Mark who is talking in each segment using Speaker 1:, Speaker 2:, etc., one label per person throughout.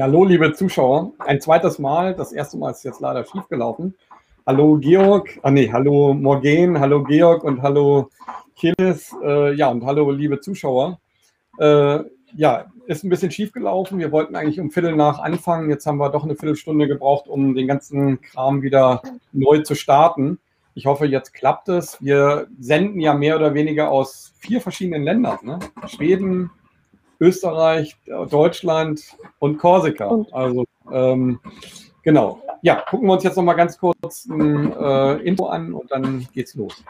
Speaker 1: Hallo, liebe Zuschauer. Ein zweites Mal. Das erste Mal ist jetzt leider schiefgelaufen. Hallo Georg, ah nee, hallo Morgen, hallo Georg und hallo Kilis. Äh, ja, und hallo liebe Zuschauer. Äh, ja, ist ein bisschen schief gelaufen. Wir wollten eigentlich um Viertel nach anfangen. Jetzt haben wir doch eine Viertelstunde gebraucht, um den ganzen Kram wieder neu zu starten. Ich hoffe, jetzt klappt es. Wir senden ja mehr oder weniger aus vier verschiedenen Ländern. Ne? Schweden, Österreich, Deutschland und Korsika. Also ähm, genau. Ja, gucken wir uns jetzt noch mal ganz kurz ein äh, Intro an und dann geht's los.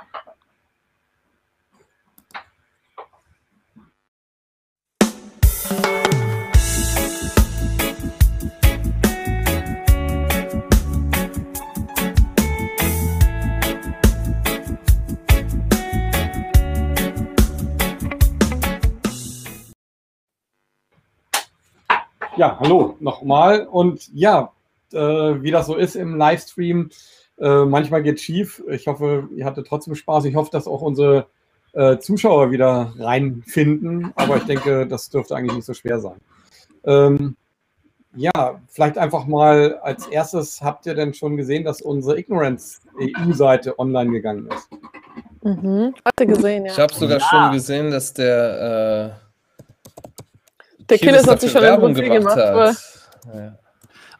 Speaker 1: Ja, hallo nochmal. Und ja, äh, wie das so ist im Livestream, äh, manchmal geht es schief. Ich hoffe, ihr hattet trotzdem Spaß. Ich hoffe, dass auch unsere äh, Zuschauer wieder reinfinden. Aber ich denke, das dürfte eigentlich nicht so schwer sein. Ähm, ja, vielleicht einfach mal als erstes, habt ihr denn schon gesehen, dass unsere Ignorance EU-Seite online gegangen ist?
Speaker 2: Mhm. Heute gesehen,
Speaker 3: ja. Ich habe sogar ja. schon gesehen, dass der äh
Speaker 2: der Killer hat sich schon Werbung gemacht.
Speaker 4: Ja.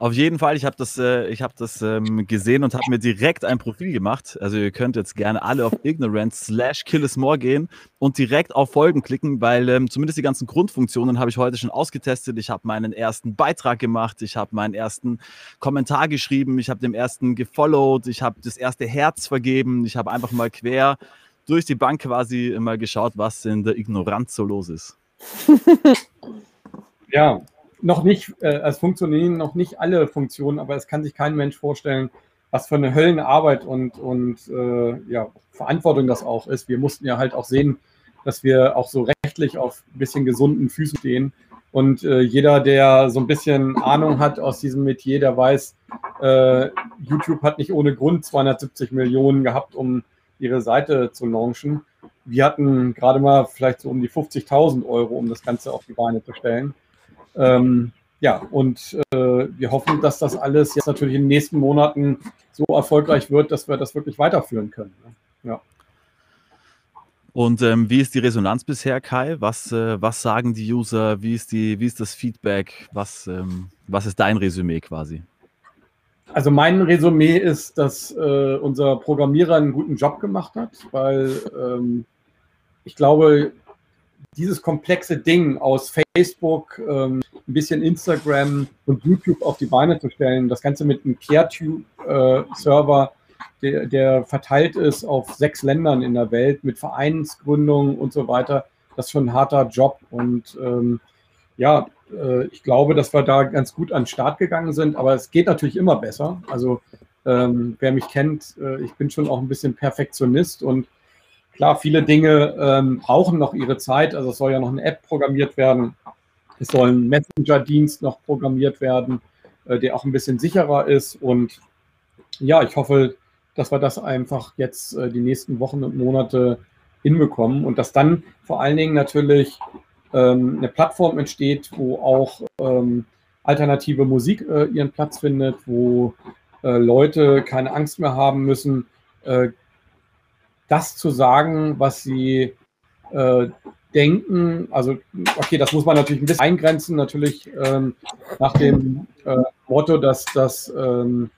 Speaker 4: Auf jeden Fall, ich habe das, äh, ich hab das ähm, gesehen und habe mir direkt ein Profil gemacht. Also ihr könnt jetzt gerne alle auf ignorance slash killismore gehen und direkt auf Folgen klicken, weil ähm, zumindest die ganzen Grundfunktionen habe ich heute schon ausgetestet. Ich habe meinen ersten Beitrag gemacht, ich habe meinen ersten Kommentar geschrieben, ich habe dem ersten gefollowt, ich habe das erste Herz vergeben, ich habe einfach mal quer durch die Bank quasi mal geschaut, was in der Ignoranz so los ist.
Speaker 1: Ja, noch nicht, äh, es funktionieren noch nicht alle Funktionen, aber es kann sich kein Mensch vorstellen, was für eine Höllenarbeit und, und äh, ja, Verantwortung das auch ist. Wir mussten ja halt auch sehen, dass wir auch so rechtlich auf ein bisschen gesunden Füßen stehen. Und äh, jeder, der so ein bisschen Ahnung hat aus diesem Metier, der weiß, äh, YouTube hat nicht ohne Grund 270 Millionen gehabt, um ihre Seite zu launchen. Wir hatten gerade mal vielleicht so um die 50.000 Euro, um das Ganze auf die Beine zu stellen. Ähm, ja, und äh, wir hoffen, dass das alles jetzt natürlich in den nächsten Monaten so erfolgreich wird, dass wir das wirklich weiterführen können. Ne? Ja.
Speaker 4: Und ähm, wie ist die Resonanz bisher, Kai? Was, äh, was sagen die User? Wie ist, die, wie ist das Feedback? Was, ähm, was ist dein Resümee quasi?
Speaker 1: Also mein Resümee ist, dass äh, unser Programmierer einen guten Job gemacht hat, weil ähm, ich glaube, dieses komplexe Ding aus Facebook, ähm, ein bisschen Instagram und YouTube auf die Beine zu stellen, das Ganze mit einem PeerTube-Server, äh, der, der, verteilt ist auf sechs Ländern in der Welt mit Vereinsgründungen und so weiter, das ist schon ein harter Job. Und ähm, ja, äh, ich glaube, dass wir da ganz gut an den Start gegangen sind, aber es geht natürlich immer besser. Also ähm, wer mich kennt, äh, ich bin schon auch ein bisschen Perfektionist und Klar, viele Dinge ähm, brauchen noch ihre Zeit. Also es soll ja noch eine App programmiert werden. Es soll ein Messenger-Dienst noch programmiert werden, äh, der auch ein bisschen sicherer ist. Und ja, ich hoffe, dass wir das einfach jetzt äh, die nächsten Wochen und Monate hinbekommen und dass dann vor allen Dingen natürlich ähm, eine Plattform entsteht, wo auch ähm, alternative Musik äh, ihren Platz findet, wo äh, Leute keine Angst mehr haben müssen, äh, das zu sagen, was sie äh, denken. Also, okay, das muss man natürlich ein bisschen eingrenzen, natürlich ähm, nach dem äh, Motto, dass das ähm,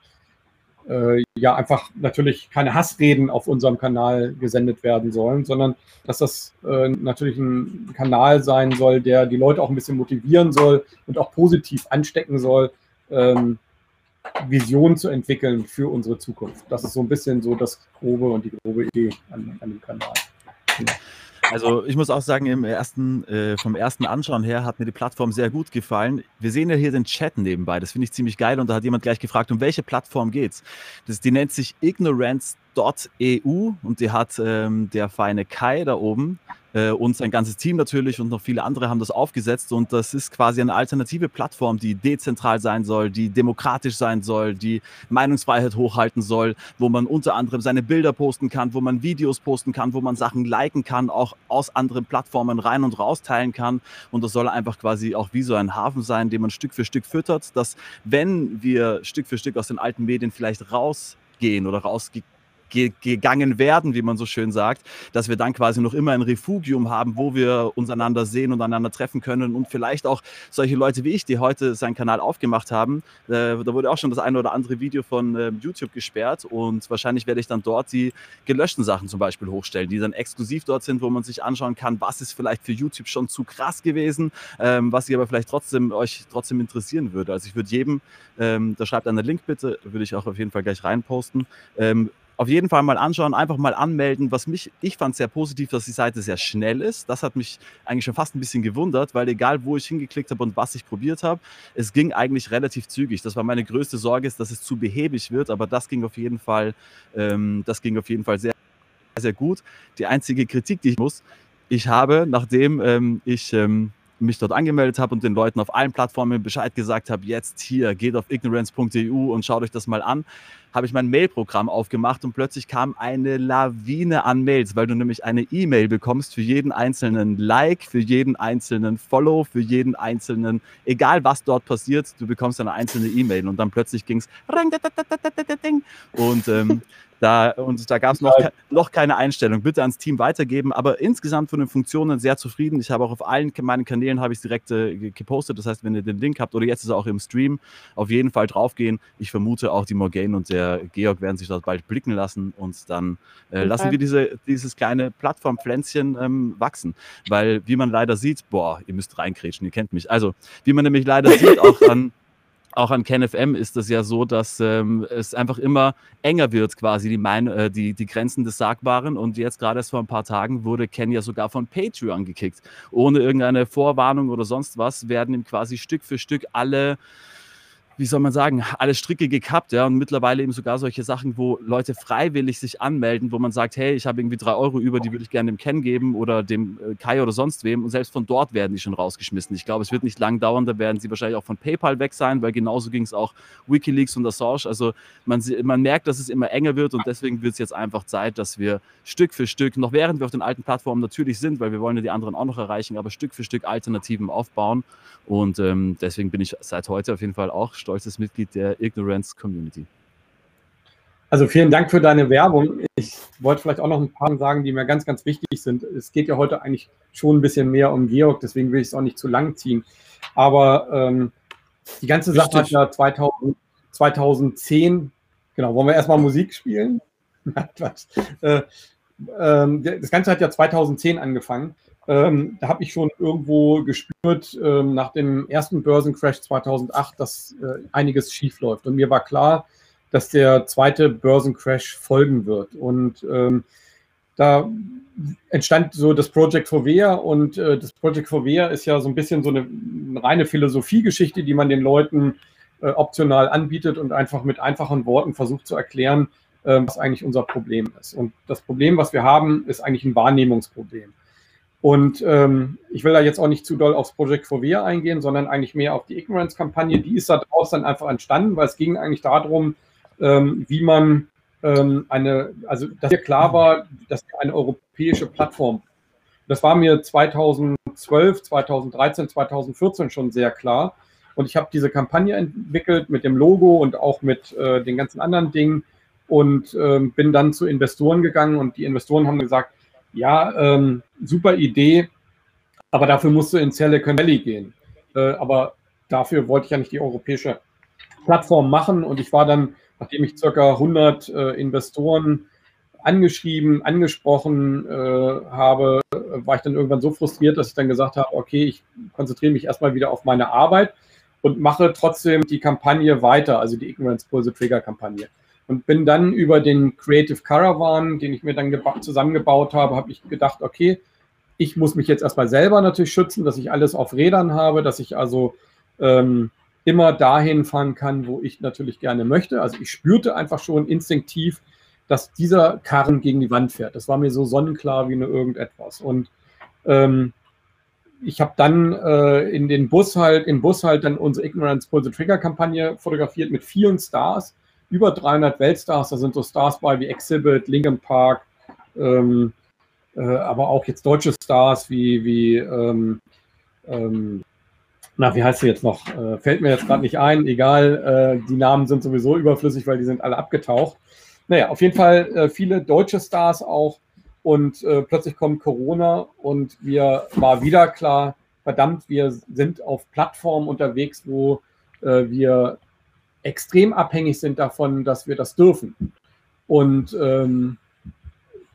Speaker 1: äh, ja einfach natürlich keine Hassreden auf unserem Kanal gesendet werden sollen, sondern dass das äh, natürlich ein Kanal sein soll, der die Leute auch ein bisschen motivieren soll und auch positiv anstecken soll. Ähm, Vision zu entwickeln für unsere Zukunft. Das ist so ein bisschen so das grobe und die grobe Idee an, an dem Kanal.
Speaker 4: Also ich muss auch sagen, ersten, äh, vom ersten Anschauen her hat mir die Plattform sehr gut gefallen. Wir sehen ja hier den Chat nebenbei, das finde ich ziemlich geil und da hat jemand gleich gefragt, um welche Plattform geht's. Das, die nennt sich Ignorance .eu und die hat ähm, der feine Kai da oben äh, und sein ganzes Team natürlich und noch viele andere haben das aufgesetzt und das ist quasi eine alternative Plattform, die dezentral sein soll, die demokratisch sein soll, die Meinungsfreiheit hochhalten soll, wo man unter anderem seine Bilder posten kann, wo man Videos posten kann, wo man Sachen liken kann, auch aus anderen Plattformen rein und raus teilen kann und das soll einfach quasi auch wie so ein Hafen sein, den man Stück für Stück füttert, dass wenn wir Stück für Stück aus den alten Medien vielleicht rausgehen oder rausgehen ge gegangen werden, wie man so schön sagt, dass wir dann quasi noch immer ein Refugium haben, wo wir uns einander sehen und einander treffen können und vielleicht auch solche Leute wie ich, die heute seinen Kanal aufgemacht haben, äh, da wurde auch schon das eine oder andere Video von äh, YouTube gesperrt und wahrscheinlich werde ich dann dort die gelöschten Sachen zum Beispiel hochstellen, die dann exklusiv dort sind, wo man sich anschauen kann, was ist vielleicht für YouTube schon zu krass gewesen, ähm, was ihr aber vielleicht trotzdem euch trotzdem interessieren würde. Also ich würde jedem, ähm, da schreibt einen Link bitte, würde ich auch auf jeden Fall gleich reinposten, ähm, auf jeden Fall mal anschauen, einfach mal anmelden. Was mich, ich fand sehr positiv, dass die Seite sehr schnell ist. Das hat mich eigentlich schon fast ein bisschen gewundert, weil egal wo ich hingeklickt habe und was ich probiert habe, es ging eigentlich relativ zügig. Das war meine größte Sorge, ist, dass es zu behäbig wird, aber das ging auf jeden Fall, ähm, das ging auf jeden Fall sehr, sehr gut. Die einzige Kritik, die ich muss, ich habe, nachdem ähm, ich ähm, mich dort angemeldet habe und den Leuten auf allen Plattformen Bescheid gesagt habe, jetzt hier, geht auf ignorance.eu und schaut euch das mal an, habe ich mein Mailprogramm aufgemacht und plötzlich kam eine Lawine an Mails, weil du nämlich eine E-Mail bekommst für jeden einzelnen Like, für jeden einzelnen Follow, für jeden einzelnen, egal was dort passiert, du bekommst eine einzelne E-Mail und dann plötzlich ging es und ähm, da, und da gab es noch, noch keine Einstellung. Bitte ans Team weitergeben. Aber insgesamt von den Funktionen sehr zufrieden. Ich habe auch auf allen meinen Kanälen habe ich es direkt äh, gepostet. Das heißt, wenn ihr den Link habt oder jetzt ist er auch im Stream, auf jeden Fall draufgehen. Ich vermute auch die Morgane und der Georg werden sich dort bald blicken lassen und dann äh, lassen wir diese, dieses kleine Plattformpflänzchen ähm, wachsen. Weil, wie man leider sieht, boah, ihr müsst reinkrätschen, ihr kennt mich. Also, wie man nämlich leider sieht, auch an auch an KenFM ist es ja so, dass ähm, es einfach immer enger wird, quasi die, mein, äh, die, die Grenzen des Sagbaren. Und jetzt gerade erst vor ein paar Tagen wurde Ken ja sogar von Patreon gekickt. Ohne irgendeine Vorwarnung oder sonst was werden ihm quasi Stück für Stück alle wie soll man sagen, alle Stricke gekappt, ja, und mittlerweile eben sogar solche Sachen, wo Leute freiwillig sich anmelden, wo man sagt, hey, ich habe irgendwie drei Euro über, die würde ich gerne dem Ken geben oder dem äh, Kai oder sonst wem. Und selbst von dort werden die schon rausgeschmissen. Ich glaube, es wird nicht lang dauern, da werden sie wahrscheinlich auch von PayPal weg sein, weil genauso ging es auch Wikileaks und Assange, also man, man merkt, dass es immer enger wird und deswegen wird es jetzt einfach Zeit, dass wir Stück für Stück, noch während wir auf den alten Plattformen natürlich sind, weil wir wollen ja die anderen auch noch erreichen, aber Stück für Stück Alternativen aufbauen. Und ähm, deswegen bin ich seit heute auf jeden Fall auch stolzes Mitglied der Ignorance Community.
Speaker 1: Also vielen Dank für deine Werbung. Ich wollte vielleicht auch noch ein paar sagen, die mir ganz, ganz wichtig sind. Es geht ja heute eigentlich schon ein bisschen mehr um Georg, deswegen will ich es auch nicht zu lang ziehen. Aber ähm, die ganze Sache hat ja 2000, 2010, genau, wollen wir erstmal Musik spielen? äh, äh, das Ganze hat ja 2010 angefangen ähm, da habe ich schon irgendwo gespürt, ähm, nach dem ersten Börsencrash 2008, dass äh, einiges schief läuft. Und mir war klar, dass der zweite Börsencrash folgen wird. Und ähm, da entstand so das Project Fovea und äh, das Project Fovea ist ja so ein bisschen so eine, eine reine Philosophiegeschichte, die man den Leuten äh, optional anbietet und einfach mit einfachen Worten versucht zu erklären, äh, was eigentlich unser Problem ist. Und das Problem, was wir haben, ist eigentlich ein Wahrnehmungsproblem. Und ähm, ich will da jetzt auch nicht zu doll aufs Project Fovea eingehen, sondern eigentlich mehr auf die Ignorance-Kampagne. Die ist daraus dann einfach entstanden, weil es ging eigentlich darum, ähm, wie man ähm, eine, also dass mir klar war, dass wir eine europäische Plattform. Das war mir 2012, 2013, 2014 schon sehr klar. Und ich habe diese Kampagne entwickelt mit dem Logo und auch mit äh, den ganzen anderen Dingen und ähm, bin dann zu Investoren gegangen und die Investoren haben gesagt, ja, ähm, super Idee, aber dafür musst du in Silicon Valley gehen. Äh, aber dafür wollte ich ja nicht die europäische Plattform machen und ich war dann, nachdem ich circa 100 äh, Investoren angeschrieben, angesprochen äh, habe, war ich dann irgendwann so frustriert, dass ich dann gesagt habe, okay, ich konzentriere mich erstmal wieder auf meine Arbeit und mache trotzdem die Kampagne weiter, also die Ignorance Pull the Trigger Kampagne. Und bin dann über den Creative Caravan, den ich mir dann zusammengebaut habe, habe ich gedacht, okay, ich muss mich jetzt erstmal selber natürlich schützen, dass ich alles auf Rädern habe, dass ich also ähm, immer dahin fahren kann, wo ich natürlich gerne möchte. Also ich spürte einfach schon instinktiv, dass dieser Karren gegen die Wand fährt. Das war mir so sonnenklar wie nur irgendetwas. Und ähm, ich habe dann äh, in den Bus halt, im Bus halt dann unsere Ignorance Pull the Trigger Kampagne fotografiert mit vielen Stars, über 300 Weltstars. Da sind so Stars bei wie Exhibit, Linkin Park, ähm, äh, aber auch jetzt deutsche Stars wie, wie ähm, ähm, na, wie heißt sie jetzt noch? Äh, fällt mir jetzt gerade nicht ein. Egal, äh, die Namen sind sowieso überflüssig, weil die sind alle abgetaucht. Naja, auf jeden Fall äh, viele deutsche Stars auch. Und äh, plötzlich kommt Corona und wir war wieder klar, verdammt, wir sind auf Plattformen unterwegs, wo äh, wir extrem abhängig sind davon, dass wir das dürfen. Und ähm,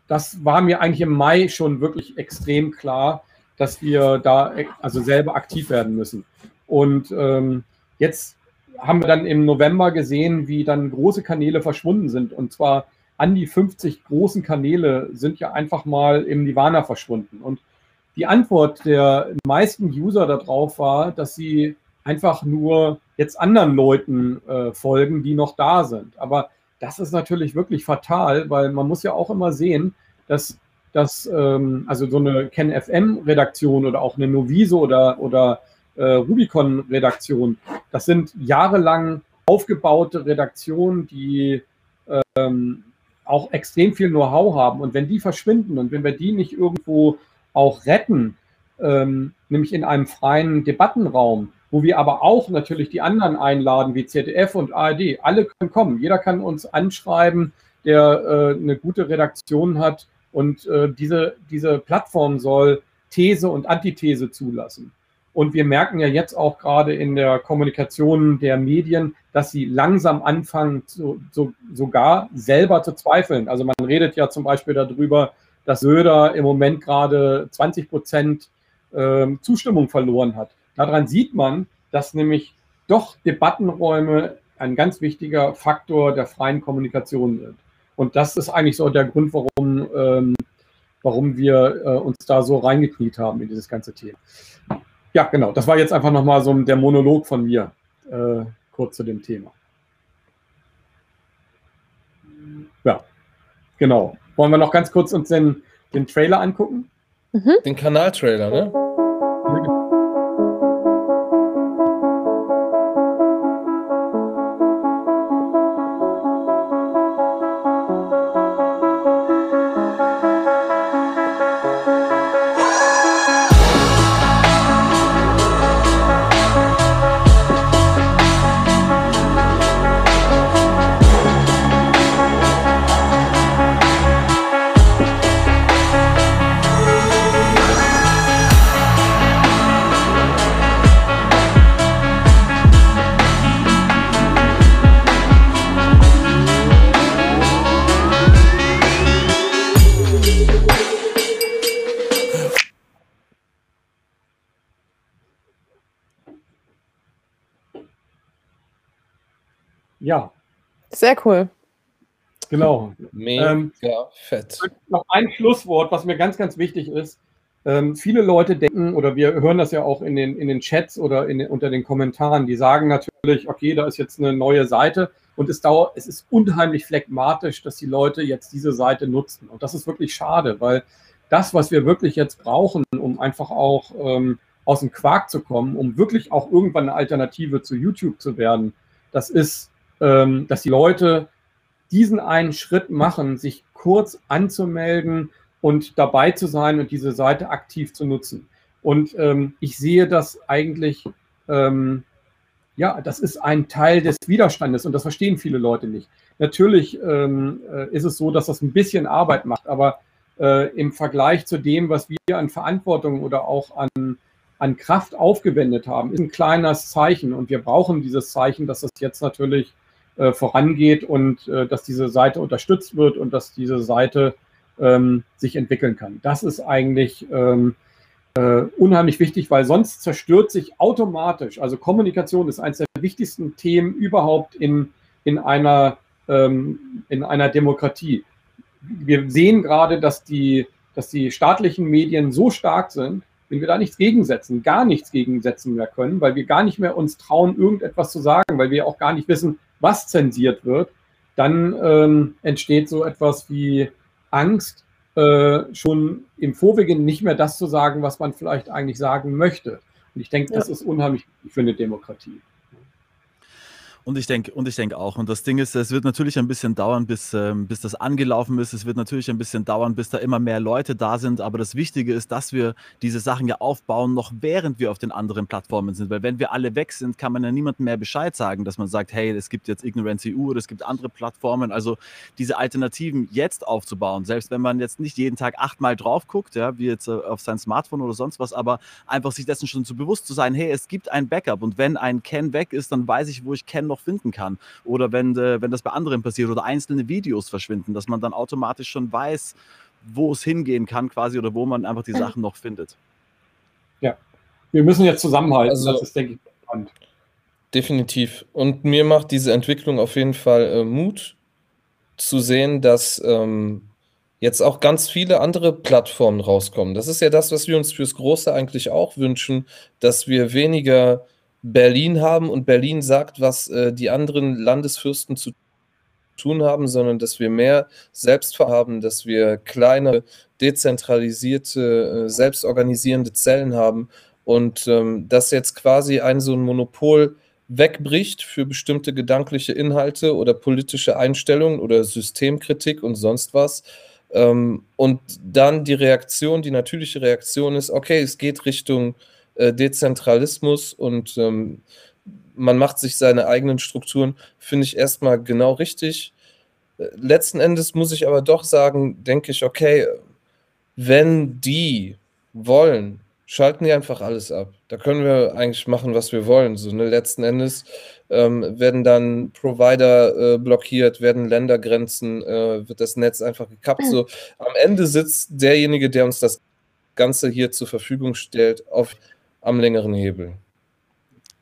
Speaker 1: das war mir eigentlich im Mai schon wirklich extrem klar, dass wir da also selber aktiv werden müssen. Und ähm, jetzt haben wir dann im November gesehen, wie dann große Kanäle verschwunden sind. Und zwar an die 50 großen Kanäle sind ja einfach mal im Nirvana verschwunden. Und die Antwort der meisten User darauf war, dass sie einfach nur jetzt anderen Leuten äh, folgen, die noch da sind. Aber das ist natürlich wirklich fatal, weil man muss ja auch immer sehen, dass dass ähm, also so eine KenFM-Redaktion oder auch eine Noviso oder, oder äh, Rubicon-Redaktion, das sind jahrelang aufgebaute Redaktionen, die ähm, auch extrem viel Know-how haben. Und wenn die verschwinden und wenn wir die nicht irgendwo auch retten, ähm, nämlich in einem freien Debattenraum, wo wir aber auch natürlich die anderen einladen, wie ZDF und ARD, alle können kommen. Jeder kann uns anschreiben, der äh, eine gute Redaktion hat und äh, diese, diese Plattform soll These und Antithese zulassen. Und wir merken ja jetzt auch gerade in der Kommunikation der Medien, dass sie langsam anfangen, zu, so, sogar selber zu zweifeln. Also man redet ja zum Beispiel darüber, dass Söder im Moment gerade 20 Prozent äh, Zustimmung verloren hat. Daran sieht man, dass nämlich doch Debattenräume ein ganz wichtiger Faktor der freien Kommunikation sind. Und das ist eigentlich so der Grund, warum, ähm, warum wir äh, uns da so reingekniet haben in dieses ganze Thema. Ja, genau. Das war jetzt einfach nochmal so der Monolog von mir, äh, kurz zu dem Thema. Ja, genau. Wollen wir noch ganz kurz uns den, den Trailer angucken?
Speaker 3: Mhm. Den Kanaltrailer, ne?
Speaker 2: Sehr cool.
Speaker 1: Genau.
Speaker 3: Mega ähm, fett.
Speaker 1: Noch ein Schlusswort, was mir ganz, ganz wichtig ist. Ähm, viele Leute denken, oder wir hören das ja auch in den, in den Chats oder in, unter den Kommentaren, die sagen natürlich, okay, da ist jetzt eine neue Seite und es dauert, es ist unheimlich phlegmatisch, dass die Leute jetzt diese Seite nutzen. Und das ist wirklich schade, weil das, was wir wirklich jetzt brauchen, um einfach auch ähm, aus dem Quark zu kommen, um wirklich auch irgendwann eine Alternative zu YouTube zu werden, das ist ähm, dass die Leute diesen einen Schritt machen, sich kurz anzumelden und dabei zu sein und diese Seite aktiv zu nutzen. Und ähm, ich sehe das eigentlich, ähm, ja, das ist ein Teil des Widerstandes und das verstehen viele Leute nicht. Natürlich ähm, äh, ist es so, dass das ein bisschen Arbeit macht, aber äh, im Vergleich zu dem, was wir an Verantwortung oder auch an, an Kraft aufgewendet haben, ist ein kleines Zeichen und wir brauchen dieses Zeichen, dass das jetzt natürlich äh, vorangeht und äh, dass diese Seite unterstützt wird und dass diese Seite ähm, sich entwickeln kann. Das ist eigentlich ähm, äh, unheimlich wichtig, weil sonst zerstört sich automatisch, also Kommunikation ist eines der wichtigsten Themen überhaupt in, in, einer, ähm, in einer Demokratie. Wir sehen gerade, dass die, dass die staatlichen Medien so stark sind, wenn wir da nichts gegensetzen, gar nichts gegensetzen mehr können, weil wir gar nicht mehr uns trauen, irgendetwas zu sagen, weil wir auch gar nicht wissen, was zensiert wird, dann ähm, entsteht so etwas wie Angst, äh, schon im Vorwege nicht mehr das zu sagen, was man vielleicht eigentlich sagen möchte. Und ich denke, das ja. ist unheimlich für eine Demokratie.
Speaker 4: Und ich denke, und ich denke auch. Und das Ding ist, es wird natürlich ein bisschen dauern, bis, ähm, bis das angelaufen ist. Es wird natürlich ein bisschen dauern, bis da immer mehr Leute da sind. Aber das Wichtige ist, dass wir diese Sachen ja aufbauen, noch während wir auf den anderen Plattformen sind. Weil wenn wir alle weg sind, kann man ja niemandem mehr Bescheid sagen, dass man sagt, hey, es gibt jetzt Ignorance EU oder es gibt andere Plattformen. Also diese Alternativen jetzt aufzubauen, selbst wenn man jetzt nicht jeden Tag achtmal drauf guckt, ja, wie jetzt äh, auf sein Smartphone oder sonst was, aber einfach sich dessen schon zu bewusst zu sein, hey, es gibt ein Backup und wenn ein Ken weg ist, dann weiß ich, wo ich Ken noch noch finden kann. Oder wenn, äh, wenn das bei anderen passiert oder einzelne Videos verschwinden, dass man dann automatisch schon weiß, wo es hingehen kann quasi oder wo man einfach die Sachen noch findet.
Speaker 1: Ja, wir müssen jetzt zusammenhalten. Also, das ist, denke ich, spannend.
Speaker 3: Definitiv. Und mir macht diese Entwicklung auf jeden Fall äh, Mut zu sehen, dass ähm, jetzt auch ganz viele andere Plattformen rauskommen. Das ist ja das, was wir uns fürs Große eigentlich auch wünschen, dass wir weniger Berlin haben und Berlin sagt, was äh, die anderen Landesfürsten zu tun haben, sondern dass wir mehr Selbstverhaben, dass wir kleine, dezentralisierte, äh, selbstorganisierende Zellen haben und ähm, dass jetzt quasi ein so ein Monopol wegbricht für bestimmte gedankliche Inhalte oder politische Einstellungen oder Systemkritik und sonst was. Ähm, und dann die Reaktion, die natürliche Reaktion ist, okay, es geht Richtung äh, Dezentralismus und ähm, man macht sich seine eigenen Strukturen, finde ich erstmal genau richtig. Äh, letzten Endes muss ich aber doch sagen, denke ich, okay, wenn die wollen, schalten die einfach alles ab. Da können wir eigentlich machen, was wir wollen. So, ne? Letzten Endes ähm, werden dann Provider äh, blockiert, werden Ländergrenzen, äh, wird das Netz einfach gekappt. So, am Ende sitzt derjenige, der uns das Ganze hier zur Verfügung stellt, auf am längeren Hebel.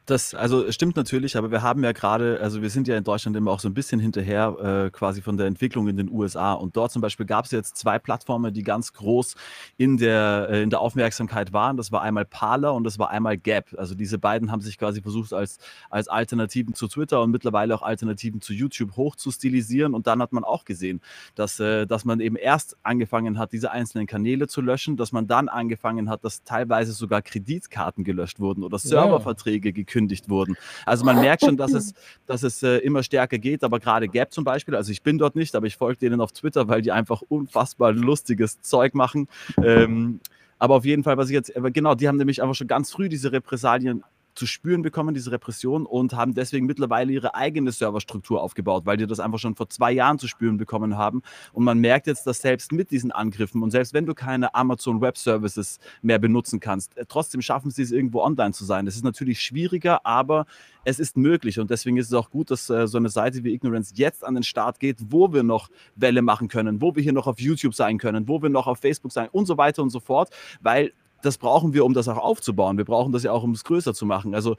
Speaker 4: Das, also stimmt natürlich, aber wir haben ja gerade, also wir sind ja in Deutschland immer auch so ein bisschen hinterher äh, quasi von der Entwicklung in den USA. Und dort zum Beispiel gab es jetzt zwei Plattformen, die ganz groß in der, äh, in der Aufmerksamkeit waren. Das war einmal Parler und das war einmal Gap. Also diese beiden haben sich quasi versucht, als, als Alternativen zu Twitter und mittlerweile auch Alternativen zu YouTube hoch zu stilisieren. Und dann hat man auch gesehen, dass, äh, dass man eben erst angefangen hat, diese einzelnen Kanäle zu löschen, dass man dann angefangen hat, dass teilweise sogar Kreditkarten gelöscht wurden oder Serververträge gekündigt angekündigt wurden. Also man merkt schon, dass es, dass es äh, immer stärker geht, aber gerade Gap zum Beispiel, also ich bin dort nicht, aber ich folge denen auf Twitter, weil die einfach unfassbar lustiges Zeug machen. Ähm, aber auf jeden Fall, was ich jetzt, genau, die haben nämlich einfach schon ganz früh diese Repressalien zu spüren bekommen, diese Repression, und haben deswegen mittlerweile ihre eigene Serverstruktur aufgebaut, weil die das einfach schon vor zwei Jahren zu spüren bekommen haben. Und man merkt jetzt, dass selbst mit diesen Angriffen und selbst wenn du keine Amazon Web Services mehr benutzen kannst, äh, trotzdem schaffen sie es irgendwo online zu sein. Das ist natürlich schwieriger, aber es ist möglich und deswegen ist es auch gut, dass äh, so eine Seite wie Ignorance jetzt an den Start geht, wo wir noch Welle machen können, wo wir hier noch auf YouTube sein können, wo wir noch auf Facebook sein und so weiter und so fort, weil das brauchen wir, um das auch aufzubauen. Wir brauchen das ja auch, um es größer zu machen. Also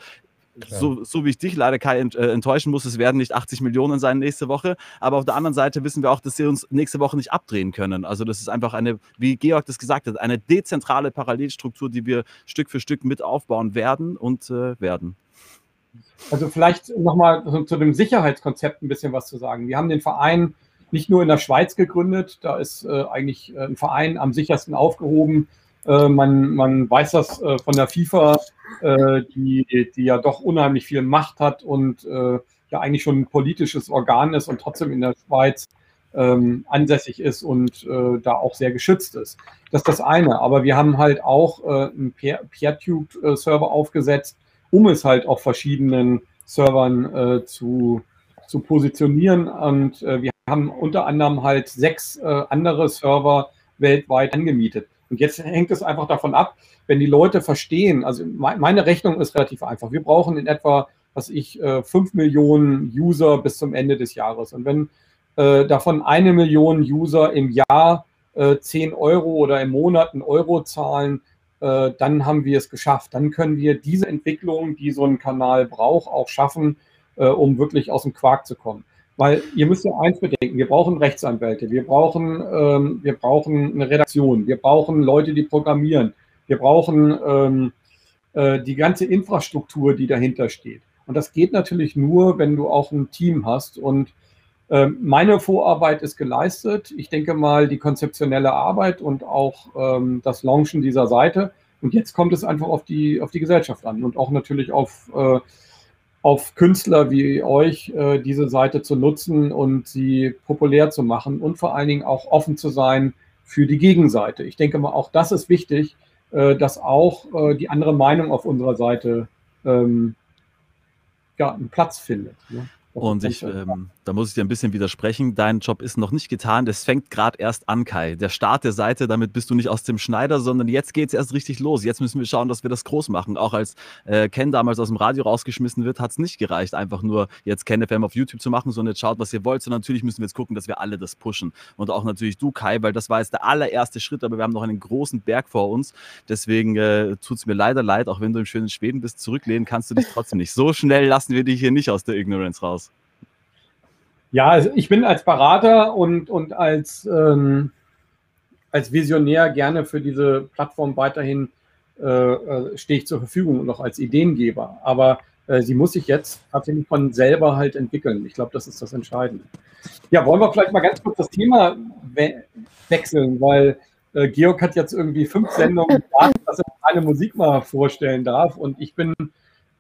Speaker 4: so, so, wie ich dich leider Kai äh, enttäuschen muss, es werden nicht 80 Millionen sein nächste Woche. Aber auf der anderen Seite wissen wir auch, dass sie uns nächste Woche nicht abdrehen können. Also das ist einfach eine, wie Georg das gesagt hat, eine dezentrale Parallelstruktur, die wir Stück für Stück mit aufbauen werden und äh, werden.
Speaker 1: Also vielleicht nochmal zu dem Sicherheitskonzept ein bisschen was zu sagen. Wir haben den Verein nicht nur in der Schweiz gegründet, da ist äh, eigentlich äh, ein Verein am sichersten aufgehoben äh, man, man weiß das äh, von der FIFA, äh, die, die ja doch unheimlich viel Macht hat und äh, ja eigentlich schon ein politisches Organ ist und trotzdem in der Schweiz ähm, ansässig ist und äh, da auch sehr geschützt ist. Das ist das eine. Aber wir haben halt auch einen PeerTube-Server aufgesetzt, um es halt auf verschiedenen Servern zu, zu positionieren. Und wir haben unter anderem halt sechs andere Server weltweit angemietet. Und jetzt hängt es einfach davon ab, wenn die Leute verstehen, also meine Rechnung ist relativ einfach. Wir brauchen in etwa, was ich, äh, fünf Millionen User bis zum Ende des Jahres. Und wenn äh, davon eine Million User im Jahr äh, 10 Euro oder im Monat einen Euro zahlen, äh, dann haben wir es geschafft. Dann können wir diese Entwicklung, die so ein Kanal braucht, auch schaffen, äh, um wirklich aus dem Quark zu kommen. Weil ihr müsst ja eins bedenken, wir brauchen Rechtsanwälte, wir brauchen, ähm, wir brauchen eine Redaktion, wir brauchen Leute, die programmieren, wir brauchen ähm, äh, die ganze Infrastruktur, die dahinter steht. Und das geht natürlich nur, wenn du auch ein Team hast. Und
Speaker 5: Ähm, meine Vorarbeit ist geleistet. Ich denke mal, die konzeptionelle Arbeit und auch ähm, das Launchen dieser Seite. Und jetzt kommt es einfach auf die, auf die Gesellschaft an und auch natürlich auf, äh, auf Künstler wie euch, äh, diese Seite zu nutzen und sie populär zu machen und vor allen Dingen auch offen zu sein für die Gegenseite. Ich denke mal, auch das ist wichtig, äh, dass auch äh, die andere Meinung auf unserer Seite ähm, ja, einen Platz findet. Ne?
Speaker 4: Und ich, ähm, da muss ich dir ein bisschen widersprechen. Dein Job ist noch nicht getan. Das fängt gerade erst an, Kai. Der Start der Seite, damit bist du nicht aus dem Schneider, sondern jetzt geht es erst richtig los. Jetzt müssen wir schauen, dass wir das groß machen. Auch als äh, Ken damals aus dem Radio rausgeschmissen wird, hat es nicht gereicht, einfach nur jetzt Ken FM auf YouTube zu machen, sondern jetzt schaut, was ihr wollt. Sondern natürlich müssen wir jetzt gucken, dass wir alle das pushen. Und auch natürlich du, Kai, weil das war jetzt der allererste Schritt, aber wir haben noch einen großen Berg vor uns. Deswegen äh, tut es mir leider leid, auch wenn du im schönen Schweden bist, zurücklehnen kannst du dich trotzdem nicht. So schnell lassen wir dich hier nicht aus der Ignorance raus.
Speaker 5: Ja, also ich bin als Berater und, und als, ähm, als Visionär gerne für diese Plattform weiterhin äh, äh, stehe ich zur Verfügung und auch als Ideengeber. Aber äh, sie muss sich jetzt tatsächlich von selber halt entwickeln. Ich glaube, das ist das Entscheidende. Ja, wollen wir vielleicht mal ganz kurz das Thema we wechseln, weil äh, Georg hat jetzt irgendwie fünf Sendungen gesagt, dass er eine Musik mal vorstellen darf. Und ich bin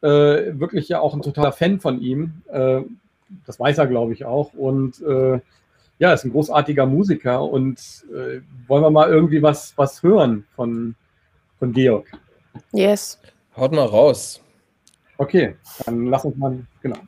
Speaker 5: äh, wirklich ja auch ein totaler Fan von ihm. Das weiß er, glaube ich, auch. Und äh, ja, ist ein großartiger Musiker. Und äh, wollen wir mal irgendwie was, was hören von, von Georg?
Speaker 2: Yes.
Speaker 3: Haut mal raus.
Speaker 5: Okay, dann lass uns mal, genau.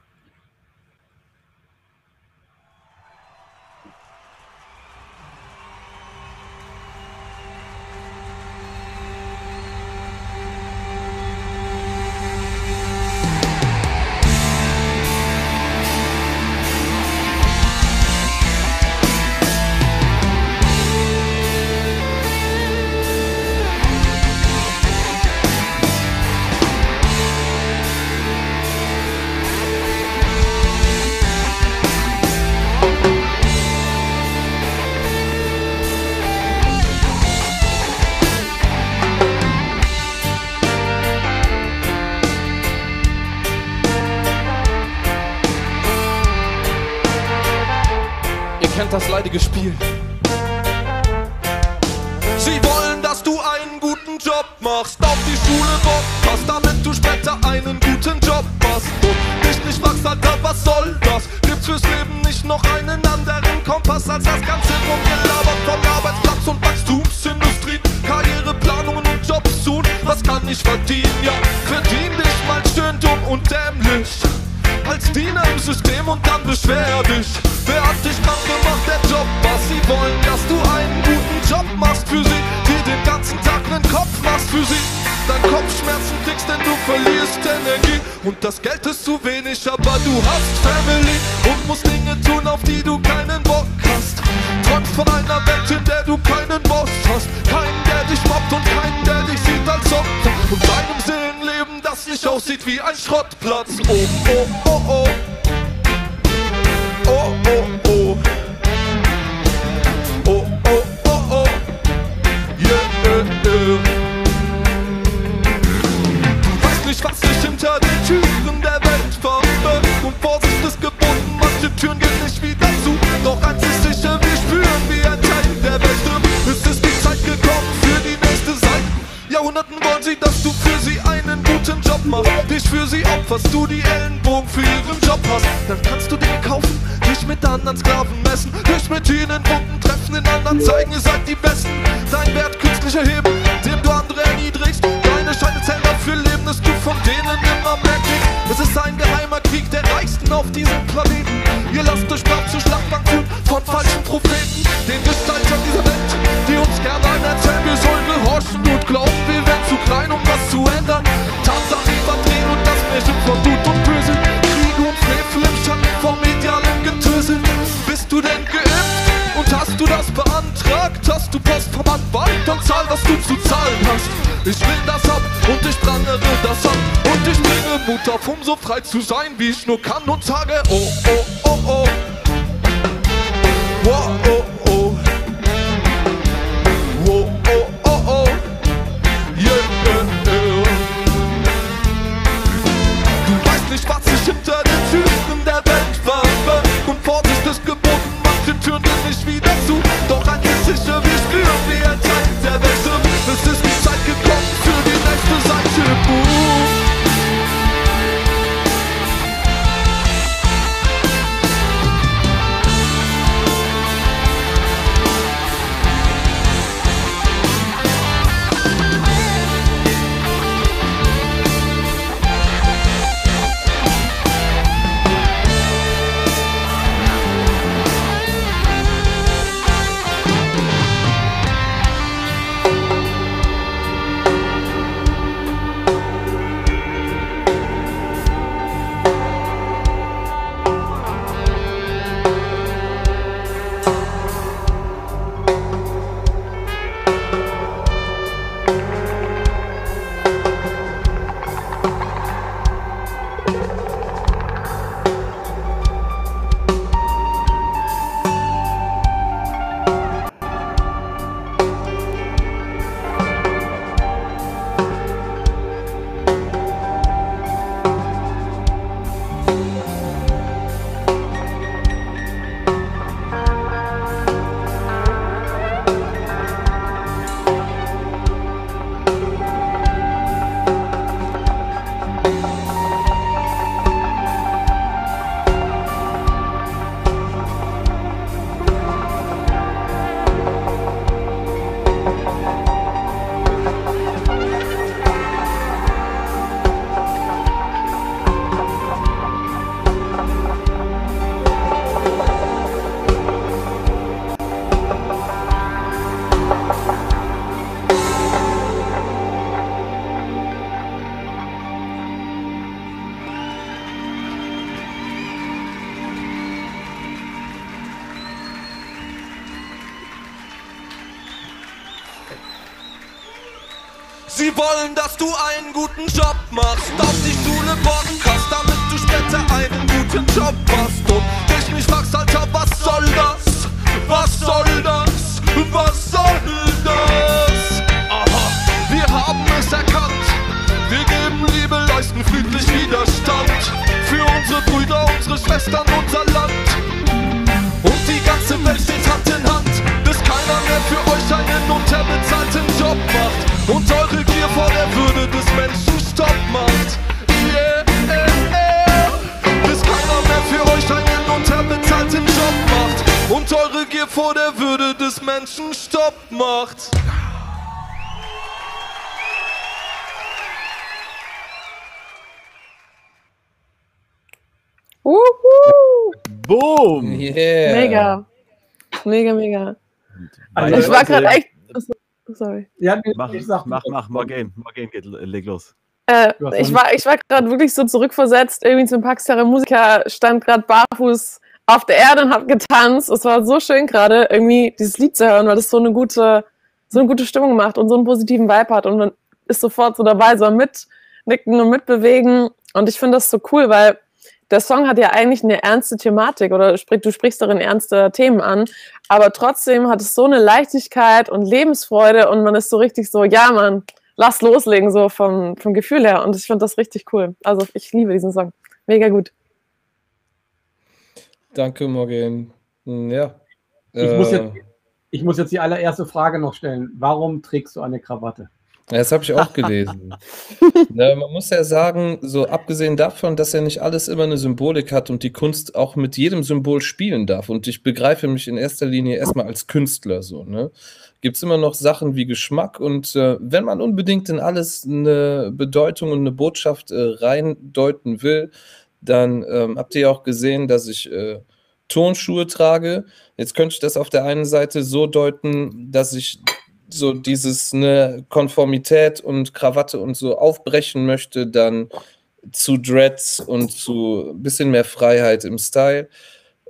Speaker 5: Schwestern, unser Land. Und die ganze Welt steht Hand in Hand, bis keiner mehr für euch einen unterbezahlten Job macht. Und eure Gier vor der Würde des Menschen Stopp macht. Yeah, yeah, yeah. Bis keiner mehr für euch einen unterbezahlten Job macht. Und eure Gier vor der Würde des Menschen Stopp macht.
Speaker 4: Boom!
Speaker 3: Yeah.
Speaker 2: Mega. Mega, mega.
Speaker 1: Also,
Speaker 2: Ich war gerade echt. Achso, Sorry.
Speaker 1: Ja, nee,
Speaker 4: Mach,
Speaker 1: ich sag,
Speaker 4: mach, mach, Morgan, Morgan geht, leg los.
Speaker 2: Äh, ich war, ich war gerade wirklich so zurückversetzt. Irgendwie zum Paxterer Musiker stand gerade barfuß auf der Erde und hat getanzt. Es war so schön gerade, irgendwie dieses Lied zu hören, weil das so eine gute, so eine gute Stimmung macht und so einen positiven Vibe hat. Und man ist sofort so dabei, so mitnicken und mitbewegen. Und ich finde das so cool, weil der Song hat ja eigentlich eine ernste Thematik oder sprich, du sprichst darin ernste Themen an, aber trotzdem hat es so eine Leichtigkeit und Lebensfreude und man ist so richtig so, ja, man, lass loslegen, so vom, vom Gefühl her. Und ich finde das richtig cool. Also ich liebe diesen Song. Mega gut.
Speaker 3: Danke, Morgan. Hm, Ja.
Speaker 1: Ich muss
Speaker 3: Äh,
Speaker 1: jetzt- ich muss jetzt die allererste Frage noch stellen. Warum trägst du eine Krawatte?
Speaker 3: Ja, Das habe ich auch gelesen. Na, man muss ja sagen, so abgesehen davon, dass ja nicht alles immer eine Symbolik hat und die Kunst auch mit jedem Symbol spielen darf. Und ich begreife mich in erster Linie erstmal als Künstler so, ne? Gibt es immer noch Sachen wie Geschmack und äh, wenn man unbedingt in alles eine Bedeutung und eine Botschaft äh, reindeuten will, dann ähm, habt ihr ja auch gesehen, dass ich äh, Turnschuhe trage. Jetzt könnte ich das auf der einen Seite so deuten, dass ich so dieses ne Konformität und Krawatte und so aufbrechen möchte, dann zu Dreads und zu ein bisschen mehr Freiheit im Style.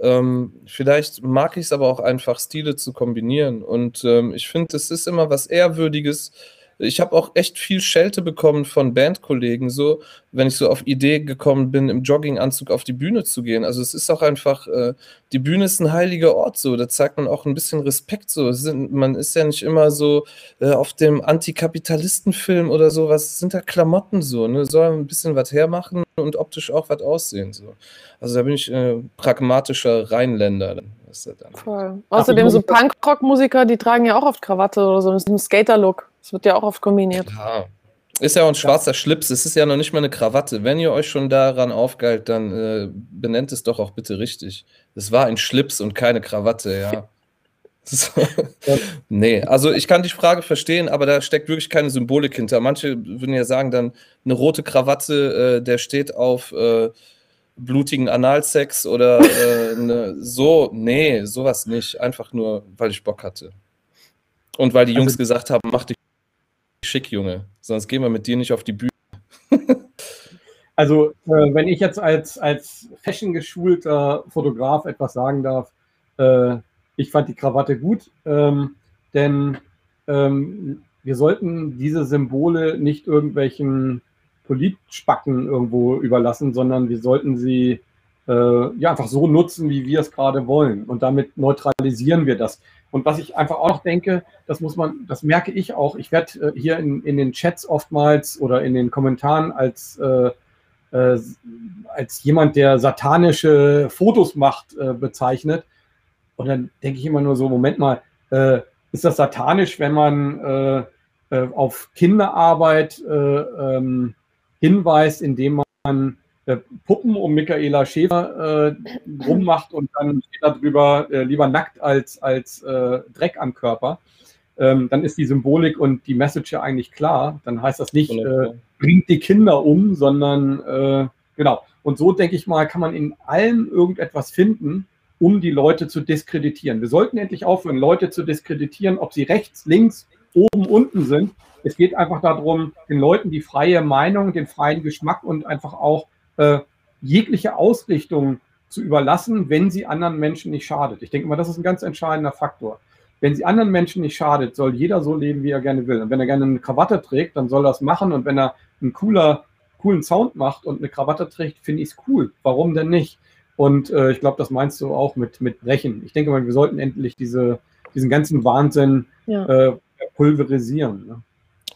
Speaker 3: Ähm, vielleicht mag ich es aber auch einfach, Stile zu kombinieren. Und ähm, ich finde, es ist immer was Ehrwürdiges. Ich habe auch echt viel Schelte bekommen von Bandkollegen, so, wenn ich so auf Idee gekommen bin, im Jogginganzug auf die Bühne zu gehen. Also es ist auch einfach, äh, die Bühne ist ein heiliger Ort, so. Da zeigt man auch ein bisschen Respekt, so. Sind, man ist ja nicht immer so äh, auf dem Antikapitalistenfilm oder sowas. Es sind da Klamotten so, ne? Soll ein bisschen was hermachen und optisch auch was aussehen, so. Also da bin ich äh, pragmatischer Rheinländer. dann, was das angeht.
Speaker 2: Voll. Außerdem so Punkrock-Musiker, die tragen ja auch oft Krawatte oder so. Das ist ein Skater-Look. Das wird ja auch oft kombiniert.
Speaker 3: Ja. Ist ja auch ein schwarzer Schlips, es ist ja noch nicht mal eine Krawatte. Wenn ihr euch schon daran aufgeilt, dann äh, benennt es doch auch bitte richtig. Es war ein Schlips und keine Krawatte, ja. So. Nee, also ich kann die Frage verstehen, aber da steckt wirklich keine Symbolik hinter. Manche würden ja sagen, dann eine rote Krawatte, äh, der steht auf äh, blutigen Analsex oder äh, eine, so. Nee, sowas nicht. Einfach nur, weil ich Bock hatte. Und weil die Jungs
Speaker 1: Also-
Speaker 3: gesagt haben, mach dich schick, Junge. Sonst gehen wir mit dir nicht auf die Bühne.
Speaker 1: Also, äh, wenn ich jetzt als, als fashion-geschulter Fotograf etwas sagen darf, äh, ich fand die Krawatte gut, ähm, denn ähm, wir sollten diese Symbole nicht irgendwelchen Politspacken irgendwo überlassen, sondern wir sollten sie äh, ja einfach so nutzen, wie wir es gerade wollen. Und damit neutralisieren wir das. Und was ich einfach auch noch denke, das muss man, das merke ich auch. Ich werde äh, hier in, in den Chats oftmals oder in den Kommentaren als äh, äh, als jemand, der satanische Fotos macht, äh, bezeichnet. Und dann denke ich immer nur so, Moment mal, äh, ist das satanisch, wenn man äh, äh, auf Kinderarbeit äh, ähm, hinweist, indem man äh, Puppen um Michaela Schäfer äh, rummacht und dann steht da drüber äh, lieber nackt als, als äh, Dreck am Körper. Ähm, dann ist die Symbolik und die Message ja eigentlich klar. Dann heißt das nicht, äh, bringt die Kinder um, sondern äh, genau. Und so denke ich mal, kann man in allem irgendetwas finden, um die Leute zu diskreditieren. Wir sollten endlich aufhören, Leute zu diskreditieren, ob sie rechts, links, oben, unten sind. Es geht einfach darum, den Leuten die freie Meinung, den freien Geschmack und einfach auch äh, jegliche Ausrichtung zu überlassen, wenn sie anderen Menschen nicht schadet. Ich denke mal, das ist ein ganz entscheidender Faktor. wenn sie anderen Menschen nicht schadet, soll jeder so leben, wie er gerne will. Und wenn er gerne eine Krawatte trägt, dann soll er das machen. Und wenn er einen cooler, coolen Sound macht und eine Krawatte trägt, finde ich es cool. Warum denn nicht? Und äh, ich glaube, das meinst du auch mit, mit Brechen. Ich denke mal, wir sollten endlich diese, diesen ganzen Wahnsinn
Speaker 2: Ja.
Speaker 1: äh, pulverisieren. Ne?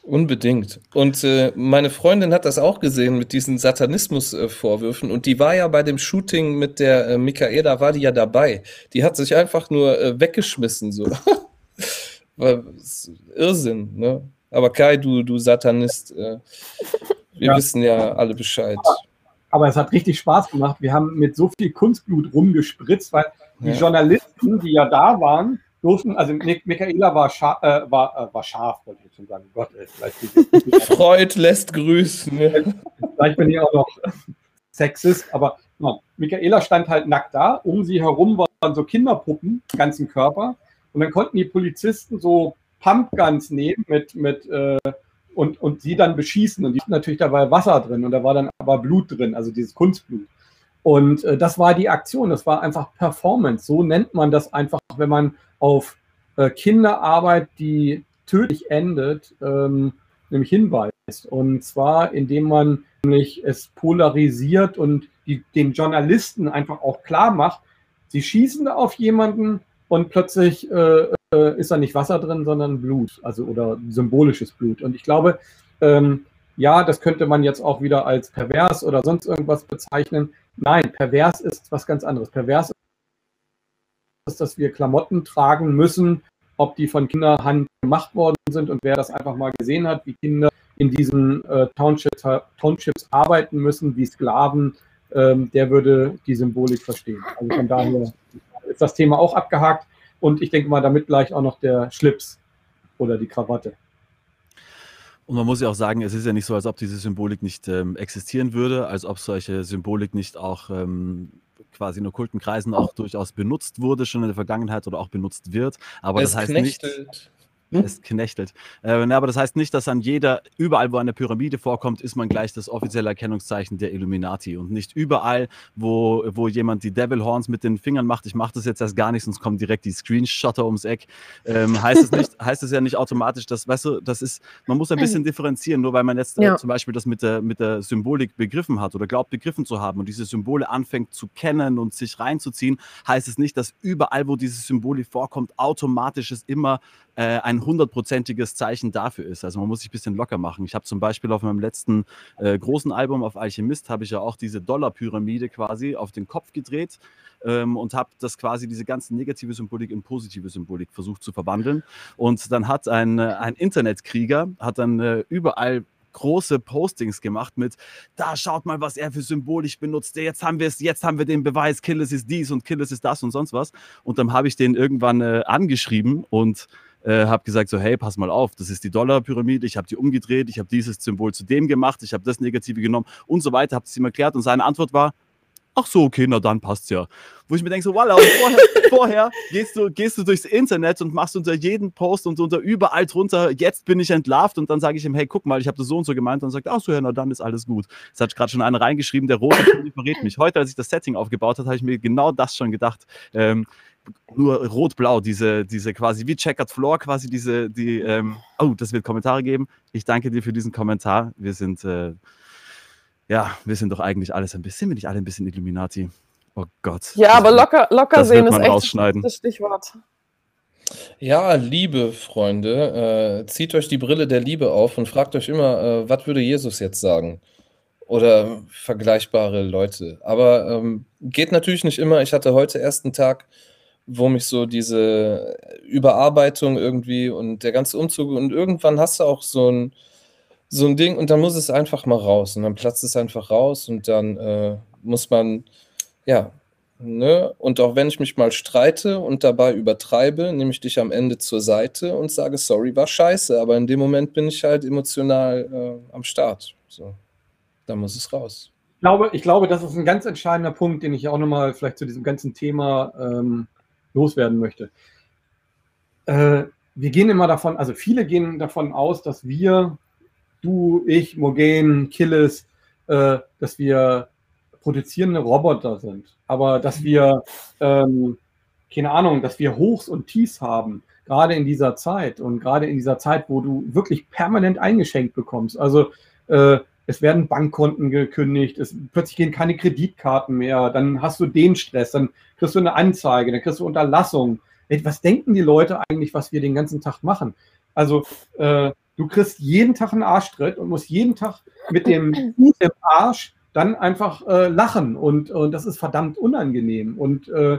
Speaker 3: Unbedingt. Und äh, meine Freundin hat das auch gesehen mit diesen Satanismus-Vorwürfen. und die war ja bei dem Shooting mit der äh, Michaela, war die ja dabei. Die hat sich einfach nur äh, weggeschmissen. So. War Irrsinn, ne? Aber Kai, du, du Satanist, äh, wir
Speaker 1: Ja.
Speaker 3: wissen ja alle Bescheid.
Speaker 1: Aber es hat richtig Spaß gemacht. Wir haben mit so viel Kunstblut rumgespritzt, weil die
Speaker 3: Ja.
Speaker 1: Journalisten, die ja da waren, durften, also Michaela war, scha äh, war, äh, war scharf, wollte ich jetzt schon sagen. Gott, ey, vielleicht, bin ich-
Speaker 3: Freud lässt grüßen.
Speaker 1: Vielleicht bin ich auch noch Sexist, aber ja, Michaela stand halt nackt da. Um sie herum waren so Kinderpuppen, ganzen Körper. Und dann konnten die Polizisten so Pumpguns nehmen mit, mit äh, und, und sie dann beschießen. Und die hatten natürlich dabei Wasser drin und da war dann aber Blut drin, also dieses Kunstblut. Und äh, das war die Aktion, das war einfach Performance. So nennt man das einfach, wenn man auf äh, Kinderarbeit, die tödlich endet, ähm, nämlich hinweist. Und zwar, indem man nämlich es polarisiert und die, den Journalisten einfach auch klar macht, sie schießen da auf jemanden und plötzlich äh, äh, ist da nicht Wasser drin, sondern Blut, also oder symbolisches Blut. Und ich glaube, ähm, ja, das könnte man jetzt auch wieder als pervers oder sonst irgendwas bezeichnen. Nein, pervers ist was ganz anderes. Pervers ist, dass wir Klamotten tragen müssen, ob die von Kinderhand gemacht worden sind und wer das einfach mal gesehen hat, wie Kinder in diesen äh, Townships, Townships arbeiten müssen, wie Sklaven, ähm, der würde die Symbolik verstehen. Also von daher ist das Thema auch abgehakt und ich denke mal, damit gleich auch noch der Schlips oder die Krawatte.
Speaker 4: Und man muss ja auch sagen, es ist ja nicht so, als ob diese Symbolik nicht ähm, existieren würde, als ob solche Symbolik nicht auch ähm, quasi in okkulten Kreisen auch durchaus benutzt wurde, schon in der Vergangenheit oder auch benutzt wird. Aber
Speaker 3: es
Speaker 4: das heißt nicht.
Speaker 3: Knechtelt.
Speaker 4: Es knechtelt. Äh, na, aber das heißt nicht, dass an jeder, überall, wo eine Pyramide vorkommt, ist man gleich das offizielle Erkennungszeichen der Illuminati. Und nicht überall, wo, wo jemand die Devil Horns mit den Fingern macht, ich mache das jetzt erst gar nicht, sonst kommen direkt die Screenshotter ums Eck, ähm, heißt, es nicht, heißt es ja nicht automatisch, dass, weißt du, das ist, man muss ein bisschen differenzieren, nur weil man jetzt äh,
Speaker 2: Ja.
Speaker 4: zum Beispiel das mit der, mit der Symbolik begriffen hat oder glaubt begriffen zu haben und diese Symbole anfängt zu kennen und sich reinzuziehen, heißt es nicht, dass überall, wo diese Symbolik vorkommt, automatisch es immer äh, ein hundertprozentiges Zeichen dafür ist. Also man muss sich ein bisschen locker machen. Ich habe zum Beispiel auf meinem letzten äh, großen Album auf Alchemist habe ich ja auch diese Dollarpyramide quasi auf den Kopf gedreht ähm, und habe das quasi diese ganze negative Symbolik in positive Symbolik versucht zu verwandeln. Und dann hat ein, äh, ein Internetkrieger hat dann äh, überall große Postings gemacht mit, da schaut mal, was er für Symbolik benutzt. Jetzt haben wir es, jetzt haben wir den Beweis, Killis ist dies und Killis ist das und sonst was. Und dann habe ich den irgendwann äh, angeschrieben und äh, habe gesagt so, hey, pass mal auf, das ist die Dollarpyramide, ich habe die umgedreht, ich habe dieses Symbol zu dem gemacht, ich habe das Negative genommen und so weiter, habe es ihm erklärt und seine Antwort war, ach so, okay, na dann passt's ja. Wo ich mir denke so, voilà, vorher, vorher gehst, du, gehst du durchs Internet und machst unter jeden Post und unter überall drunter, jetzt bin ich entlarvt und dann sage ich ihm, hey, guck mal, ich habe das so und so gemeint und sagt, ach so, ja, na dann ist alles gut. Es hat gerade schon einer reingeschrieben, der rote Pulli verrät mich. Heute, als ich das Setting aufgebaut habe, habe ich mir genau das schon gedacht. Ähm, nur rot-blau, diese, diese quasi wie Checkered Floor, quasi diese, die, ähm, oh, das wird Kommentare geben. Ich danke dir für diesen Kommentar. Wir sind, äh, ja, wir sind doch eigentlich alles ein bisschen, sind wir nicht alle ein bisschen Illuminati? Oh Gott.
Speaker 2: Ja,
Speaker 4: Das
Speaker 2: aber locker, locker
Speaker 4: das
Speaker 2: sehen ist echt
Speaker 4: rausschneiden.
Speaker 2: das Stichwort.
Speaker 3: Ja, liebe Freunde, äh, zieht euch die Brille der Liebe auf und fragt euch immer, äh, was würde Jesus jetzt sagen? Oder vergleichbare Leute. Aber ähm, geht natürlich nicht immer. Ich hatte heute erst einen Tag, wo mich so diese Überarbeitung irgendwie und der ganze Umzug und irgendwann hast du auch so ein, so ein Ding und dann muss es einfach mal raus und dann platzt es einfach raus und dann äh, muss man, ja, Ne? Und auch wenn ich mich mal streite und dabei übertreibe, nehme ich dich am Ende zur Seite und sage, sorry, war scheiße, aber in dem Moment bin ich halt emotional äh, am Start. So. Da muss es raus.
Speaker 1: Ich glaube, ich glaube, das ist ein ganz entscheidender Punkt, den ich auch nochmal vielleicht zu diesem ganzen Thema ähm, loswerden möchte. Äh, wir gehen immer davon, also viele gehen davon aus, dass wir, du, ich, Mogen, Killis, äh, dass wir produzierende Roboter sind. Aber dass wir, ähm, keine Ahnung, dass wir Hochs und Tiefs haben. gerade in dieser Zeit und gerade in dieser Zeit, wo du wirklich permanent eingeschenkt bekommst. Also äh, es werden Bankkonten gekündigt, es, plötzlich gehen keine Kreditkarten mehr, dann hast du den Stress, dann kriegst du eine Anzeige, dann kriegst du Unterlassung. Was denken die Leute eigentlich, was wir den ganzen Tag machen? Also äh, du kriegst jeden Tag einen Arschtritt und musst jeden Tag mit dem Fuß im Arsch dann einfach äh, lachen und, und das ist verdammt unangenehm. Und, äh,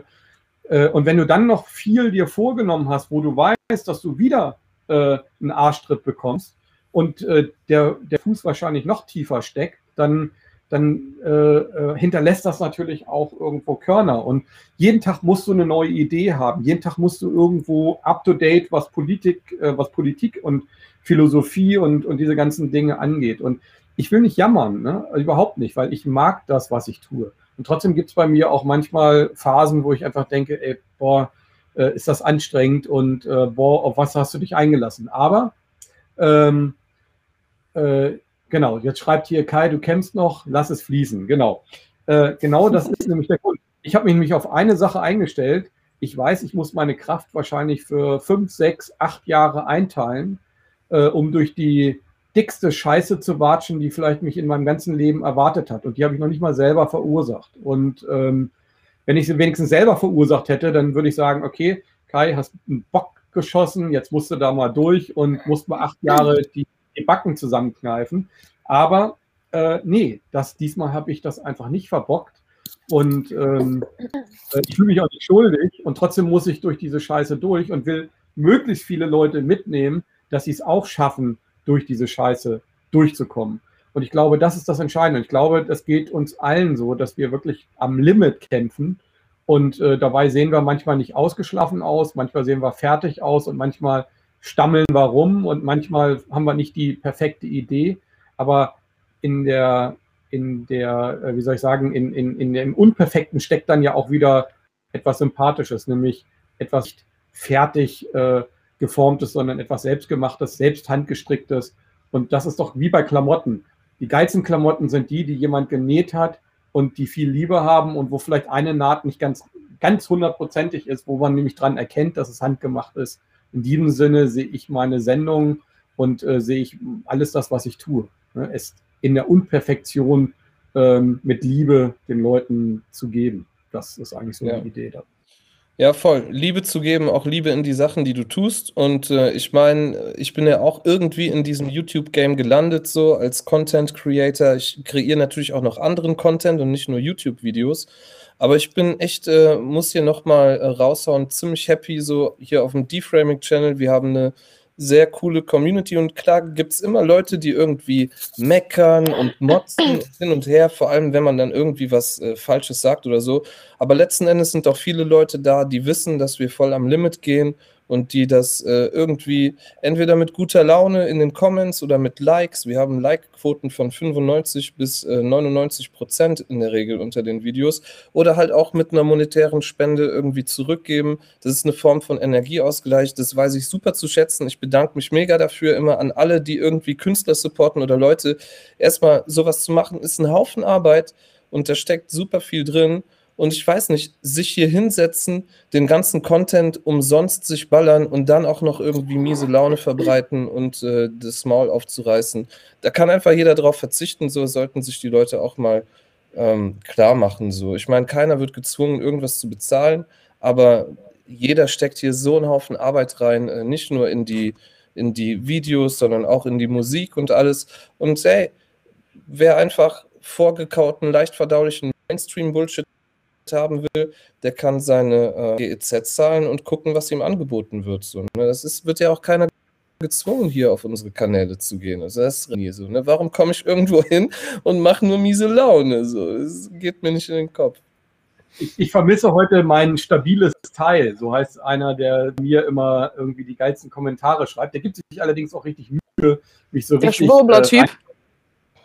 Speaker 1: äh, und wenn du dann noch viel dir vorgenommen hast, wo du weißt, dass du wieder äh, einen Arschtritt bekommst und äh, der, der Fuß wahrscheinlich noch tiefer steckt, dann, dann äh, äh, hinterlässt das natürlich auch irgendwo Körner. Und jeden Tag musst du eine neue Idee haben. Jeden Tag musst du irgendwo up-to-date, was Politik, äh, was Politik und Philosophie und, und diese ganzen Dinge angeht. Und ich will nicht jammern, ne? Überhaupt nicht, weil ich mag das, was ich tue. Und trotzdem gibt es bei mir auch manchmal Phasen, wo ich einfach denke, ey, boah, äh, ist das anstrengend und äh, boah, auf was hast du dich eingelassen? Aber ähm, äh, genau, jetzt schreibt hier Kai, du kämpfst noch, lass es fließen. Genau. Äh, genau das ist nämlich der Grund. Ich habe mich nämlich auf eine Sache eingestellt. Ich weiß, ich muss meine Kraft wahrscheinlich für fünf, sechs, acht Jahre einteilen, äh, um durch die dickste Scheiße zu watschen, die vielleicht mich in meinem ganzen Leben erwartet hat. Und die habe ich noch nicht mal selber verursacht. Und ähm, wenn ich sie wenigstens selber verursacht hätte, dann würde ich sagen, okay, Kai, hast einen Bock geschossen, jetzt musst du da mal durch und musst mal acht Jahre die, die Backen zusammenkneifen. Aber äh, nee, das, diesmal habe ich das einfach nicht verbockt. Und ähm, äh, ich fühle mich auch nicht schuldig und trotzdem muss ich durch diese Scheiße durch und will möglichst viele Leute mitnehmen, dass sie es auch schaffen, durch diese Scheiße durchzukommen. Und ich glaube, das ist das Entscheidende. Ich glaube, das geht uns allen so, dass wir wirklich am Limit kämpfen. Und äh, dabei sehen wir manchmal nicht ausgeschlafen aus, manchmal sehen wir fertig aus und manchmal stammeln wir rum und manchmal haben wir nicht die perfekte Idee. Aber in der, in der, äh, wie soll ich sagen, in, in, in dem Unperfekten steckt dann ja auch wieder etwas Sympathisches, nämlich etwas fertig äh, geformtes, sondern etwas selbstgemachtes, selbst handgestricktes. Und das ist doch wie bei Klamotten. Die geilsten Klamotten sind die, die jemand genäht hat und die viel Liebe haben und wo vielleicht eine Naht nicht ganz, ganz hundertprozentig ist, wo man nämlich dran erkennt, dass es handgemacht ist. In diesem Sinne sehe ich meine Sendung und äh, sehe ich alles das, was ich tue. Ne, es in der Unperfektion ähm, mit Liebe den Leuten zu geben. Das ist eigentlich so ja. die Idee da.
Speaker 3: Ja, voll. Liebe zu geben, auch Liebe in die Sachen, die du tust. Und äh, ich meine, ich bin ja auch irgendwie in diesem YouTube-Game gelandet, so als Content Creator. Ich kreiere natürlich auch noch anderen Content und nicht nur YouTube-Videos. Aber ich bin echt, äh, muss hier nochmal äh, raushauen, ziemlich happy, so hier auf dem Deframing-Channel. Wir haben eine sehr coole Community und klar gibt es immer Leute, die irgendwie meckern und motzen hin und her, vor allem wenn man dann irgendwie was äh, Falsches sagt oder so. Aber letzten Endes sind auch viele Leute da, die wissen, dass wir voll am Limit gehen und die das äh, irgendwie entweder mit guter Laune in den Comments oder mit Likes, wir haben Like-Quoten von 95 bis äh, 99 Prozent in der Regel unter den Videos, oder halt auch mit einer monetären Spende irgendwie zurückgeben. Das ist eine Form von Energieausgleich, das weiß ich super zu schätzen. Ich bedanke mich mega dafür immer an alle, die irgendwie Künstler supporten oder Leute. Erstmal sowas zu machen, ist ein Haufen Arbeit und da steckt super viel drin. Und ich weiß nicht, sich hier hinsetzen, den ganzen Content umsonst sich ballern und dann auch noch irgendwie miese Laune verbreiten und äh, das Maul aufzureißen. Da kann einfach jeder drauf verzichten, so sollten sich die Leute auch mal ähm, klar machen. So. Ich meine, keiner wird gezwungen, irgendwas zu bezahlen, aber jeder steckt hier so einen Haufen Arbeit rein, äh, nicht nur in die, in die Videos, sondern auch in die Musik und alles. Und hey, wer einfach vorgekauten, leicht verdaulichen Mainstream-Bullshit haben will, der kann seine äh, GEZ zahlen und gucken, was ihm angeboten wird. So, ne? Das ist, wird ja auch keiner gezwungen, hier auf unsere Kanäle zu gehen. Also das ist nie so. Ne? Warum komme ich irgendwo hin und mache nur miese Laune? So, das geht mir nicht in den Kopf.
Speaker 1: Ich, ich, vermisse heute mein stabiles Teil. So heißt einer, der mir immer irgendwie die geilsten Kommentare schreibt. Der gibt sich allerdings auch richtig Mühe, mich so
Speaker 2: der
Speaker 1: richtig.
Speaker 2: Schwurbler-Typ. Äh,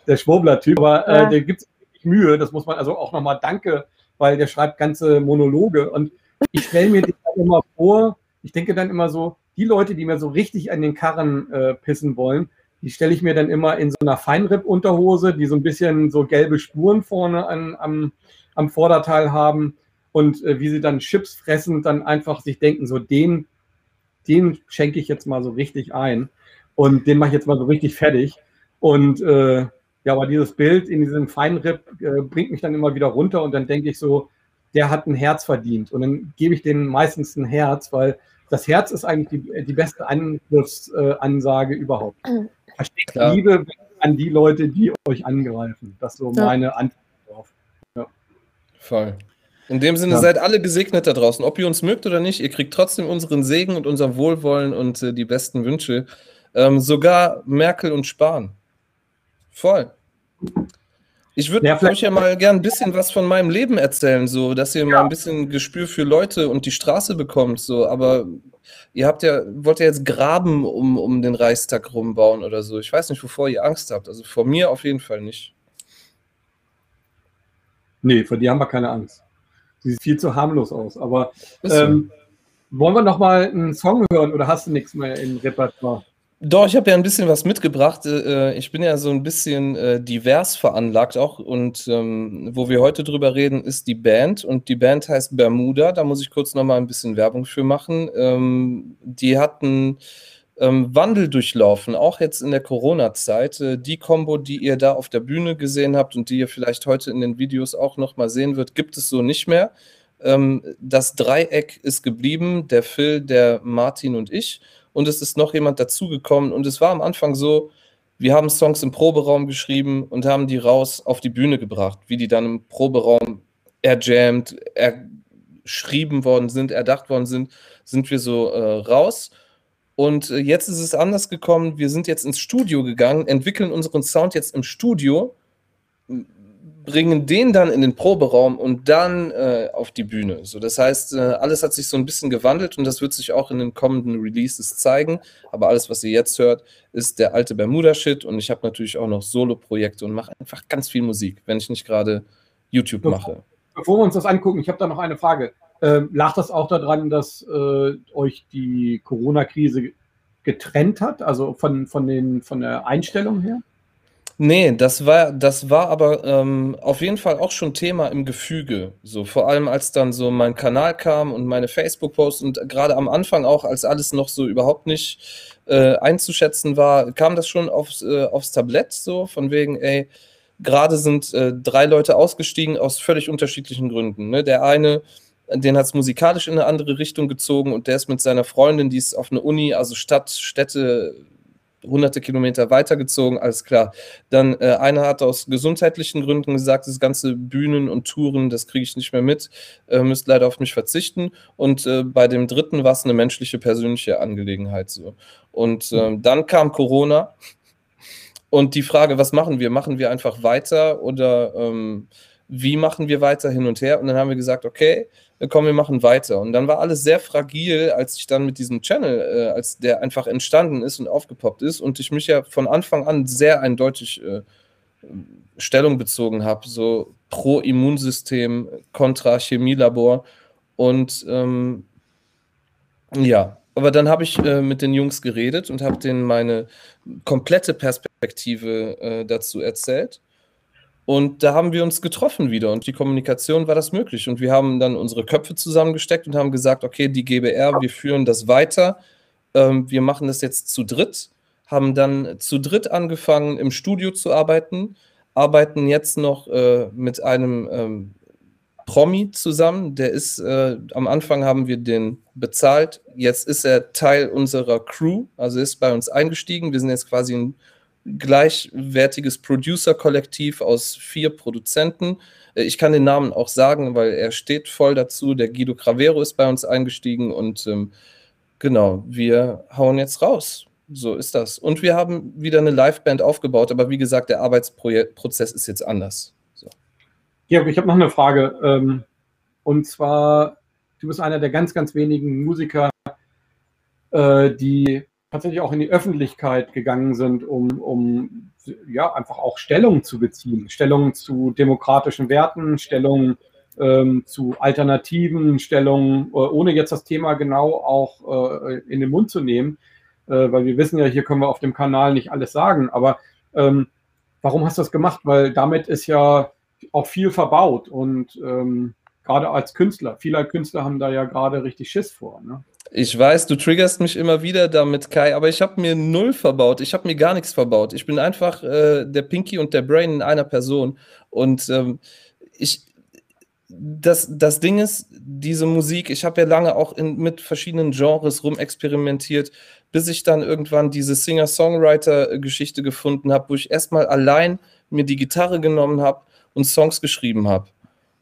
Speaker 1: der Schwurbler-Typ, aber äh, ja. äh, der gibt sich richtig Mühe. Das muss man also auch nochmal Danke weil der schreibt ganze Monologe. Und ich stelle mir dann immer vor, ich denke dann immer so, die Leute, die mir so richtig an den Karren äh, pissen wollen, die stelle ich mir dann immer in so einer Feinripp-Unterhose, die so ein bisschen so gelbe Spuren vorne an, am, am Vorderteil haben und äh, wie sie dann Chips fressen, dann einfach sich denken, so den, den schenke ich jetzt mal so richtig ein und den mache ich jetzt mal so richtig fertig. Und äh, ja, aber dieses Bild in diesem Feinripp äh, bringt mich dann immer wieder runter und dann denke ich so, der hat ein Herz verdient. Und dann gebe ich denen meistens ein Herz, weil das Herz ist eigentlich die, die beste Angriffsansage überhaupt. Versteht
Speaker 3: Klar.
Speaker 1: Liebe an die Leute, die euch angreifen. Das ist so
Speaker 2: Ja.
Speaker 1: meine Antwort darauf.
Speaker 3: Voll. In dem Sinne
Speaker 1: Ja.
Speaker 3: seid alle gesegnet da draußen. Ob ihr uns mögt oder nicht, ihr kriegt trotzdem unseren Segen und unser Wohlwollen und äh, die besten Wünsche. Ähm, sogar Merkel und Spahn. Voll. Ich würde
Speaker 1: Ja,
Speaker 3: euch ja mal gern ein bisschen was von meinem Leben erzählen, so dass ihr mal ein bisschen Gespür für Leute und die Straße bekommt. So, aber ihr habt ja, wollt ja jetzt Graben um, um den Reichstag rumbauen oder so. Ich weiß nicht, wovor ihr Angst habt. Also vor mir auf jeden Fall nicht.
Speaker 1: Nee, vor dir haben wir keine Angst. Sie sieht viel zu harmlos aus. Aber ähm, wollen wir noch mal einen Song hören oder hast du nichts mehr im Repertoire?
Speaker 3: Doch, ich habe ja ein bisschen was mitgebracht. Äh, Ich bin ja so ein bisschen äh, divers veranlagt auch. Und ähm, wo wir heute drüber reden, ist die Band. Und die Band heißt Bermuda. Da muss ich kurz noch mal ein bisschen Werbung für machen. Ähm, die hatten ähm, Wandel durchlaufen, auch jetzt in der Corona-Zeit. Äh, die Combo, die ihr da auf der Bühne gesehen habt und die ihr vielleicht heute in den Videos auch noch mal sehen wird, gibt es so nicht mehr. Das Dreieck ist geblieben, der Phil, der Martin und ich und es ist noch jemand dazugekommen. Und es war am Anfang so, wir haben Songs im Proberaum geschrieben und haben die raus auf die Bühne gebracht, wie die dann im Proberaum erjammt, erschrieben worden sind, erdacht worden sind, sind wir so äh, raus. Und äh, jetzt ist es anders gekommen. Wir sind jetzt ins Studio gegangen, entwickeln unseren Sound jetzt im Studio, bringen den dann in den Proberaum und dann äh, auf die Bühne. So, das heißt, äh, alles hat sich so ein bisschen gewandelt und das wird sich auch in den kommenden Releases zeigen. Aber alles, was ihr jetzt hört, ist der alte Bermuda-Shit und ich habe natürlich auch noch Solo-Projekte und mache einfach ganz viel Musik, wenn ich nicht gerade YouTube mache.
Speaker 1: Bevor wir uns das angucken, ich habe da noch eine Frage. Ähm, lag das auch daran, dass äh, euch die Corona-Krise getrennt hat, also von, von, den, von der Einstellung her?
Speaker 3: Nee, das war, das war aber ähm, auf jeden Fall auch schon Thema im Gefüge. So, vor allem als dann so mein Kanal kam und meine Facebook-Posts und gerade am Anfang auch, als alles noch so überhaupt nicht äh, einzuschätzen war, kam das schon aufs, äh, aufs Tablett, so von wegen, ey, gerade sind äh, drei Leute ausgestiegen aus völlig unterschiedlichen Gründen. Ne? Der eine, den hat es musikalisch in eine andere Richtung gezogen und der ist mit seiner Freundin, die ist auf eine Uni, also Stadt, Städte, hunderte Kilometer weitergezogen, alles klar. Dann äh, einer hat aus gesundheitlichen Gründen gesagt, das ganze Bühnen und Touren, das kriege ich nicht mehr mit, äh, müsst leider auf mich verzichten. Und äh, bei dem dritten war es eine menschliche, persönliche Angelegenheit so. Und ähm, dann kam Corona und die Frage, was machen wir? Machen wir einfach weiter oder ähm, wie machen wir weiter hin und her? Und dann haben wir gesagt, okay, komm, wir machen weiter. Und dann war alles sehr fragil, als ich dann mit diesem Channel, äh, als der einfach entstanden ist und aufgepoppt ist und ich mich ja von Anfang an sehr eindeutig äh, Stellung bezogen habe, so pro Immunsystem, kontra Chemielabor. Und ähm, ja, aber dann habe ich äh, mit den Jungs geredet und habe denen meine komplette Perspektive äh, dazu erzählt. Und da haben wir uns getroffen wieder und die Kommunikation war das möglich. Und wir haben dann unsere Köpfe zusammengesteckt und haben gesagt, okay, die GBR, wir führen das weiter. Ähm, wir machen das jetzt zu dritt, haben dann zu dritt angefangen, im Studio zu arbeiten, arbeiten jetzt noch äh, mit einem ähm, Promi zusammen. Der ist, äh, am Anfang haben wir den bezahlt. Jetzt ist er Teil unserer Crew, also ist bei uns eingestiegen. Wir sind jetzt quasi ein gleichwertiges Producer-Kollektiv aus vier Produzenten. Äh, Ich kann den Namen auch sagen, weil er steht voll dazu. Der Guido Cravero ist bei uns eingestiegen und ähm, genau, wir hauen jetzt raus. So ist das. Und wir haben wieder eine Liveband aufgebaut, aber wie gesagt, der Arbeitsprozess ist jetzt anders. So.
Speaker 1: Georg, ich habe noch eine Frage. Ähm, und zwar, du bist einer der ganz, ganz wenigen Musiker, äh, die tatsächlich auch in die Öffentlichkeit gegangen sind, um, um ja, einfach auch Stellung zu beziehen. Stellung zu demokratischen Werten, Stellung ähm, zu Alternativen, Stellung, äh, ohne jetzt das Thema genau auch äh, in den Mund zu nehmen, äh, weil wir wissen ja, hier können wir auf dem Kanal nicht alles sagen, aber ähm, warum hast du das gemacht? Weil damit ist ja auch viel verbaut und ähm, gerade als Künstler, viele Künstler haben da ja gerade richtig Schiss vor. Ne?
Speaker 3: Ich weiß, du triggerst mich immer wieder damit, Kai, aber ich habe mir null verbaut. Ich habe mir gar nichts verbaut. Ich bin einfach äh, der Pinky und der Brain in einer Person. Und ähm, ich, das, das Ding ist, diese Musik, ich habe ja lange auch in, mit verschiedenen Genres rumexperimentiert, bis ich dann irgendwann diese Singer-Songwriter-Geschichte gefunden habe, wo ich erstmal allein mir die Gitarre genommen habe und Songs geschrieben habe.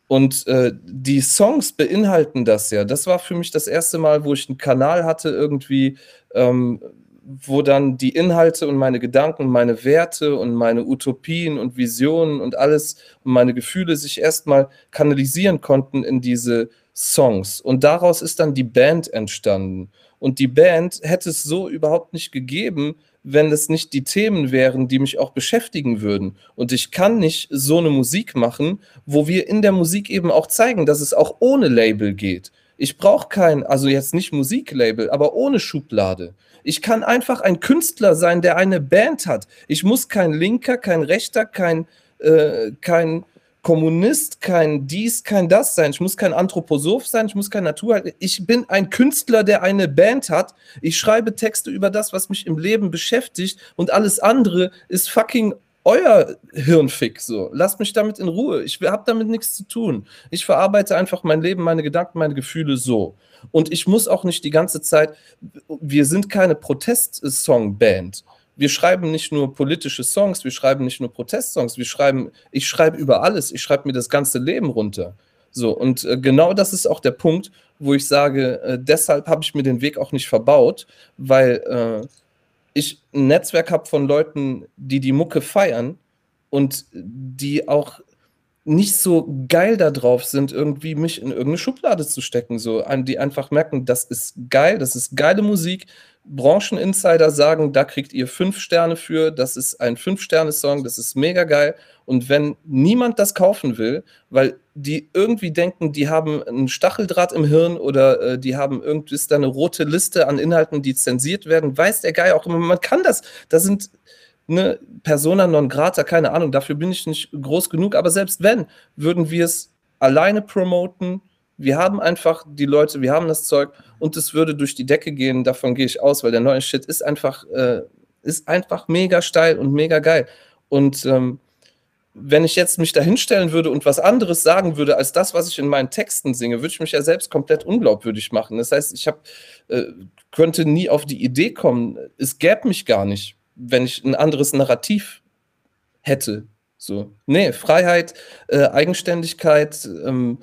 Speaker 3: Und äh, die Songs beinhalten das ja. Das war für mich das erste Mal, wo ich einen Kanal hatte, irgendwie, ähm, wo dann die Inhalte und meine Gedanken, meine Werte und meine Utopien und Visionen und alles und meine Gefühle sich erstmal kanalisieren konnten in diese Songs. Und daraus ist dann die Band entstanden. Und die Band hätte es so überhaupt nicht gegeben, wenn es nicht die Themen wären, die mich auch beschäftigen würden. Und ich kann nicht so eine Musik machen, wo wir in der Musik eben auch zeigen, dass es auch ohne Label geht. Ich brauche kein, also jetzt nicht Musiklabel, aber ohne Schublade. Ich kann einfach ein Künstler sein, der eine Band hat. Ich muss kein Linker, kein Rechter, kein, äh, kein Kommunist, kein dies, kein das sein. Ich muss kein Anthroposoph sein, ich muss kein Natur. Ich bin ein Künstler, der eine Band hat. Ich schreibe Texte über das, was mich im Leben beschäftigt und alles andere ist fucking euer Hirnfick so. Lasst mich damit in Ruhe. Ich habe damit nichts zu tun. Ich verarbeite einfach mein Leben, meine Gedanken, meine Gefühle so. Und ich muss auch nicht die ganze Zeit, wir sind keine Protest-Song-Band wir schreiben nicht nur politische Songs, wir schreiben nicht nur Protestsongs, wir schreiben, ich schreibe über alles, ich schreibe mir das ganze Leben runter. So, und äh, genau das ist auch der Punkt, wo ich sage, äh, deshalb habe ich mir den Weg auch nicht verbaut, weil äh, ich ein Netzwerk habe von Leuten, die die Mucke feiern und die auch nicht so geil darauf sind, irgendwie mich in irgendeine Schublade zu stecken. So, die einfach merken, das ist geil, das ist geile Musik, Brancheninsider sagen, da kriegt ihr fünf Sterne für, das ist ein Fünf-Sterne-Song, das ist mega geil. Und wenn niemand das kaufen will, weil die irgendwie denken, die haben einen Stacheldraht im Hirn oder äh, die haben irgendwie ist da eine rote Liste an Inhalten, die zensiert werden, weiß der Geil auch immer, man kann das. Da sind eine Persona non grata, keine Ahnung, dafür bin ich nicht groß genug, aber selbst wenn, würden wir es alleine promoten, wir haben einfach die Leute, wir haben das Zeug und es würde durch die Decke gehen, davon gehe ich aus, weil der neue Shit ist einfach, äh, ist einfach mega steil und mega geil. Und ähm, wenn ich jetzt mich da hinstellen würde und was anderes sagen würde als das, was ich in meinen Texten singe, würde ich mich ja selbst komplett unglaubwürdig machen. Das heißt, ich hab, äh, könnte nie auf die Idee kommen, es gäbe mich gar nicht, wenn ich ein anderes Narrativ hätte. So, nee, Freiheit, äh, Eigenständigkeit, ähm,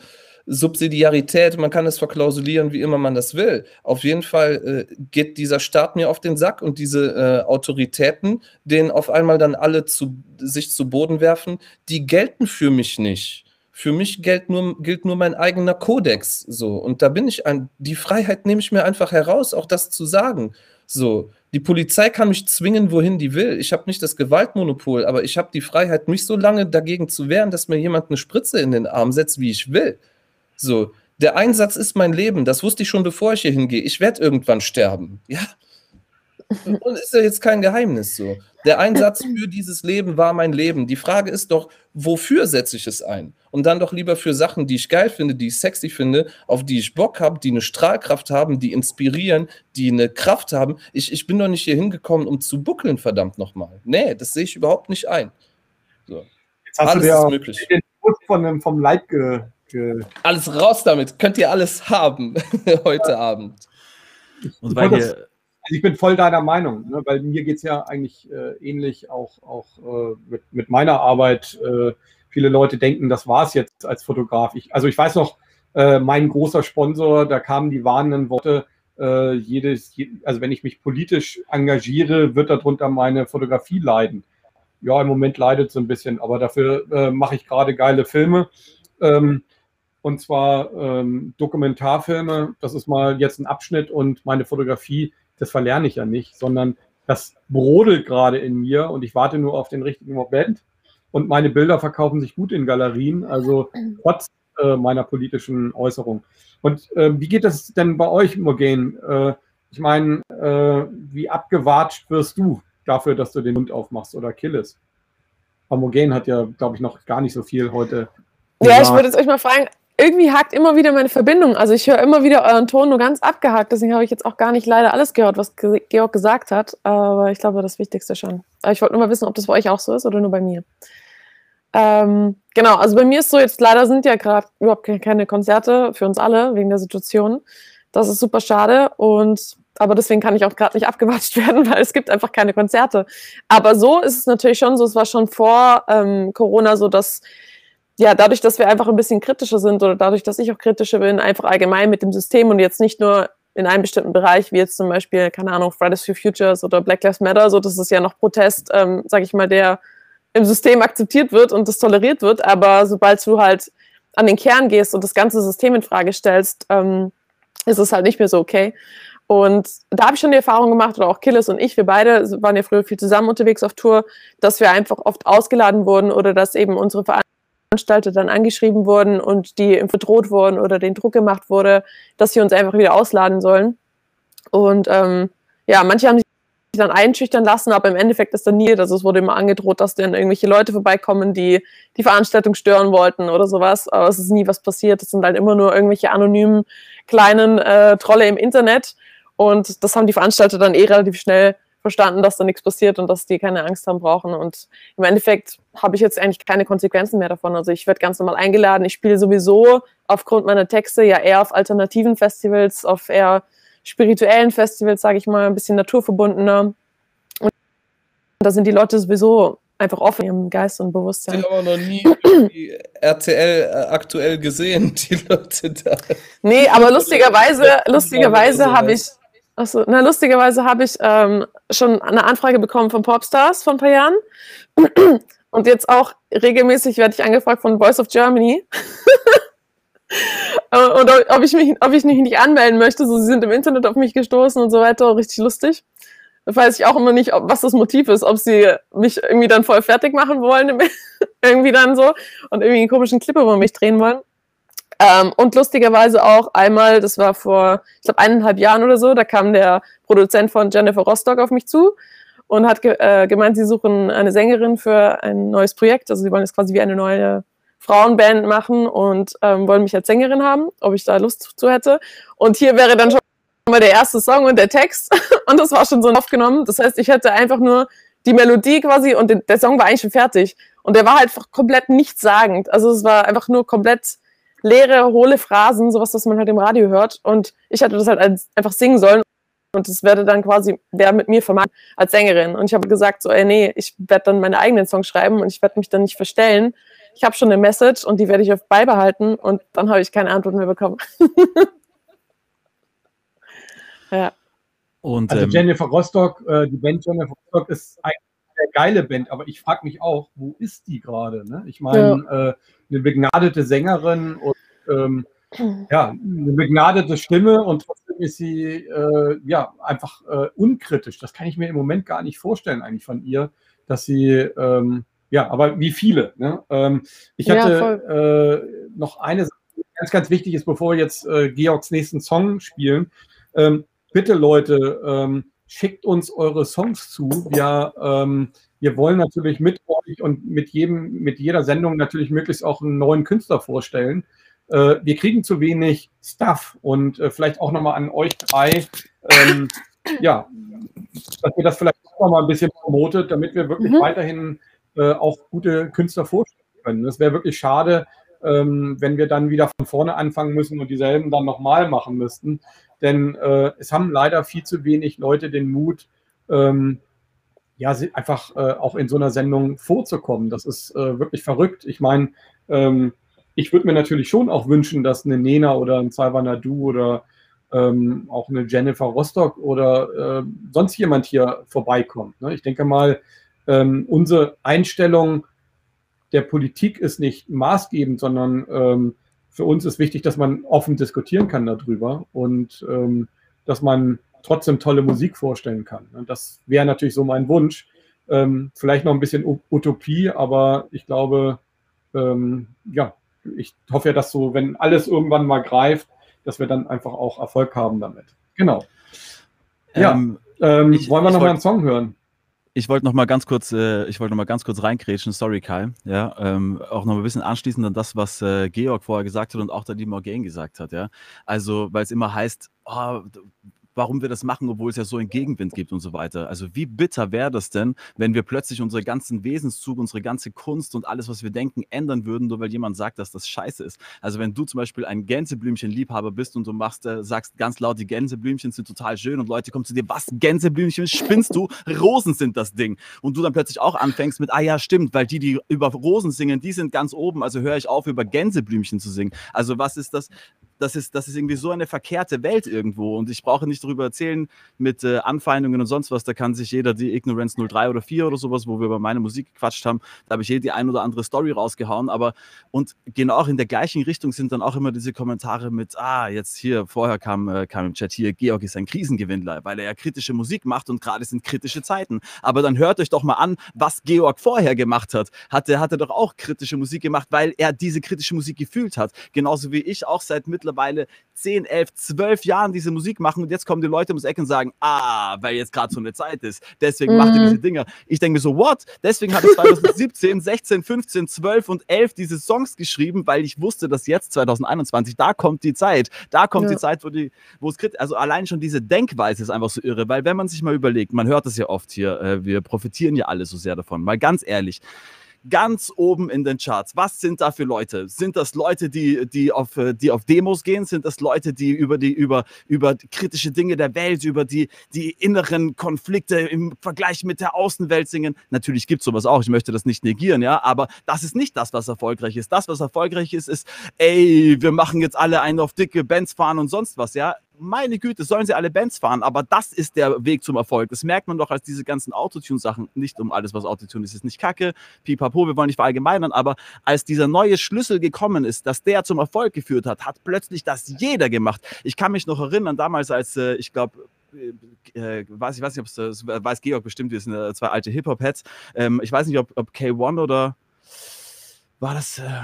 Speaker 3: Subsidiarität, man kann es verklausulieren, wie immer man das will. Auf jeden Fall äh, geht dieser Staat mir auf den Sack und diese äh, Autoritäten, denen auf einmal dann alle zu, sich zu Boden werfen, die gelten für mich nicht. Für mich gilt nur, gilt nur mein eigener Kodex. So. Und da bin ich ein, die Freiheit nehme ich mir einfach heraus, auch das zu sagen. So, die Polizei kann mich zwingen, wohin die will. Ich habe nicht das Gewaltmonopol, aber ich habe die Freiheit, mich so lange dagegen zu wehren, dass mir jemand eine Spritze in den Arm setzt, wie ich will. So, der Einsatz ist mein Leben. Das wusste ich schon, bevor ich hier hingehe. Ich werde irgendwann sterben. Ja. Und ist ja jetzt kein Geheimnis so. Der Einsatz für dieses Leben war mein Leben. Die Frage ist doch, wofür setze ich es ein? Und dann doch lieber für Sachen, die ich geil finde, die ich sexy finde, auf die ich Bock habe, die eine Strahlkraft haben, die inspirieren, die eine Kraft haben. Ich, ich bin doch nicht hier hingekommen, um zu buckeln, verdammt nochmal. Nee, das sehe ich überhaupt nicht ein. So.
Speaker 1: Jetzt hast alles du dir ist möglich. Den von, vom Leib ge
Speaker 3: alles raus damit. Könnt ihr alles haben heute Abend.
Speaker 1: Und weil das, also ich bin voll deiner Meinung, ne, weil mir geht es ja eigentlich äh, ähnlich auch, auch äh, mit, mit, meiner Arbeit. Äh, viele Leute denken, das war es jetzt als Fotograf. Ich, also ich weiß noch, äh, mein großer Sponsor, da kamen die warnenden Worte, äh, jedes, je, also wenn ich mich politisch engagiere, wird darunter meine Fotografie leiden. Ja, im Moment leidet es ein bisschen, aber dafür äh, mache ich gerade geile Filme. Ähm, und zwar ähm, Dokumentarfilme. Das ist mal jetzt ein Abschnitt und meine Fotografie, das verlerne ich ja nicht, sondern das brodelt gerade in mir und ich warte nur auf den richtigen Moment. Und meine Bilder verkaufen sich gut in Galerien, also trotz äh, meiner politischen Äußerung. Und äh, wie geht das denn bei euch, Morgan? Äh, ich meine, äh, wie abgewatscht wirst du dafür, dass du den Mund aufmachst oder Killes? Aber Morgan hat ja, glaube ich, noch gar nicht so viel heute
Speaker 2: ja, ich würde jetzt euch mal fragen, irgendwie hakt immer wieder meine Verbindung. Also ich höre immer wieder euren Ton nur ganz abgehakt. Deswegen habe ich jetzt auch gar nicht leider alles gehört, was Georg gesagt hat. Aber ich glaube, das Wichtigste schon. Aber ich wollte nur mal wissen, ob das bei euch auch so ist oder nur bei mir. Ähm, genau, also bei mir ist so, jetzt leider sind ja gerade überhaupt keine Konzerte für uns alle wegen der Situation. Das ist super schade und aber deswegen kann ich auch gerade nicht abgewatscht werden, weil es gibt einfach keine Konzerte. Aber so ist es natürlich schon so, es war schon vor ähm, Corona so, dass ja, dadurch, dass wir einfach ein bisschen kritischer sind oder dadurch, dass ich auch kritischer bin, einfach allgemein mit dem System und jetzt nicht nur in einem bestimmten Bereich, wie jetzt zum Beispiel, keine Ahnung, Fridays for Futures oder Black Lives Matter, so das ist ja noch Protest, ähm, sage ich mal, der im System akzeptiert wird und das toleriert wird, aber sobald du halt an den Kern gehst und das ganze System in Frage stellst, ähm, ist es halt nicht mehr so okay. Und da habe ich schon die Erfahrung gemacht, oder auch Killis und ich, wir beide waren ja früher viel zusammen unterwegs auf Tour, dass wir einfach oft ausgeladen wurden oder dass eben unsere Veranstalter dann angeschrieben wurden und die verdroht wurden oder den Druck gemacht wurde, dass sie uns einfach wieder ausladen sollen. Und ähm, ja, manche haben sich dann einschüchtern lassen, aber im Endeffekt ist dann nie, also es wurde immer angedroht, dass dann irgendwelche Leute vorbeikommen, die die Veranstaltung stören wollten oder sowas, aber es ist nie was passiert. Es sind halt immer nur irgendwelche anonymen kleinen äh, Trolle im Internet und das haben die Veranstalter dann eh relativ schnell verstanden, dass da nichts passiert und dass die keine Angst haben brauchen. Und im Endeffekt habe ich jetzt eigentlich keine Konsequenzen mehr davon. Also ich werde ganz normal eingeladen. Ich spiele sowieso aufgrund meiner Texte ja eher auf alternativen Festivals, auf eher spirituellen Festivals, sage ich mal, ein bisschen naturverbundener. Und da sind die Leute sowieso einfach offen im Geist und Bewusstsein.
Speaker 3: Ich habe aber noch nie RTL äh, aktuell gesehen, die Leute da.
Speaker 2: Nee, aber lustigerweise, lustigerweise habe ich, achso, na, lustigerweise habe ich ähm, schon eine Anfrage bekommen von Popstars vor ein paar Jahren. Und jetzt auch regelmäßig werde ich angefragt von Voice of Germany. Äh, und ob ich, mich, ob ich mich nicht anmelden möchte. So, sie sind im Internet auf mich gestoßen und so weiter. Richtig lustig. Da weiß ich auch immer nicht, ob, was das Motiv ist. Ob sie mich irgendwie dann voll fertig machen wollen, irgendwie dann so, und irgendwie einen komischen Clip über mich drehen wollen. Ähm, und lustigerweise auch einmal, das war vor, ich glaube, eineinhalb Jahren oder so, da kam der Produzent von Jennifer Rostock auf mich zu und hat ge äh, gemeint, sie suchen eine Sängerin für ein neues Projekt. Also sie wollen jetzt quasi wie eine neue Frauenband machen und ähm, wollen mich als Sängerin haben, ob ich da Lust zu hätte. Und hier wäre dann schon mal der erste Song und der Text und das war schon so aufgenommen. Das heißt, ich hätte einfach nur die Melodie quasi und der Song war eigentlich schon fertig. Und der war halt komplett nichtssagend. Also es war einfach nur komplett leere, hohle Phrasen, sowas, was man halt im Radio hört. Und ich hätte das halt einfach singen sollen. Und das werde dann quasi der mit mir vermarktet als Sängerin. Und ich habe gesagt, so, ey, nee, ich werde dann meine eigenen Songs schreiben und ich werde mich dann nicht verstellen, ich habe schon eine Message und die werde ich auf beibehalten und dann habe ich keine Antwort mehr bekommen.
Speaker 1: ja. Und, also ähm, Jennifer Rostock, äh, die Band Jennifer Rostock ist eine sehr geile Band, aber ich frage mich auch, wo ist die gerade? Ne? Ich meine, ja. äh, eine begnadete Sängerin und ähm, ja, eine begnadete Stimme und trotzdem ist sie äh, ja einfach äh, unkritisch. Das kann ich mir im Moment gar nicht vorstellen, eigentlich von ihr, dass sie ähm, ja, aber wie viele? Ne? Ähm, ich hatte ja, äh, noch eine Sache, die ganz, ganz wichtig ist, bevor wir jetzt äh, Georgs nächsten Song spielen. Ähm, bitte, Leute, ähm, schickt uns eure Songs zu. Wir, ähm, wir wollen natürlich mit euch und mit jedem, mit jeder Sendung natürlich möglichst auch einen neuen Künstler vorstellen. Äh, wir kriegen zu wenig Stuff und äh, vielleicht auch nochmal an euch drei, ähm, ja, dass ihr das vielleicht auch noch mal ein bisschen promotet, damit wir wirklich mhm. weiterhin äh, auch gute Künstler vorstellen können. Das wäre wirklich schade, ähm, wenn wir dann wieder von vorne anfangen müssen und dieselben dann nochmal machen müssten. Denn äh, es haben leider viel zu wenig Leute den Mut, ähm, ja, einfach äh, auch in so einer Sendung vorzukommen. Das ist äh, wirklich verrückt. Ich meine, ähm, ich würde mir natürlich schon auch wünschen, dass eine Nena oder ein Salva Du oder ähm, auch eine Jennifer Rostock oder äh, sonst jemand hier vorbeikommt. Ne? Ich denke mal, ähm, unsere Einstellung der Politik ist nicht maßgebend, sondern ähm, für uns ist wichtig, dass man offen diskutieren kann darüber und ähm, dass man trotzdem tolle Musik vorstellen kann. Und das wäre natürlich so mein Wunsch. Ähm, vielleicht noch ein bisschen Utopie, aber ich glaube, ähm, ja, ich hoffe ja, dass so, wenn alles irgendwann mal greift, dass wir dann einfach auch Erfolg haben damit. Genau. Ja, ähm, ähm wollen wir noch mal einen Song hören?
Speaker 4: ich wollte noch mal ganz kurz, äh, ich wollte noch mal ganz kurz reinkrätschen, sorry Kai, ja, ähm, auch noch ein bisschen anschließend an das, was äh, Georg vorher gesagt hat und auch der die Morgan gesagt hat, ja. Also, weil es immer heißt, oh, warum wir das machen, obwohl es ja so einen Gegenwind gibt und so weiter. Also wie bitter wäre das denn, wenn wir plötzlich unsere ganzen Wesenszug, unsere ganze Kunst und alles, was wir denken, ändern würden, nur weil jemand sagt, dass das scheiße ist. Also wenn du zum Beispiel ein Gänseblümchen-Liebhaber bist und du machst, äh, sagst ganz laut, die Gänseblümchen sind total schön und Leute kommen zu dir, was, Gänseblümchen, spinnst du? Rosen sind das Ding. Und du dann plötzlich auch anfängst mit, ah ja, stimmt, weil die, die über Rosen singen, die sind ganz oben, also höre ich auf, über Gänseblümchen zu singen. Also was ist das? Das ist, das ist irgendwie so eine verkehrte Welt irgendwo. Und ich brauche nicht darüber erzählen mit äh, Anfeindungen und sonst was. Da kann sich jeder die Ignorance 03 oder 4 oder sowas, wo wir über meine Musik gequatscht haben, da habe ich eh die ein oder andere Story rausgehauen. Aber und genau auch in der gleichen Richtung sind dann auch immer diese Kommentare mit, ah, jetzt hier, vorher kam, äh, kam im Chat hier, Georg ist ein Krisengewinnler, weil er ja kritische Musik macht und gerade sind kritische Zeiten. Aber dann hört euch doch mal an, was Georg vorher gemacht hat. Hat er, hat er doch auch kritische Musik gemacht, weil er diese kritische Musik gefühlt hat. Genauso wie ich auch seit mittlerweile mittlerweile 10, 11, 12 Jahren diese Musik machen und jetzt kommen die Leute ums Eck und sagen, ah, weil jetzt gerade so eine Zeit ist, deswegen mhm. macht ihr diese Dinger. Ich denke mir so, what? Deswegen habe ich 2017, 16, 15, 12 und 11 diese Songs geschrieben, weil ich wusste, dass jetzt 2021, da kommt die Zeit, da kommt ja. die Zeit, wo die, wo es kritisch, also allein schon diese Denkweise ist einfach so irre, weil wenn man sich mal überlegt, man hört das ja oft hier, äh, wir profitieren ja alle so sehr davon, mal ganz ehrlich, ganz oben in den Charts. Was sind da für Leute? Sind das Leute, die, die, auf, äh, die auf Demos gehen? Sind das Leute, die über die, über, über kritische Dinge der Welt, über die, die inneren Konflikte im Vergleich mit der Außenwelt singen? Natürlich gibt es sowas auch, ich möchte das nicht negieren, ja, aber das ist nicht das, was erfolgreich ist. Das, was erfolgreich ist, ist, ey, wir machen jetzt alle einen auf dicke Bands fahren und sonst was, ja meine Güte, sollen sie alle Bands fahren, aber das ist der Weg zum Erfolg. Das merkt man doch als diese ganzen Autotune-Sachen, nicht um alles, was Autotune ist, ist nicht kacke, pipapo, wir wollen nicht verallgemeinern, aber als dieser neue Schlüssel gekommen ist, dass der zum Erfolg geführt hat, hat plötzlich das jeder gemacht. Ich kann mich noch erinnern, damals als, äh, ich glaube, äh, äh, weiß, ich weiß nicht, ob es, äh, weiß Georg bestimmt, wir sind äh, zwei alte Hip-Hop-Heads. Ähm, ich weiß nicht, ob, ob K1 oder war das, äh,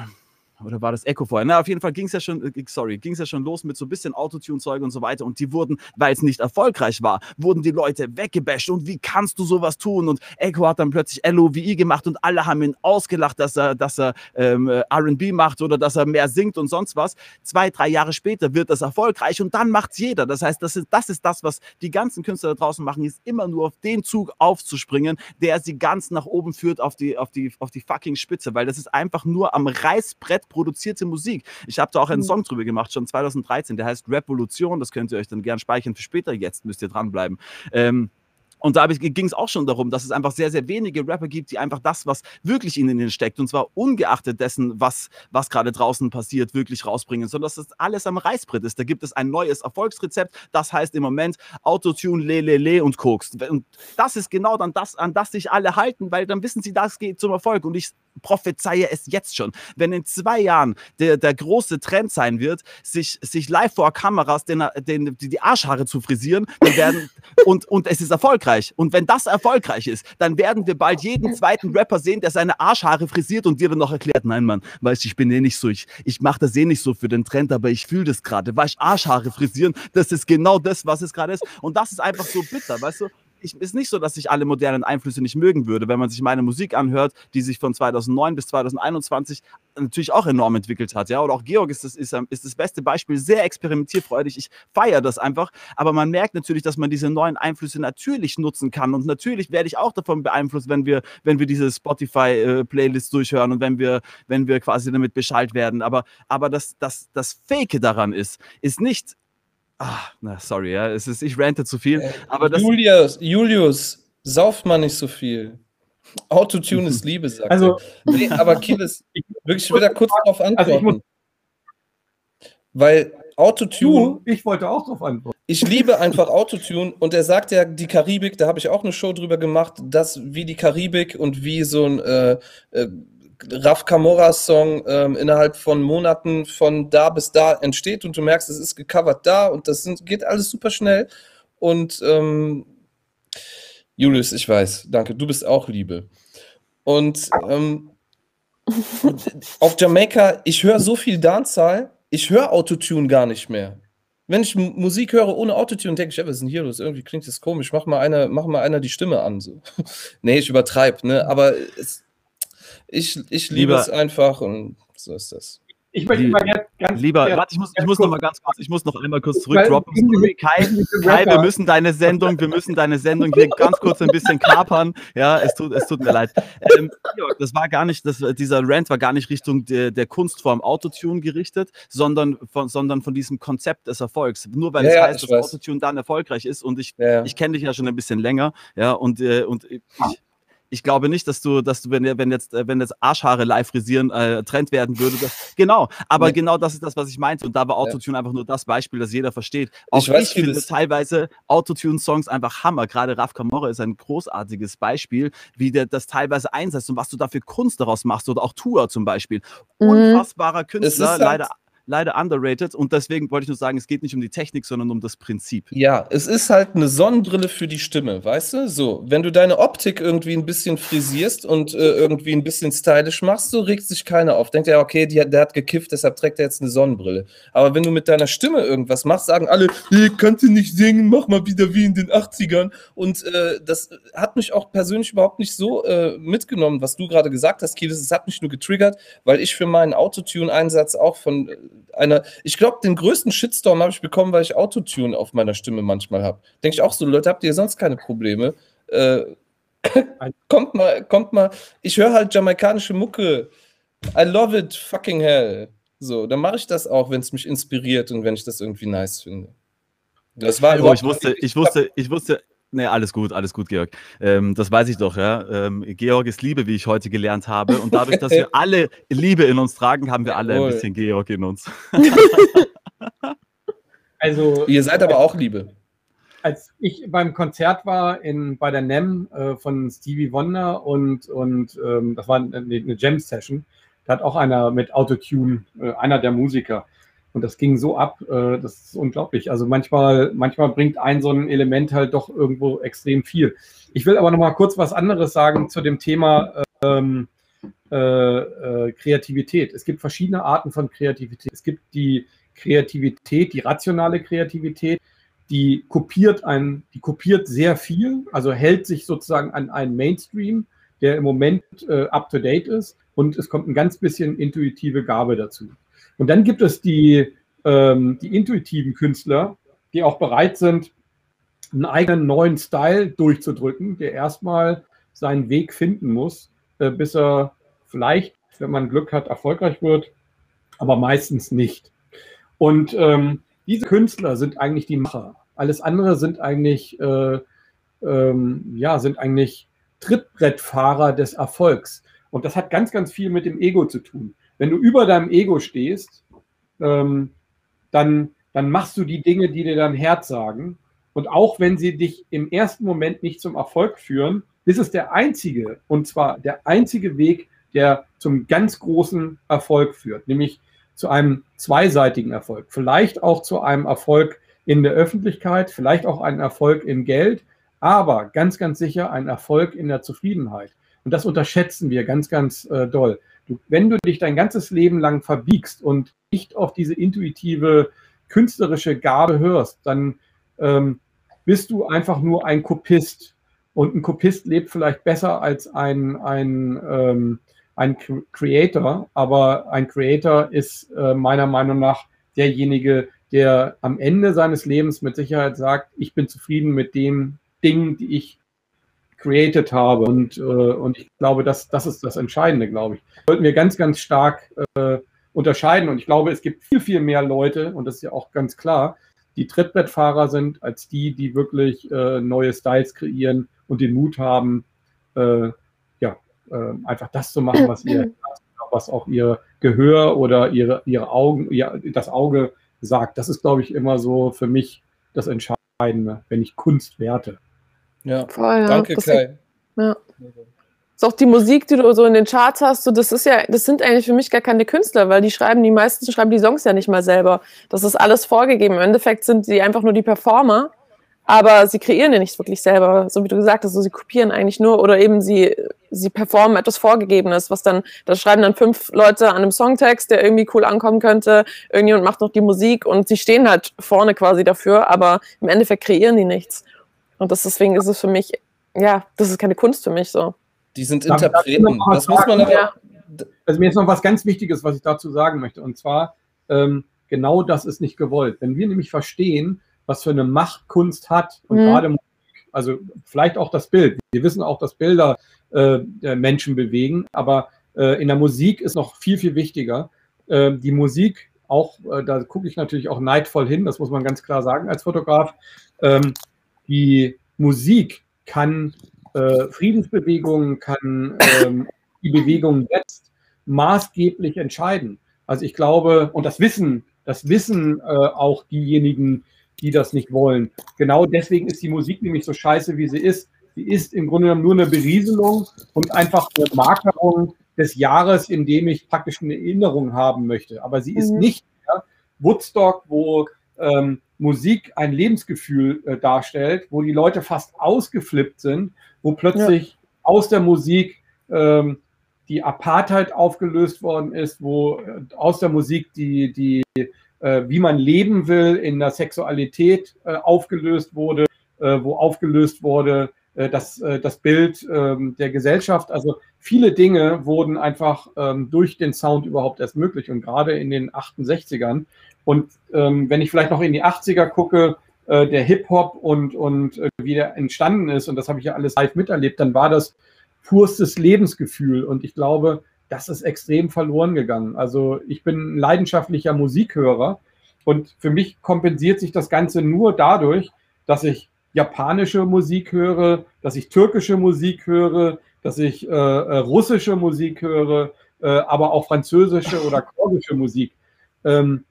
Speaker 4: oder war das Echo vorher? Na, auf jeden Fall ging es ja schon, äh, sorry, ging es ja schon los mit so ein bisschen Autotune-Zeug und so weiter. Und die wurden, weil es nicht erfolgreich war, wurden die Leute weggebasht. Und wie kannst du sowas tun? Und Echo hat dann plötzlich LOVI gemacht und alle haben ihn ausgelacht, dass er, dass er ähm, äh, RB macht oder dass er mehr singt und sonst was. Zwei, drei Jahre später wird das erfolgreich und dann macht es jeder. Das heißt, das ist, das ist das, was die ganzen Künstler da draußen machen, ist immer nur auf den Zug aufzuspringen, der sie ganz nach oben führt auf die, auf die, auf die fucking Spitze, weil das ist einfach nur am Reißbrett produzierte Musik. Ich habe da auch einen mhm. Song drüber gemacht, schon 2013, der heißt Revolution. Das könnt ihr euch dann gern speichern für später. Jetzt müsst ihr dranbleiben. Ähm, und da ging es auch schon darum, dass es einfach sehr, sehr wenige Rapper gibt, die einfach das, was wirklich in ihnen steckt, und zwar ungeachtet dessen, was, was gerade draußen passiert, wirklich rausbringen, sondern dass das alles am Reißbrett ist. Da gibt es ein neues Erfolgsrezept, das heißt im Moment Autotune, le, le, le und Koks. Und das ist genau dann das, an das sich alle halten, weil dann wissen sie, das geht zum Erfolg. Und ich prophezeie es jetzt schon. Wenn in zwei Jahren der, der große Trend sein wird, sich, sich live vor Kameras den, den, die Arschhaare zu frisieren dann werden, und, und es ist erfolgreich. Und wenn das erfolgreich ist, dann werden wir bald jeden zweiten Rapper sehen, der seine Arschhaare frisiert und dir dann noch erklärt, nein Mann, weißt du, ich bin eh nicht so, ich, ich mache das eh nicht so für den Trend, aber ich fühle das gerade. Weißt Arschhaare frisieren, das ist genau das, was es gerade ist. Und das ist einfach so bitter, weißt du? Ich, ist nicht so, dass ich alle modernen Einflüsse nicht mögen würde, wenn man sich meine Musik anhört, die sich von 2009 bis 2021 natürlich auch enorm entwickelt hat. Ja, oder auch Georg ist das, ist, ist das beste Beispiel, sehr experimentierfreudig. Ich feiere das einfach, aber man merkt natürlich, dass man diese neuen Einflüsse natürlich nutzen kann und natürlich werde ich auch davon beeinflusst, wenn wir, wenn wir diese Spotify-Playlist äh, durchhören und wenn wir, wenn wir quasi damit Bescheid werden. Aber, aber das, das, das Fake daran ist, ist nicht, Ah, na, sorry, ja, es ist, ich rante zu viel. Äh,
Speaker 3: aber das Julius, Julius, sauf mal nicht so viel. Autotune ist Liebe, sagt
Speaker 1: also,
Speaker 3: er. Nee, aber Kieles, wirklich, ich will da kurz drauf antworten. Also weil Autotune.
Speaker 1: Du, ich wollte auch drauf antworten.
Speaker 3: Ich liebe einfach Autotune und er sagt ja, die Karibik, da habe ich auch eine Show drüber gemacht, dass wie die Karibik und wie so ein äh, äh, Raf Camoras Song ähm, innerhalb von Monaten von da bis da entsteht und du merkst, es ist gecovert da und das sind, geht alles super schnell. Und ähm, Julius, ich weiß, danke, du bist auch Liebe. Und ähm, auf Jamaika, ich höre so viel Dancehall, ich höre Autotune gar nicht mehr. Wenn ich Musik höre ohne Autotune, denke ich, ja, was ist denn hier los? Irgendwie klingt das komisch. Mach mal einer, mach die Stimme an. So. nee, ich übertreibe, ne? Aber es, ich, ich liebe
Speaker 4: Lieber-
Speaker 3: es einfach und so ist das.
Speaker 1: Ich möchte mal ganz, ganz
Speaker 4: Lieber,
Speaker 1: ja,
Speaker 4: warte, ich muss, ich
Speaker 1: ganz
Speaker 4: muss noch
Speaker 1: kurz-
Speaker 4: mal ganz kurz, ich muss noch einmal kurz zurückdroppen. Sorry, Kai, Kai, wir müssen deine Sendung, wir müssen deine Sendung hier ganz kurz ein bisschen kapern. Ja, es tut, es tut mir leid. Ähm, Georg, das war gar nicht, das, dieser Rant war gar nicht Richtung der, der Kunstform Autotune gerichtet, sondern von, sondern von diesem Konzept des Erfolgs. Nur weil
Speaker 3: Ja,
Speaker 4: es
Speaker 3: ja,
Speaker 4: heißt, dass
Speaker 3: weiß.
Speaker 4: Autotune dann erfolgreich ist und ich,
Speaker 3: Ja, ja.
Speaker 4: ich kenne dich ja schon ein bisschen länger, ja, und, äh, und ich, ich glaube nicht, dass du, dass du, wenn, wenn jetzt, äh, wenn jetzt Arschhaare live frisieren äh, Trend werden würde, das, genau, aber
Speaker 3: Nee.
Speaker 4: genau das ist das, was ich meinte. Und da war Autotune einfach nur das Beispiel, das jeder versteht. Auch
Speaker 3: Ich
Speaker 4: ich,
Speaker 3: weiß, wie
Speaker 4: finde teilweise Autotune-Songs einfach Hammer. Gerade Raf Camorra ist ein großartiges Beispiel, wie der das teilweise einsetzt und was du da für Kunst daraus machst. Oder auch Tour zum Beispiel.
Speaker 2: Mhm.
Speaker 4: Unfassbarer Künstler,
Speaker 3: halt-
Speaker 4: leider, leider underrated. Und deswegen wollte ich nur sagen, es geht nicht um die Technik, sondern um das Prinzip.
Speaker 3: Ja, es ist halt eine Sonnenbrille für die Stimme, weißt du? So, wenn du deine Optik irgendwie ein bisschen frisierst und äh, irgendwie ein bisschen stylisch machst, so regt sich keiner auf. Denkt ja, okay, die, der hat gekifft, deshalb trägt er jetzt eine Sonnenbrille. Aber wenn du mit deiner Stimme irgendwas machst, sagen alle, kannst du nicht singen, mach mal wieder wie in den 80ern. Und äh, das hat mich auch persönlich überhaupt nicht so äh, mitgenommen, was du gerade gesagt hast, Kielis. Es hat mich nur getriggert, weil ich für meinen Autotune-Einsatz auch von äh, einer, ich glaube, den größten Shitstorm habe ich bekommen, weil ich Autotune auf meiner Stimme manchmal habe. Denke ich auch so, Leute, habt ihr sonst keine Probleme? Äh, kommt mal, kommt mal. Ich höre halt jamaikanische Mucke. I love it, fucking hell. So, dann mache ich das auch, wenn es mich inspiriert und wenn ich das irgendwie nice finde. Das war
Speaker 4: Oh, ich wusste, ich wusste, ich wusste. Nee, alles gut, alles gut, Georg. Ähm, das weiß ich doch, ja. Ähm, Georg ist Liebe, wie ich heute gelernt habe. Und dadurch, dass wir alle Liebe in uns tragen, haben wir alle ein
Speaker 3: Jawohl.
Speaker 4: bisschen Georg in uns.
Speaker 1: Also,
Speaker 3: Ihr seid aber auch Liebe.
Speaker 1: als ich beim Konzert war in, bei der NEM äh, von Stevie Wonder und, und ähm, das war eine, eine Jam-Session, da hat auch einer mit Autotune, äh, einer der Musiker. Und das ging so ab, äh, das ist unglaublich. Also manchmal, manchmal bringt ein so ein Element halt doch irgendwo extrem viel. Ich will aber noch mal kurz was anderes sagen zu dem Thema ähm, äh, äh, Kreativität. Es gibt verschiedene Arten von Kreativität. Es gibt die Kreativität, die rationale Kreativität, die kopiert ein, die kopiert sehr viel, also hält sich sozusagen an einen Mainstream, der im Moment äh, up to date ist und es kommt ein ganz bisschen intuitive Gabe dazu. Und dann gibt es die, ähm, die intuitiven Künstler, die auch bereit sind, einen eigenen neuen Style durchzudrücken, der erstmal seinen Weg finden muss, äh, bis er vielleicht, wenn man Glück hat, erfolgreich wird, aber meistens nicht. Und ähm, diese Künstler sind eigentlich die Macher. Alles andere sind eigentlich, äh, ähm, ja, sind eigentlich Trittbrettfahrer des Erfolgs. Und das hat ganz, ganz viel mit dem Ego zu tun. Wenn du über deinem Ego stehst, ähm, dann, dann machst du die Dinge, die dir dein Herz sagen. Und auch wenn sie dich im ersten Moment nicht zum Erfolg führen, ist es der einzige, und zwar der einzige Weg, der zum ganz großen Erfolg führt, nämlich zu einem zweiseitigen Erfolg. Vielleicht auch zu einem Erfolg in der Öffentlichkeit, vielleicht auch einen Erfolg im Geld, aber ganz, ganz sicher ein Erfolg in der Zufriedenheit. Und das unterschätzen wir ganz, ganz äh, doll. Wenn du dich dein ganzes Leben lang verbiegst und nicht auf diese intuitive, künstlerische Gabe hörst, dann ähm, bist du einfach nur ein Kopist. Und ein Kopist lebt vielleicht besser als ein, ein, ähm, ein Creator, aber ein Creator ist äh, meiner Meinung nach derjenige, der am Ende seines Lebens mit Sicherheit sagt, ich bin zufrieden mit dem Ding, die ich created habe. Und, äh, und ich glaube, das, das ist das Entscheidende, glaube ich. Sollten wir ganz, ganz stark äh, unterscheiden. Und ich glaube, es gibt viel, viel mehr Leute, und das ist ja auch ganz klar, die Trittbrettfahrer sind, als die, die wirklich äh, neue Styles kreieren und den Mut haben, äh, ja, äh, einfach das zu machen, was ihr, was auch ihr Gehör oder ihre, ihre Augen, ihr, das Auge sagt. Das ist, glaube ich, immer so für mich das Entscheidende, wenn ich Kunst werte.
Speaker 3: Ja,
Speaker 2: Voll, ja.
Speaker 3: danke,
Speaker 2: Das-
Speaker 3: Kai.
Speaker 2: Ja. Ist auch die Musik, die du so in den Charts hast, so, das ist ja, das sind eigentlich für mich gar keine Künstler, weil die schreiben, die meisten schreiben die Songs ja nicht mal selber. Das ist alles vorgegeben. Im Endeffekt sind die einfach nur die Performer. aber sie kreieren ja nicht wirklich selber, so wie du gesagt hast, so sie kopieren eigentlich nur oder eben sie, sie performen etwas Vorgegebenes, was dann, da schreiben dann fünf Leute an einem Songtext, der irgendwie cool ankommen könnte, irgendjemand macht noch die Musik und sie stehen halt vorne quasi dafür, aber im Endeffekt kreieren die nichts. Und das, deswegen ist es für mich, ja, das ist keine Kunst für mich so.
Speaker 3: Die sind
Speaker 1: Darf
Speaker 3: Interpreten. Das muss man aber.
Speaker 2: Ja.
Speaker 1: Also mir ist noch was ganz Wichtiges, was ich dazu sagen möchte. Und zwar, ähm, genau das ist nicht gewollt. Wenn wir nämlich verstehen, was für eine Macht Kunst hat und
Speaker 2: Mhm.
Speaker 1: gerade Musik, also vielleicht auch das Bild. Wir wissen auch, dass Bilder äh, äh, Menschen bewegen, aber äh, in der Musik ist noch viel, viel wichtiger. Äh, die Musik, auch, äh, da gucke ich natürlich auch neidvoll hin, das muss man ganz klar sagen als Fotograf. Ähm, die Musik kann äh, Friedensbewegungen, kann ähm, die Bewegung jetzt maßgeblich entscheiden. Also ich glaube, und das wissen, das wissen äh, auch diejenigen, die das nicht wollen. Genau deswegen ist die Musik nämlich so scheiße, wie sie ist. Sie ist im Grunde genommen nur eine Berieselung und einfach eine Markerung des Jahres, in dem ich praktisch eine Erinnerung haben möchte. Aber sie ist
Speaker 2: Mhm.
Speaker 1: nicht mehr Woodstock, wo ähm, Musik ein Lebensgefühl äh, darstellt, wo die Leute fast ausgeflippt sind, wo plötzlich aus der Musik ähm, die Apartheid aufgelöst worden ist, wo äh, aus der Musik die, die äh, wie man leben will in der Sexualität äh, aufgelöst wurde, äh, wo aufgelöst wurde äh, das, das Bild ähm, der Gesellschaft. Also viele Dinge wurden einfach ähm, durch den Sound überhaupt erst möglich und gerade in den 68ern. Und ähm, wenn ich vielleicht noch in die 80er gucke, äh, der Hip-Hop und, und äh, wie der entstanden ist, und das habe ich ja alles live miterlebt, dann war das purstes Lebensgefühl. Und ich glaube, das ist extrem verloren gegangen. Also ich bin ein leidenschaftlicher Musikhörer und für mich kompensiert sich das Ganze nur dadurch, dass ich japanische Musik höre, dass ich türkische Musik höre, dass ich äh, äh, russische Musik höre, äh, aber auch französische oder kurdische Musik. Ähm,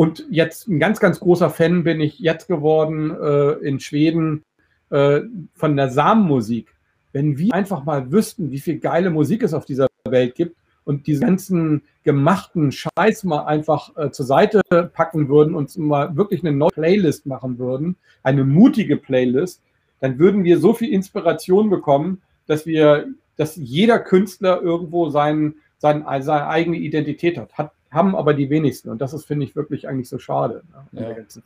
Speaker 1: und jetzt ein ganz, ganz großer Fan bin ich jetzt geworden äh, in Schweden äh, von der Samenmusik. Wenn wir einfach mal wüssten, wie viel geile Musik es auf dieser Welt gibt und diese ganzen gemachten Scheiß mal einfach äh, zur Seite packen würden und mal wirklich eine neue Playlist machen würden, eine mutige Playlist, dann würden wir so viel Inspiration bekommen, dass wir, dass jeder Künstler irgendwo sein, sein, seine eigene Identität hat. hat haben aber die wenigsten. Und das ist, finde ich, wirklich eigentlich so schade. Ne,
Speaker 3: Ja.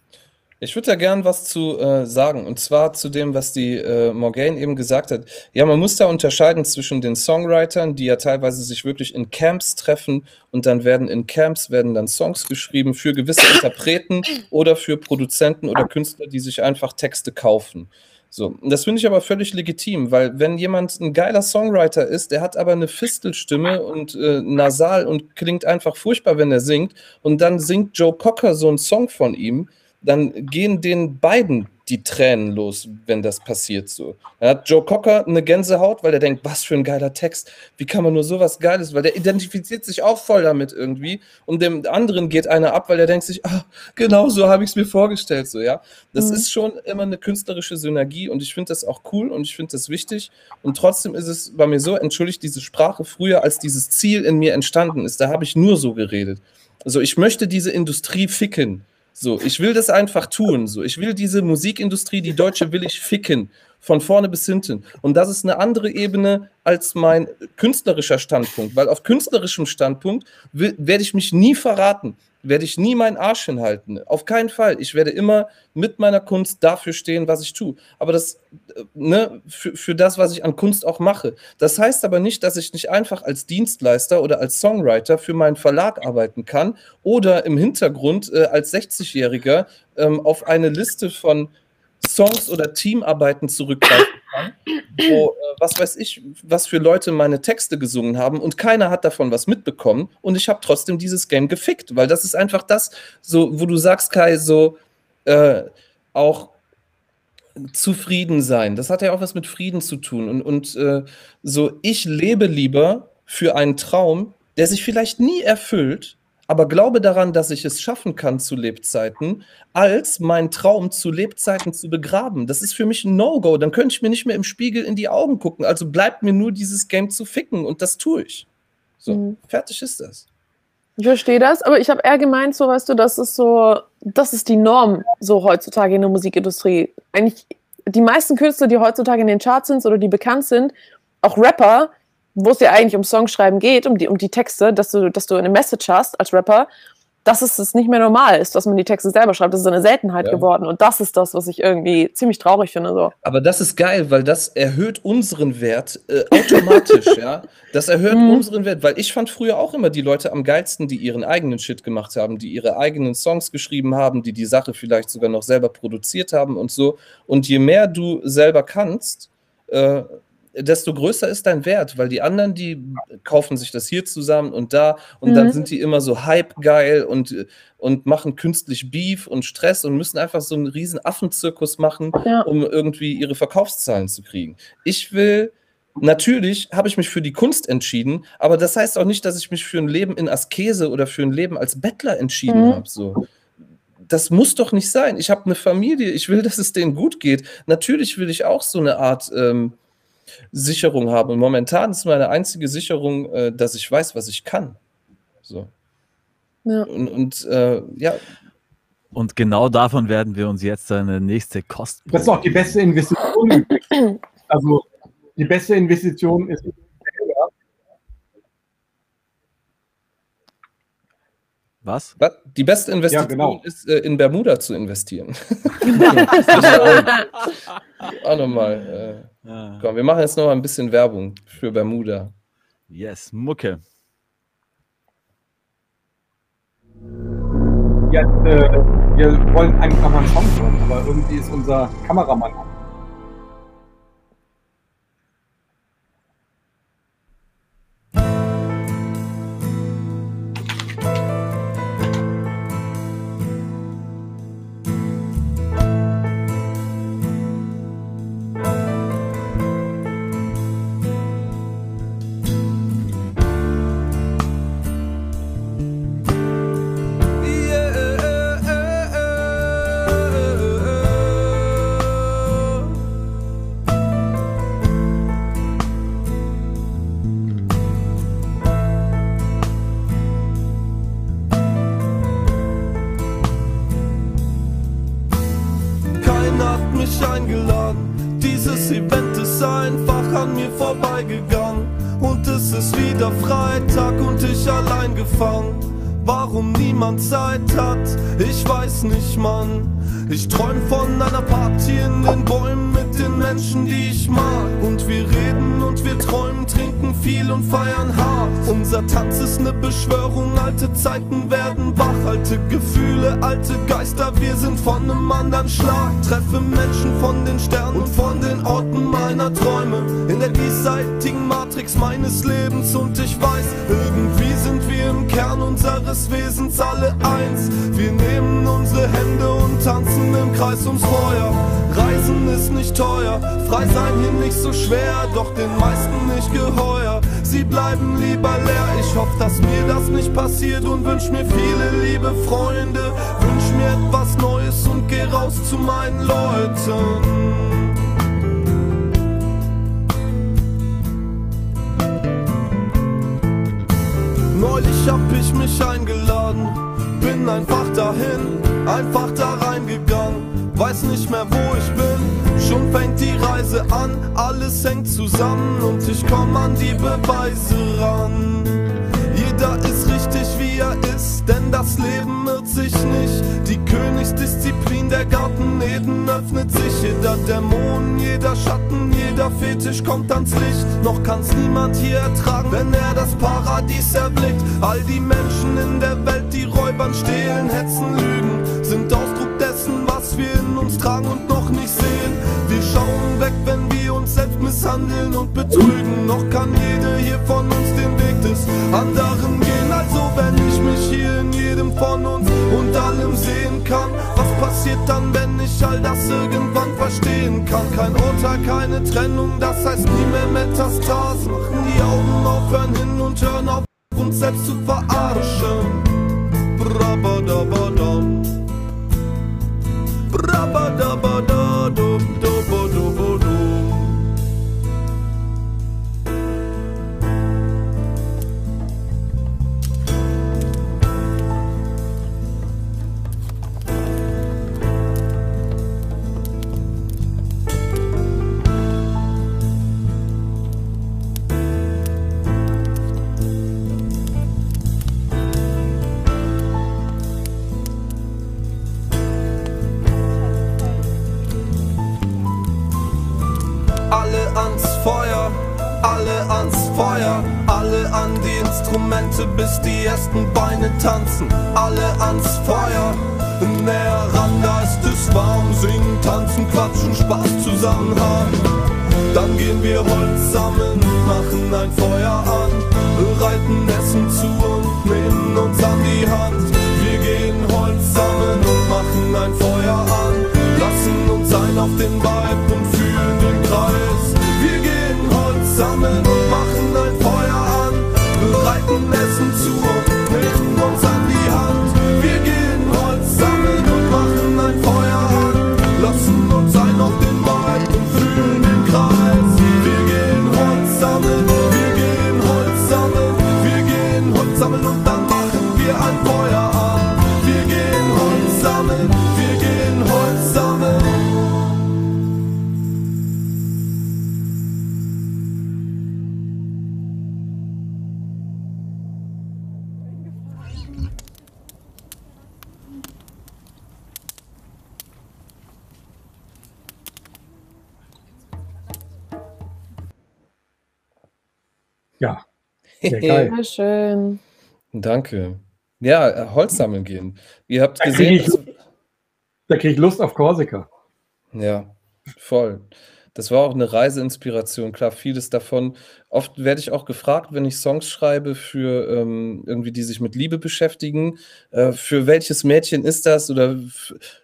Speaker 3: Ich würde da gern was zu äh, sagen, und zwar zu dem, was die äh, Morgane eben gesagt hat. Ja, man muss da unterscheiden zwischen den Songwritern, die ja teilweise sich wirklich in Camps treffen und dann werden in Camps werden dann Songs geschrieben für gewisse Interpreten oder für Produzenten oder Künstler, die sich einfach Texte kaufen. So, das finde ich aber völlig legitim, weil wenn jemand ein geiler Songwriter ist, der hat aber eine Fistelstimme und äh, nasal und klingt einfach furchtbar, wenn er singt, und dann singt Joe Cocker so einen Song von ihm, dann gehen den beiden die Tränen los, wenn das passiert so. Da hat Joe Cocker eine Gänsehaut, weil er denkt, was für ein geiler Text, wie kann man nur sowas Geiles, weil der identifiziert sich auch voll damit irgendwie und dem anderen geht einer ab, weil er denkt sich, ah, genau so habe ich es mir vorgestellt, so, ja. Das
Speaker 2: Mhm.
Speaker 3: ist schon immer eine künstlerische Synergie und ich finde das auch cool und ich finde das wichtig und trotzdem ist es bei mir so, entschuldigt diese Sprache früher, als dieses Ziel in mir entstanden ist, da habe ich nur so geredet. Also ich möchte diese Industrie ficken. So, ich will das einfach tun. So, ich will diese Musikindustrie, die deutsche, will ich ficken. Von vorne bis hinten. Und das ist eine andere Ebene als mein künstlerischer Standpunkt. Weil auf künstlerischem Standpunkt werde ich mich nie verraten. Werde ich nie meinen Arsch hinhalten. Auf keinen Fall. Ich werde immer mit meiner Kunst dafür stehen, was ich tue. Aber das, äh, ne, für, für das, was ich an Kunst auch mache. Das heißt aber nicht, dass ich nicht einfach als Dienstleister oder als Songwriter für meinen Verlag arbeiten kann oder im Hintergrund äh, als 60-Jähriger ähm, auf eine Liste von Songs oder Teamarbeiten zurückgreifen kann, wo, äh, was weiß ich, was für Leute meine Texte gesungen haben und keiner hat davon was mitbekommen und ich habe trotzdem dieses Game gefickt, weil das ist einfach das, so, wo du sagst, Kai, so äh, auch zufrieden sein. Das hat ja auch was mit Frieden zu tun. Und, und äh, so, ich lebe lieber für einen Traum, der sich vielleicht nie erfüllt, aber glaube daran, dass ich es schaffen kann zu Lebzeiten, als meinen Traum zu Lebzeiten zu begraben. Das ist für mich ein No-Go. Dann könnte ich mir nicht mehr im Spiegel in die Augen gucken. Also bleibt mir nur dieses Game zu ficken und das tue ich. So,
Speaker 2: Mhm.
Speaker 3: fertig ist das.
Speaker 2: Ich verstehe das, aber ich habe eher gemeint, so weißt du, das ist so, das ist die Norm so heutzutage in der Musikindustrie. Eigentlich die meisten Künstler, die heutzutage in den Charts sind oder die bekannt sind, auch Rapper, wo es ja eigentlich um Songschreiben geht, um die, um die Texte, dass du, dass du eine Message hast als Rapper, dass es nicht mehr normal ist, dass man die Texte selber schreibt. Das ist eine Seltenheit
Speaker 3: Ja.
Speaker 2: geworden. Und das ist das, was ich irgendwie ziemlich traurig finde. So.
Speaker 3: Aber das ist geil, weil das erhöht unseren Wert äh, automatisch, ja. Das erhöht
Speaker 2: Mhm.
Speaker 3: unseren Wert, weil ich fand früher auch immer die Leute am geilsten, die ihren eigenen Shit gemacht haben, die ihre eigenen Songs geschrieben haben, die die Sache vielleicht sogar noch selber produziert haben und so. Und je mehr du selber kannst, äh, desto größer ist dein Wert, weil die anderen, die kaufen sich das hier zusammen und da und dann
Speaker 2: Mhm.
Speaker 3: sind die immer so hype-geil und, und machen künstlich Beef und Stress und müssen einfach so einen riesen Affenzirkus machen,
Speaker 2: Ja.
Speaker 3: um irgendwie ihre Verkaufszahlen zu kriegen. Ich will, natürlich habe ich mich für die Kunst entschieden, aber das heißt auch nicht, dass ich mich für ein Leben in Askese oder für ein Leben als Bettler entschieden
Speaker 2: Mhm.
Speaker 3: habe. So. Das muss doch nicht sein. Ich habe eine Familie, ich will, dass es denen gut geht. Natürlich will ich auch so eine Art ähm, Sicherung haben. Und momentan ist meine einzige Sicherung, äh, dass ich weiß, was ich kann. So.
Speaker 2: Ja.
Speaker 3: Und, und äh, ja,
Speaker 4: Und genau davon werden wir uns jetzt eine nächste Kost.
Speaker 1: Das ist auch die beste Investition. also die beste Investition ist
Speaker 4: Was?
Speaker 3: die beste Investition
Speaker 1: genau.
Speaker 3: ist, äh, in Bermuda zu investieren. auch nochmal. Äh,
Speaker 4: Ja.
Speaker 3: komm, wir machen jetzt noch mal ein bisschen Werbung für Bermuda.
Speaker 4: Yes, Mucke.
Speaker 1: Ja, äh, wir wollen eigentlich noch mal einen Song hören, aber irgendwie ist unser Kameramann.
Speaker 5: Nicht, Mann. Ich träum von einer Party in den frei sein hier nicht so schwer, doch den meisten nicht geheuer. Sie bleiben lieber leer, ich hoffe, dass mir das nicht passiert und wünsch mir viele liebe Freunde. Wünsch mir etwas Neues und geh raus zu meinen Leuten. Zusammen und ich komm an die Beweise ran. Jeder ist richtig wie er ist, denn das Leben irrt sich nicht. Die Königsdisziplin der Garten Eden öffnet sich. Jeder Dämon, jeder Schatten, jeder Fetisch kommt ans Licht. Noch kann's niemand hier ertragen, wenn er das Paradies erblickt. All die Menschen Momente, bis die ersten Beine tanzen. Alle ans Feuer, näher ran, da ist es warm. Singen, tanzen, quatschen, Spaß zusammen haben. Dann gehen wir Holz sammeln, machen ein Feuer an, bereiten Essen zu und nehmen uns an die Hand. Wir gehen Holz sammeln und machen ein Feuer an, lassen uns ein auf den Vibe und fühlen den Kreis. Wir gehen Holz sammeln bereiten Essen
Speaker 1: sehr geil.
Speaker 2: Sehr schön.
Speaker 3: Danke. Ja, äh, Holz sammeln gehen. Ihr habt
Speaker 1: Da krieg
Speaker 3: gesehen,
Speaker 1: ich-
Speaker 3: dass,
Speaker 1: Da kriege ich Lust auf Korsika.
Speaker 3: Ja, voll. Das war auch eine Reiseinspiration, klar, vieles davon. Oft werde ich auch gefragt, wenn ich Songs schreibe für ähm, irgendwie, die sich mit Liebe beschäftigen, äh, für welches Mädchen ist das oder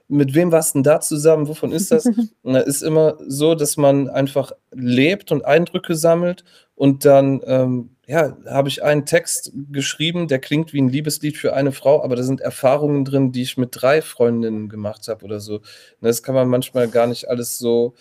Speaker 3: mit wem warst du denn da zusammen, wovon ist das? Und da ist immer so, dass man einfach lebt und Eindrücke sammelt und dann, ähm, ja, habe ich einen Text geschrieben, der klingt wie ein Liebeslied für eine Frau, aber da sind Erfahrungen drin, die ich mit drei Freundinnen gemacht habe oder so. Und Das kann man manchmal gar nicht alles so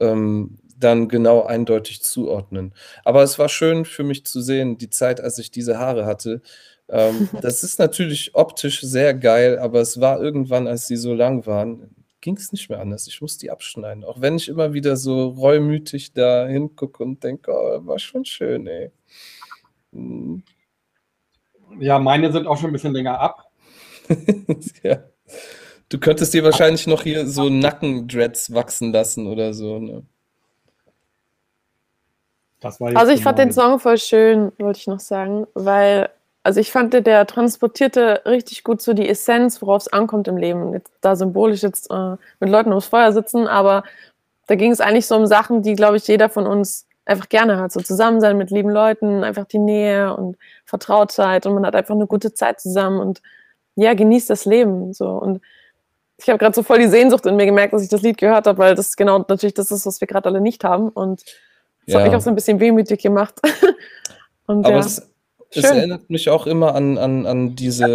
Speaker 3: ähm, dann genau eindeutig zuordnen. Aber es war schön für mich zu sehen, die Zeit, als ich diese Haare hatte. Ähm, das ist natürlich optisch sehr geil, aber es war irgendwann, als sie so lang waren, ging es nicht mehr anders. Ich muss die abschneiden. Auch wenn ich immer wieder so reumütig da hingucke und denke, oh, war schon schön, ey. Hm,
Speaker 1: Ja, meine sind auch schon ein bisschen länger ab.
Speaker 3: ja. Du könntest dir wahrscheinlich noch hier so Nackendreads wachsen lassen oder so. Ne?
Speaker 1: Das war jetzt
Speaker 2: Also ich fand den. Song voll schön, wollte ich noch sagen, weil, also ich fand, der- der transportierte richtig gut so die Essenz, worauf es ankommt im Leben. Jetzt, da symbolisch jetzt äh, mit Leuten ums Feuer sitzen, aber da ging es eigentlich so um Sachen, die, glaube ich, jeder von uns einfach gerne hat. So Zusammensein mit lieben Leuten, einfach die Nähe und Vertrautheit und man hat einfach eine gute Zeit zusammen und ja, genießt das Leben. So. Und ich habe gerade so voll die Sehnsucht in mir gemerkt, dass ich das Lied gehört habe, weil das genau natürlich das ist, was wir gerade alle nicht haben. Und das hat
Speaker 3: Ja.
Speaker 2: mich auch so ein bisschen wehmütig gemacht. Und
Speaker 3: Aber
Speaker 2: ja,
Speaker 3: es, es
Speaker 2: schön.
Speaker 3: erinnert mich auch immer an, an, an diese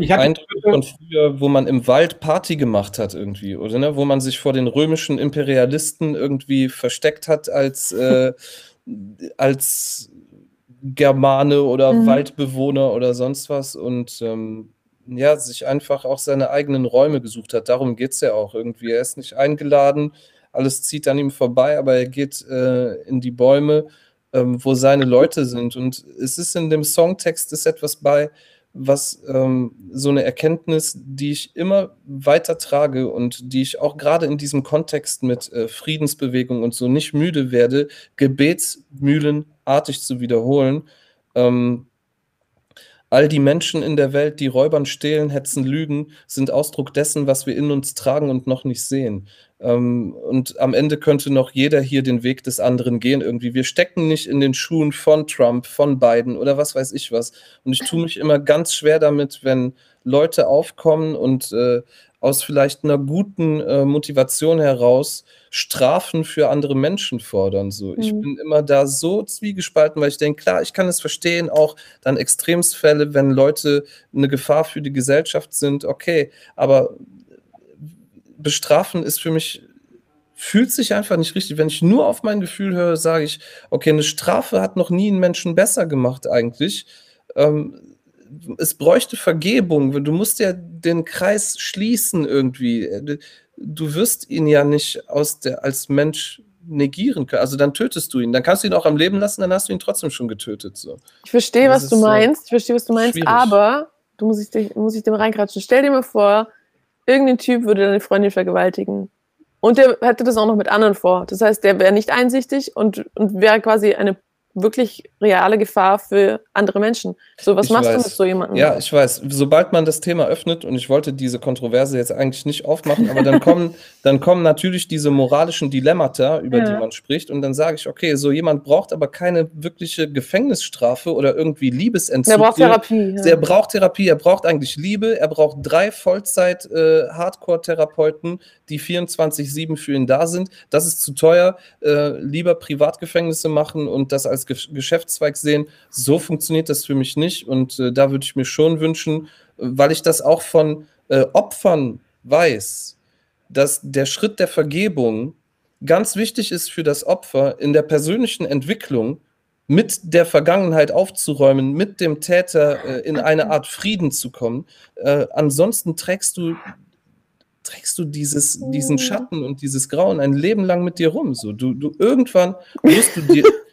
Speaker 3: äh, Eindrücke von früher, wo man im Wald Party gemacht hat irgendwie, oder ne? Wo man sich vor den römischen Imperialisten irgendwie versteckt hat als, äh, als Germane oder
Speaker 2: Mhm.
Speaker 3: Waldbewohner oder sonst was und ähm, ja, sich einfach auch seine eigenen Räume gesucht hat. Darum geht es ja auch irgendwie. Er ist nicht eingeladen, alles zieht an ihm vorbei, aber er geht äh, in die Bäume, ähm, wo seine Leute sind. Und es ist in dem Songtext ist etwas bei, was ähm, so eine Erkenntnis, die ich immer weiter trage und die ich auch gerade in diesem Kontext mit äh, Friedensbewegung und so nicht müde werde, gebetsmühlenartig zu wiederholen. Ähm, All die Menschen in der Welt, die räubern, stehlen, hetzen, lügen, sind Ausdruck dessen, was wir in uns tragen und noch nicht sehen. Ähm, und am Ende könnte noch jeder hier den Weg des anderen gehen irgendwie. Wir stecken nicht in den Schuhen von Trump, von Biden oder was weiß ich was. Und ich tue mich immer ganz schwer damit, wenn Leute aufkommen und äh, aus vielleicht einer guten äh, Motivation heraus Strafen für andere Menschen fordern. So. Ich
Speaker 2: Mhm.
Speaker 3: bin immer da so zwiegespalten, weil ich denke, klar, ich kann es verstehen, auch dann Extremsfälle, wenn Leute eine Gefahr für die Gesellschaft sind, okay, aber bestrafen ist für mich, fühlt sich einfach nicht richtig. Wenn ich nur auf mein Gefühl höre, sage ich, okay, eine Strafe hat noch nie einen Menschen besser gemacht eigentlich. Ähm, es bräuchte Vergebung. Du musst ja den Kreis schließen irgendwie. Du, wirst ihn ja nicht aus der, als Mensch negieren können. Also dann tötest du ihn. Dann kannst du ihn auch am Leben lassen, dann hast du ihn trotzdem schon getötet. So.
Speaker 2: ich verstehe, was du
Speaker 3: ist so
Speaker 2: meinst. Ich verstehe, was du meinst,
Speaker 3: schwierig.
Speaker 2: aber du musst ich, dich- muss ich dem reinkratschen. Stell dir mal vor, irgendein Typ würde deine Freundin vergewaltigen. Und der hätte das auch noch mit anderen vor. Das heißt, der wäre nicht einsichtig und, und wäre quasi eine wirklich reale Gefahr für andere Menschen. So, was
Speaker 3: Ich
Speaker 2: machst du
Speaker 3: weiß.
Speaker 2: mit so jemandem?
Speaker 3: Ja, ich weiß. Sobald man das Thema öffnet, und ich wollte diese Kontroverse jetzt eigentlich nicht aufmachen, aber dann kommen, dann kommen natürlich diese moralischen Dilemmata, über
Speaker 2: Ja.
Speaker 3: die man spricht, und dann sage ich, okay, so jemand braucht aber keine wirkliche Gefängnisstrafe oder irgendwie Liebesentzug.
Speaker 2: Der braucht Therapie. Ja.
Speaker 3: Er braucht Therapie, er braucht eigentlich Liebe, er braucht drei Vollzeit-Hardcore-Therapeuten, die 24-7 für ihn da sind. Das ist zu teuer. Äh, lieber Privatgefängnisse machen und das als Ge Geschäftszweig sehen. So funktioniert das für mich nicht. Und äh, da würde ich mir schon wünschen, weil ich das auch von äh, Opfern weiß, dass der Schritt der Vergebung ganz wichtig ist für das Opfer in der persönlichen Entwicklung, mit der Vergangenheit aufzuräumen, mit dem Täter äh, in eine Art Frieden zu kommen. Äh, ansonsten trägst du, trägst du dieses, diesen Schatten und dieses Grauen ein Leben lang mit dir rum. So, du, du irgendwann wirst du dir,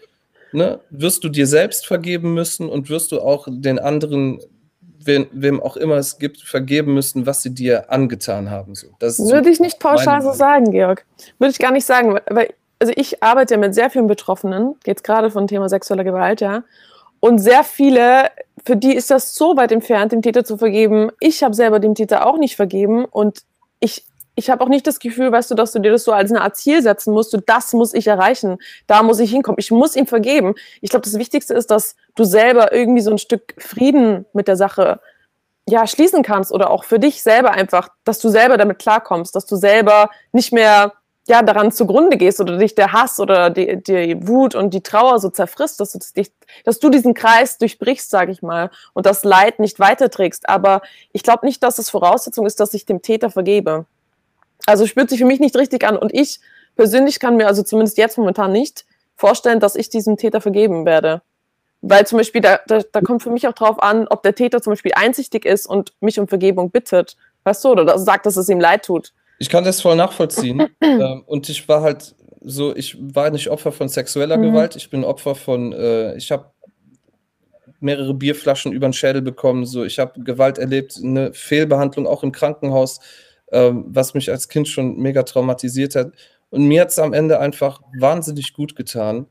Speaker 3: ne, wirst du dir selbst vergeben müssen und wirst du auch den anderen, wem, wem auch immer es gibt, vergeben müssen, was sie dir angetan haben. So, das ist so
Speaker 2: Würde ich nicht pauschal so sagen, Georg. Würde ich gar nicht sagen, weil- also ich arbeite ja mit sehr vielen Betroffenen, jetzt gerade von Thema sexueller Gewalt, ja. Und sehr viele, für die ist das so weit entfernt, dem Täter zu vergeben. Ich habe selber dem Täter auch nicht vergeben und ich, ich habe auch nicht das Gefühl, weißt du, dass du dir das so als eine Art Ziel setzen musst. Du, das muss ich erreichen. Da muss ich hinkommen. Ich muss ihm vergeben. Ich glaube, das Wichtigste ist, dass du selber irgendwie so ein Stück Frieden mit der Sache ja, schließen kannst oder auch für dich selber einfach, dass du selber damit klarkommst, dass du selber nicht mehr ja, daran zugrunde gehst oder dich der Hass oder die, die Wut und die Trauer so zerfrisst, dass du, dich, dass du diesen Kreis durchbrichst, sage ich mal, und das Leid nicht weiterträgst. Aber ich glaube nicht, dass es Voraussetzung ist, dass ich dem Täter vergebe. Also spürt sich für mich nicht richtig an. Und ich persönlich kann mir, also zumindest jetzt momentan nicht, vorstellen, dass ich diesem Täter vergeben werde. Weil zum Beispiel, da, da, da kommt für mich auch drauf an, ob der Täter zum Beispiel einsichtig ist und mich um Vergebung bittet. Weißt du, oder sagt, dass es ihm leid tut.
Speaker 3: Ich kann das voll nachvollziehen. ähm, und ich war halt so, ich war nicht Opfer von sexueller
Speaker 2: Mhm.
Speaker 3: Gewalt, ich bin Opfer von, äh, ich habe mehrere Bierflaschen über den Schädel bekommen, so, ich habe Gewalt erlebt, eine Fehlbehandlung auch im Krankenhaus, ähm, was mich als Kind schon mega traumatisiert hat. Und mir hat es am Ende einfach wahnsinnig gut getan,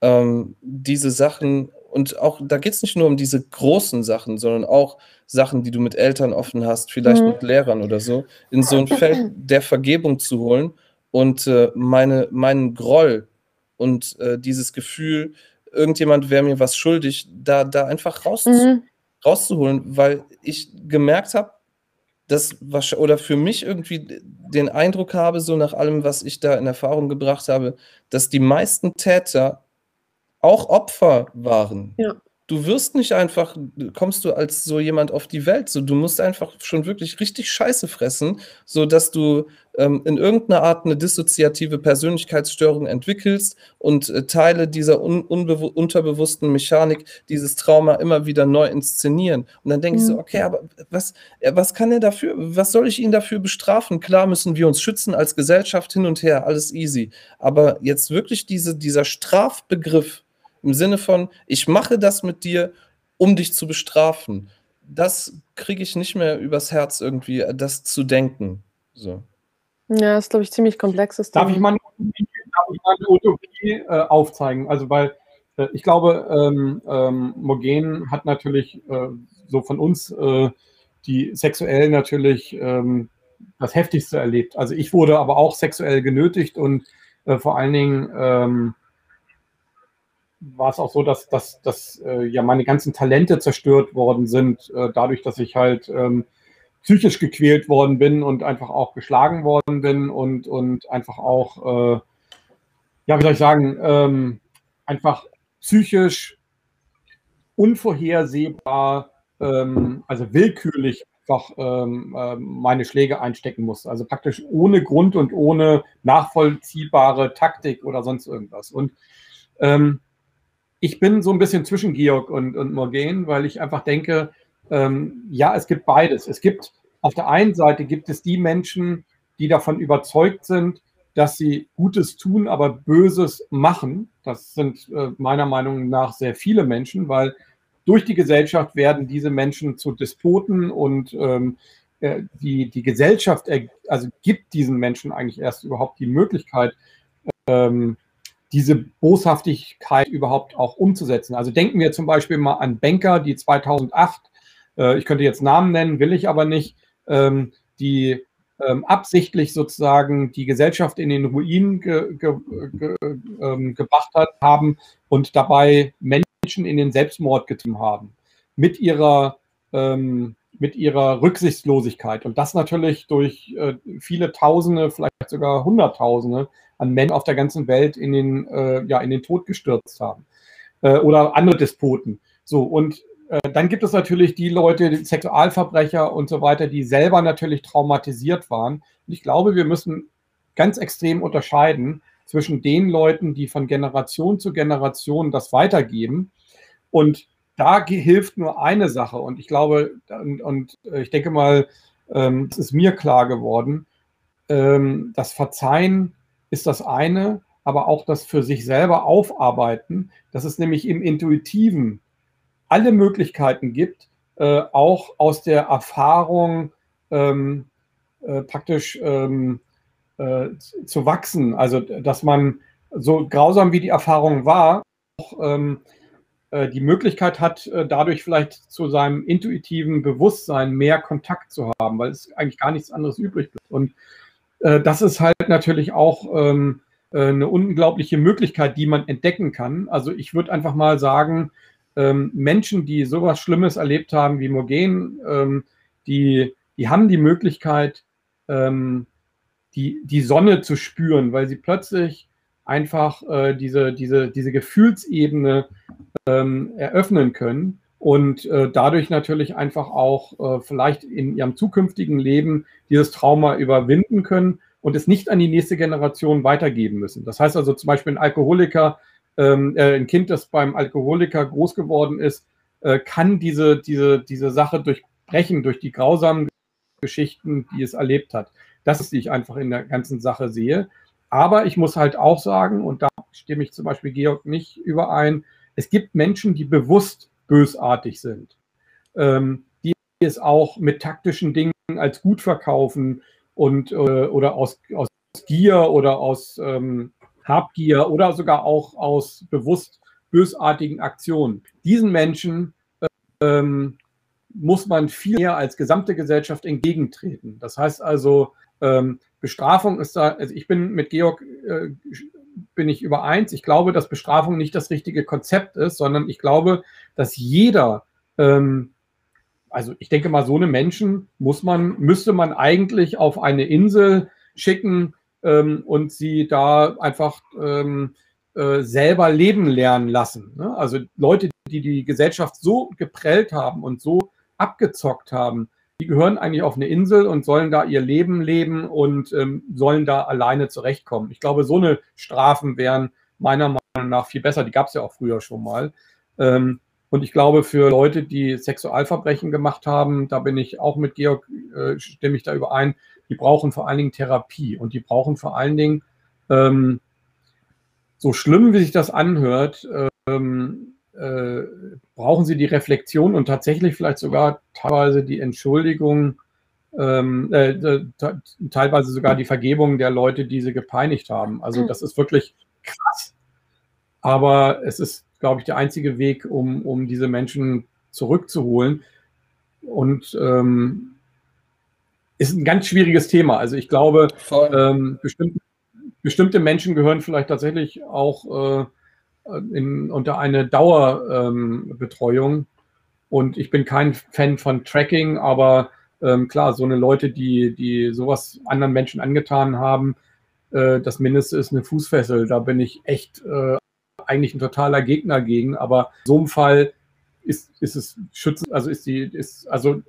Speaker 3: ähm, diese Sachen und auch, da geht es nicht nur um diese großen Sachen, sondern auch Sachen, die du mit Eltern offen hast, vielleicht
Speaker 2: Mhm.
Speaker 3: mit Lehrern oder so, in so ein Feld der Vergebung zu holen und äh, meine, meinen Groll und äh, dieses Gefühl, irgendjemand wäre mir was schuldig, da, da einfach rauszu
Speaker 2: Mhm.
Speaker 3: rauszuholen, weil ich gemerkt habe, was oder für mich irgendwie den Eindruck habe, so nach allem, was ich da in Erfahrung gebracht habe, dass die meisten Täter auch Opfer waren.
Speaker 2: Ja.
Speaker 3: Du wirst nicht einfach, kommst du als so jemand auf die Welt, so du musst einfach schon wirklich richtig Scheiße fressen, so dass du ähm, in irgendeiner Art eine dissoziative Persönlichkeitsstörung entwickelst und äh, Teile dieser un unterbewussten Mechanik, dieses Trauma immer wieder neu inszenieren. Und dann denke ich so,
Speaker 2: Mhm.
Speaker 3: okay, aber was, äh, was kann er dafür, was soll ich ihn dafür bestrafen? Klar müssen wir uns schützen als Gesellschaft hin und her, alles easy. Aber jetzt wirklich diese, dieser Strafbegriff im Sinne von, ich mache das mit dir, um dich zu bestrafen, das kriege ich nicht mehr übers Herz irgendwie, das zu denken. So.
Speaker 2: Ja, ist, glaube ich, ziemlich komplexes
Speaker 1: Darf
Speaker 2: Thema.
Speaker 1: ich mal, darf ich mal eine Utopie äh, aufzeigen? Also, weil äh, ich glaube, ähm, ähm, Mogen hat natürlich äh, so von uns, äh, die sexuell natürlich ähm, das Heftigste erlebt. Also, ich wurde aber auch sexuell genötigt und äh, vor allen Dingen ähm, war es auch so, dass, dass, dass äh, ja meine ganzen Talente zerstört worden sind, äh, dadurch, dass ich halt ähm, psychisch gequält worden bin und einfach auch geschlagen worden bin und, und einfach auch, äh, ja, wie soll ich sagen, ähm, einfach psychisch unvorhersehbar, ähm, also willkürlich einfach ähm, äh, meine Schläge einstecken muss. Also praktisch ohne Grund und ohne nachvollziehbare Taktik oder sonst irgendwas. Und ähm, ich bin so ein bisschen zwischen Georg und, und Morgan, weil ich einfach denke, ähm, ja, es gibt beides. Es gibt auf der einen Seite gibt es die Menschen, die davon überzeugt sind, dass sie Gutes tun, aber Böses machen. Das sind äh, meiner Meinung nach sehr viele Menschen, weil durch die Gesellschaft werden diese Menschen zu Despoten und ähm, äh, die, die Gesellschaft also gibt diesen Menschen eigentlich erst überhaupt die Möglichkeit, ähm, diese Boshaftigkeit überhaupt auch umzusetzen. Also denken wir zum Beispiel mal an Banker, die 2008, äh, ich könnte jetzt Namen nennen, will ich aber nicht, ähm, die ähm, absichtlich sozusagen die Gesellschaft in den Ruin ge, ge, ge, ähm, gebracht hat, haben und dabei Menschen in den Selbstmord getrieben haben. Mit ihrer, ähm, mit ihrer Rücksichtslosigkeit. Und das natürlich durch äh, viele Tausende, vielleicht sogar Hunderttausende an Menschen auf der ganzen Welt in den, äh, ja, in den Tod gestürzt haben. Äh, oder andere Despoten. So, und äh, dann gibt es natürlich die Leute, die Sexualverbrecher und so weiter, die selber natürlich traumatisiert waren. Und ich glaube, wir müssen ganz extrem unterscheiden zwischen den Leuten, die von Generation zu Generation das weitergeben. Und da hilft nur eine Sache. Und ich glaube, und, und äh, ich denke mal, ähm, es ist mir klar geworden, ähm, das Verzeihen ist das eine, aber auch das für sich selber aufarbeiten, das ist nämlich im Intuitiven alle Möglichkeiten gibt, äh, auch aus der Erfahrung ähm, äh, praktisch ähm, äh, zu wachsen. Also, dass man so grausam wie die Erfahrung war, auch ähm, äh, die Möglichkeit hat, äh, dadurch vielleicht zu seinem intuitiven Bewusstsein mehr Kontakt zu haben, weil es eigentlich gar nichts anderes übrig bleibt. Und äh, das ist halt natürlich auch ähm, eine unglaubliche Möglichkeit, die man entdecken kann. Also ich würde einfach mal sagen, ähm, Menschen, die sowas Schlimmes erlebt haben wie Mogen, ähm, die, die haben die Möglichkeit, ähm, die, die Sonne zu spüren, weil sie plötzlich einfach äh, diese, diese, diese Gefühlsebene ähm, eröffnen können und äh, dadurch natürlich einfach auch äh, vielleicht in ihrem zukünftigen Leben dieses Trauma überwinden können und es nicht an die nächste Generation weitergeben müssen. Das heißt also zum Beispiel ein Alkoholiker, ähm, äh, ein Kind, das beim Alkoholiker groß geworden ist, äh, kann diese, diese, diese Sache durchbrechen durch die grausamen Geschichten, die es erlebt hat. Das ist, die ich einfach in der ganzen Sache sehe. Aber ich muss halt auch sagen, und da stimme ich zum Beispiel Georg nicht überein, es gibt Menschen, die bewusst bösartig sind, ähm, die es auch mit taktischen Dingen als gut verkaufen und äh, oder aus, aus Gier oder aus ähm, Habgier oder sogar auch aus bewusst bösartigen Aktionen. Diesen Menschen ähm, muss man viel mehr als gesamte Gesellschaft entgegentreten. Das heißt also, ähm, Bestrafung ist da, also ich bin mit Georg, äh, bin ich übereins. Ich glaube, dass Bestrafung nicht das richtige Konzept ist, sondern ich glaube, dass jeder, ähm, also ich denke mal, so eine Menschen muss man, müsste man eigentlich auf eine Insel schicken, ähm, und sie da einfach ähm, äh, selber leben lernen lassen. Ne? Also Leute, die die Gesellschaft so geprellt haben und so abgezockt haben, die gehören eigentlich auf eine Insel und sollen da ihr Leben leben und ähm, sollen da alleine zurechtkommen. Ich glaube, so eine Strafen wären meiner Meinung nach viel besser. Die gab es ja auch früher schon mal. Ähm, und ich glaube, für Leute, die Sexualverbrechen gemacht haben, da bin ich auch mit Georg, äh, stimme ich da überein, die brauchen vor allen Dingen Therapie und die brauchen vor allen Dingen, ähm, so schlimm wie sich das anhört, ähm, äh, brauchen sie die Reflexion und tatsächlich vielleicht sogar teilweise die Entschuldigung, ähm, äh, teilweise sogar die Vergebung der Leute, die sie gepeinigt haben. Also hm. das ist wirklich krass. Aber es ist, glaube ich, der einzige Weg, um, um diese Menschen zurückzuholen. Und ähm, ist ein ganz schwieriges Thema. Also ich glaube, ähm, bestimmte, bestimmte, Menschen gehören vielleicht tatsächlich auch äh, in, unter eine Dauerbetreuung. Ähm, und ich bin kein Fan von Tracking, aber ähm, klar, so eine Leute, die, die sowas anderen Menschen angetan haben, äh, das Mindeste ist eine Fußfessel. Da bin ich echt äh, eigentlich ein totaler Gegner gegen. Aber in so einem Fall ist, ist es schützend, also ist die, ist, also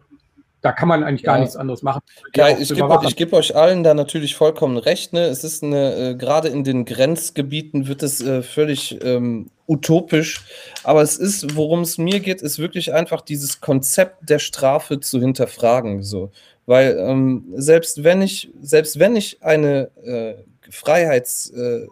Speaker 1: da kann man eigentlich gar nichts anderes machen.
Speaker 3: Ja, ich gebe geb euch allen da natürlich vollkommen recht. Ne? Es ist eine, äh, gerade in den Grenzgebieten wird es äh, völlig ähm, utopisch. Aber es ist, worum es mir geht, ist wirklich einfach dieses Konzept der Strafe zu hinterfragen. So. Weil ähm, selbst wenn ich, selbst wenn ich eine äh, Freiheits, äh,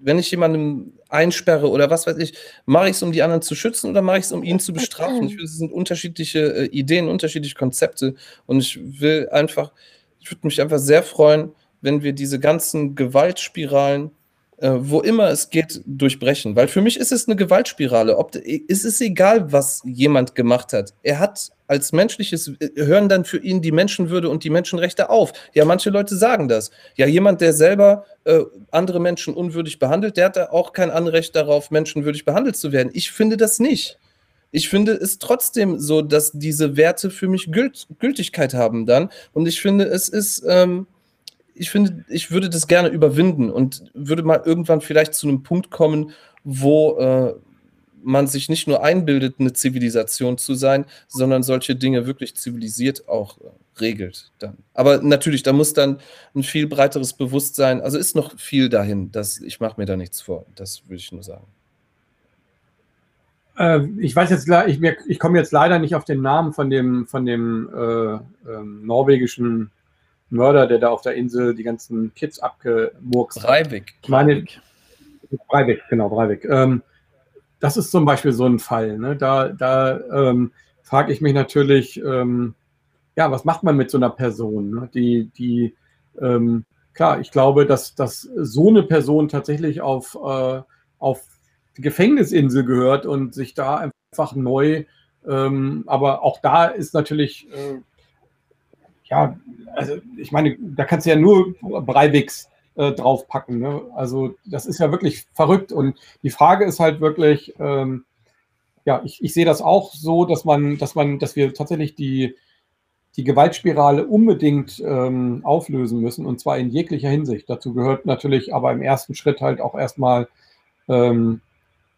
Speaker 3: wenn ich jemandem einsperre oder was weiß ich, mache ich es, um die anderen zu schützen oder mache ich es, um ihn zu bestrafen? Ich finde, es sind unterschiedliche äh, Ideen, unterschiedliche Konzepte und ich will einfach, ich würde mich einfach sehr freuen, wenn wir diese ganzen Gewaltspiralen äh, wo immer es geht, durchbrechen. Weil für mich ist es eine Gewaltspirale. Ob, es ist egal, was jemand gemacht hat. Er hat als menschliches, äh, hören dann für ihn die Menschenwürde und die Menschenrechte auf. Ja, manche Leute sagen das. Ja, jemand, der selber äh, andere Menschen unwürdig behandelt, der hat da auch kein Anrecht darauf, menschenwürdig behandelt zu werden. Ich finde das nicht. Ich finde es trotzdem so, dass diese Werte für mich Gült Gültigkeit haben dann. Und ich finde, es ist, ähm, ich finde, ich würde das gerne überwinden und würde mal irgendwann vielleicht zu einem Punkt kommen, wo äh, man sich nicht nur einbildet, eine Zivilisation zu sein, sondern solche Dinge wirklich zivilisiert auch äh, regelt dann. Aber natürlich, da muss dann ein viel breiteres Bewusstsein, also ist noch viel dahin, dass ich mache mir da nichts vor, das würde ich nur sagen.
Speaker 1: Äh, ich weiß jetzt, ich, ich komme jetzt leider nicht auf den Namen von dem, von dem äh, ähm, norwegischen Mörder, der da auf der Insel die ganzen Kids abgemurkst
Speaker 3: hat. Breivik.
Speaker 1: Meine, Breivik, genau, Breivik. Ähm, das ist zum Beispiel so ein Fall. Ne? Da, da ähm, frage ich mich natürlich, ähm, ja, was macht man mit so einer Person? Ne? Die, die, ähm, klar, ich glaube, dass, dass so eine Person tatsächlich auf, äh, auf die Gefängnisinsel gehört und sich da einfach neu, ähm, aber auch da ist natürlich, äh, ja, also ich meine, da kannst du ja nur Breiviks äh, draufpacken. Ne? Also das ist ja wirklich verrückt. Und die Frage ist halt wirklich, ähm, ja, ich, ich sehe das auch so, dass man, dass man, dass wir tatsächlich die, die Gewaltspirale unbedingt ähm, auflösen müssen und zwar in jeglicher Hinsicht. Dazu gehört natürlich aber im ersten Schritt halt auch erstmal ähm,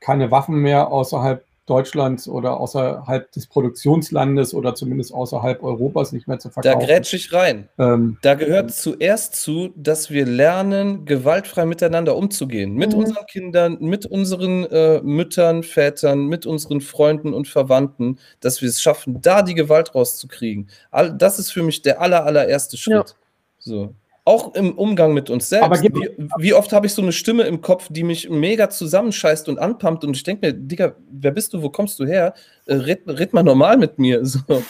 Speaker 1: keine Waffen mehr außerhalb Deutschlands oder außerhalb des Produktionslandes oder zumindest außerhalb Europas nicht mehr zu verkaufen.
Speaker 3: Da grätsch ich rein. Ähm, da gehört zuerst zu, dass wir lernen, gewaltfrei miteinander umzugehen. Mit mhm. unseren Kindern, mit unseren äh, Müttern, Vätern, mit unseren Freunden und Verwandten, dass wir es schaffen, da die Gewalt rauszukriegen. All, das ist für mich der aller, allererste Schritt. Ja. So auch im Umgang mit uns selbst. Wie, wie, oft habe ich so eine Stimme im Kopf, die mich mega zusammenscheißt und anpumpt und ich denke mir, Digga, wer bist du, wo kommst du her? Äh, red, red, mal normal mit mir. So.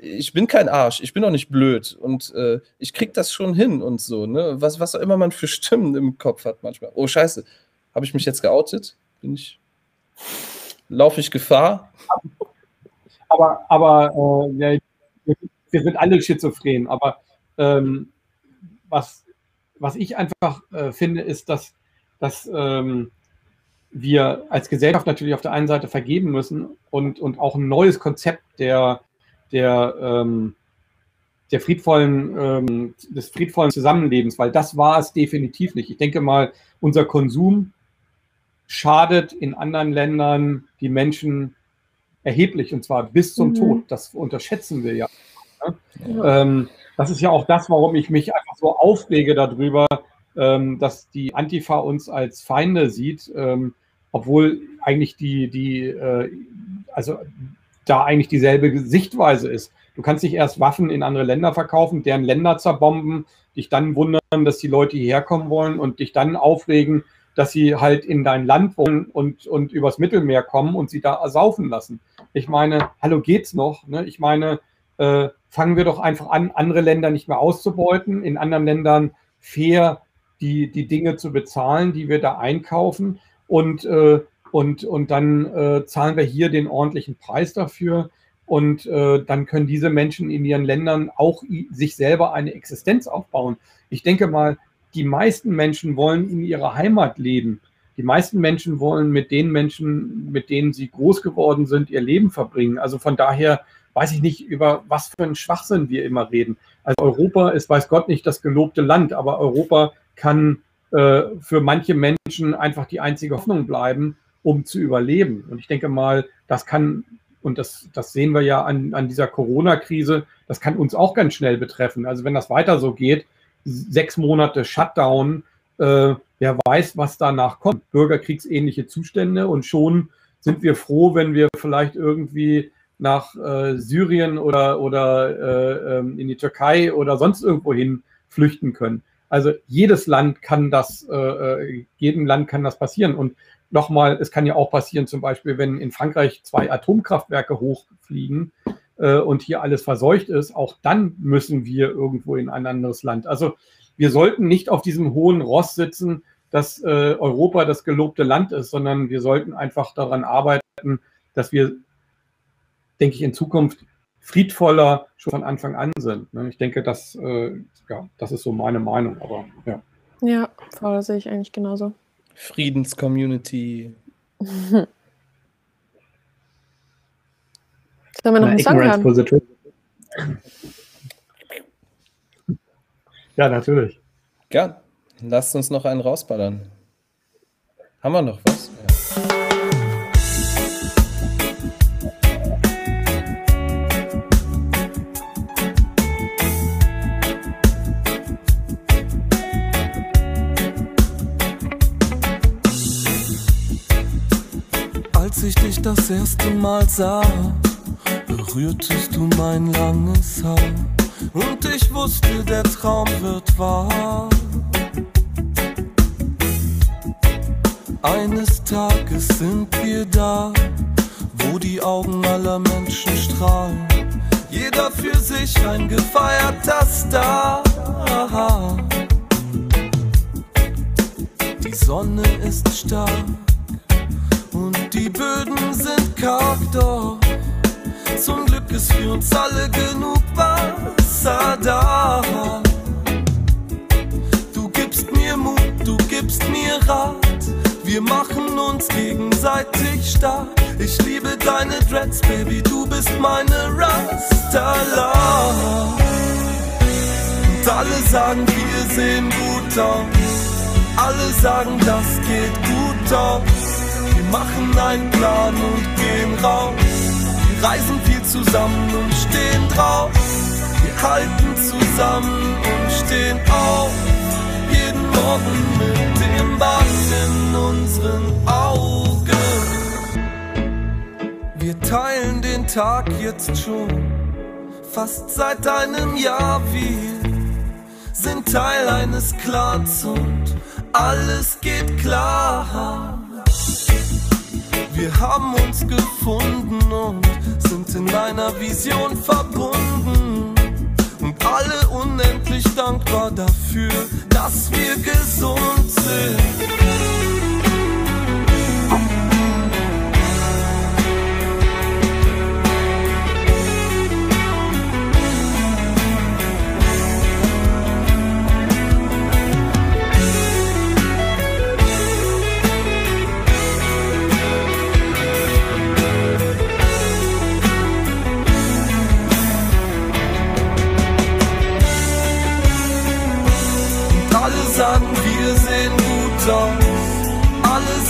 Speaker 3: Ich bin kein Arsch, ich bin auch nicht blöd und äh, ich krieg das schon hin und so. Ne? Was, was auch immer man für Stimmen im Kopf hat manchmal. Oh, scheiße, habe ich mich jetzt geoutet? Bin ich, laufe ich Gefahr?
Speaker 1: Aber, aber äh, wir sind alle schizophren, aber ähm, was, was ich einfach äh, finde, ist, dass, dass ähm, wir als Gesellschaft natürlich auf der einen Seite vergeben müssen und, und auch ein neues Konzept der, der, ähm, der friedvollen, ähm, des friedvollen Zusammenlebens, weil das war es definitiv nicht. Ich denke mal, unser Konsum schadet in anderen Ländern die Menschen erheblich und zwar bis zum mhm. Tod. Das unterschätzen wir ja. Ne? ja. Ähm, das ist ja auch das, warum ich mich einfach so aufrege darüber, ähm, dass die Antifa uns als Feinde sieht, ähm, obwohl eigentlich die, die, äh, also da eigentlich dieselbe Sichtweise ist. Du kannst nicht erst Waffen in andere Länder verkaufen, deren Länder zerbomben, dich dann wundern, dass die Leute hierher kommen wollen und dich dann aufregen, dass sie halt in dein Land wohnen und, und übers Mittelmeer kommen und sie da ersaufen lassen. Ich meine, hallo geht's noch? Ne? Ich meine, äh, fangen wir doch einfach an, andere Länder nicht mehr auszubeuten, in anderen Ländern fair die, die Dinge zu bezahlen, die wir da einkaufen. Und, äh, und, und dann äh, zahlen wir hier den ordentlichen Preis dafür. Und äh, dann können diese Menschen in ihren Ländern auch sich selber eine Existenz aufbauen. Ich denke mal, die meisten Menschen wollen in ihrer Heimat leben. Die meisten Menschen wollen mit den Menschen, mit denen sie groß geworden sind, ihr Leben verbringen. Also von daher weiß ich nicht, über was für einen Schwachsinn wir immer reden. Also Europa ist, weiß Gott nicht, das gelobte Land, aber Europa kann äh, für manche Menschen einfach die einzige Hoffnung bleiben, um zu überleben. Und ich denke mal, das kann, und das, das sehen wir ja an, an dieser Corona-Krise, das kann uns auch ganz schnell betreffen. Also wenn das weiter so geht, sechs Monate Shutdown, äh, wer weiß, was danach kommt. Bürgerkriegsähnliche Zustände und schon sind wir froh, wenn wir vielleicht irgendwie nach äh, Syrien oder, oder äh, ähm, in die Türkei oder sonst irgendwo hin flüchten können. Also jedes Land kann das, äh, äh, jedem Land kann das passieren. Und nochmal, es kann ja auch passieren, zum Beispiel, wenn in Frankreich zwei Atomkraftwerke hochfliegen äh, und hier alles verseucht ist, auch dann müssen wir irgendwo in ein anderes Land. Also wir sollten nicht auf diesem hohen Ross sitzen, dass äh, Europa das gelobte Land ist, sondern wir sollten einfach daran arbeiten, dass wir, denke ich, in Zukunft friedvoller schon von Anfang an sind. Ne? Ich denke, das, äh, ja, das ist so meine Meinung, aber ja.
Speaker 2: Ja, voll, das sehe ich eigentlich genauso.
Speaker 3: Friedenscommunity.
Speaker 2: Sollen wir noch einen Song hören?
Speaker 1: Positive. Ja, natürlich.
Speaker 3: Ja, lasst uns noch einen rausballern. Haben wir noch was?
Speaker 5: Als ich dich das erste Mal sah, berührtest du mein langes Haar. Und ich wusste, der Traum wird wahr. Eines Tages sind wir da, wo die Augen aller Menschen strahlen. Jeder für sich ein gefeierter Star. Die Sonne ist stark die Böden sind karg, doch zum Glück ist für uns alle genug Wasser da. Du gibst mir Mut, du gibst mir Rat. Wir machen uns gegenseitig stark. Ich liebe deine Dreads, Baby, du bist meine Rasta-Love. Und alle sagen, wir sehen gut aus. Alle sagen, das geht gut aus. Machen einen Plan und gehen raus. Wir reisen viel zusammen und stehen drauf. Wir halten zusammen und stehen auf. Jeden Morgen mit dem Bad in unseren Augen. Wir teilen den Tag jetzt schon fast seit einem Jahr. Wir sind Teil eines Clans und alles geht klar. Wir haben uns gefunden und sind in einer Vision verbunden. Und alle unendlich dankbar dafür, dass wir gesund sind.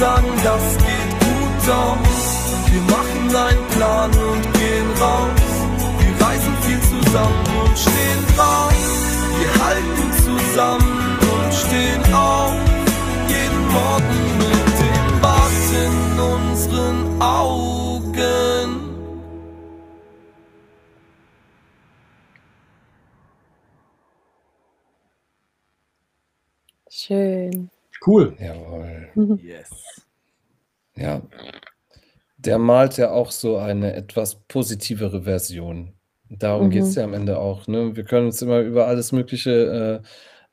Speaker 5: Sagen, das geht gut aus. Wir machen einen Plan und gehen raus. Wir reisen viel zusammen und stehen drauf. Wir halten zusammen und stehen auf. Jeden Morgen mit dem Bad in unseren Augen.
Speaker 2: Schön.
Speaker 1: Cool.
Speaker 3: Jawohl.
Speaker 4: Yes.
Speaker 3: Ja. Der malt ja auch so eine etwas positivere Version. Darum
Speaker 2: Mhm.
Speaker 3: geht es ja am Ende auch. Ne? Wir können uns immer über alles Mögliche äh,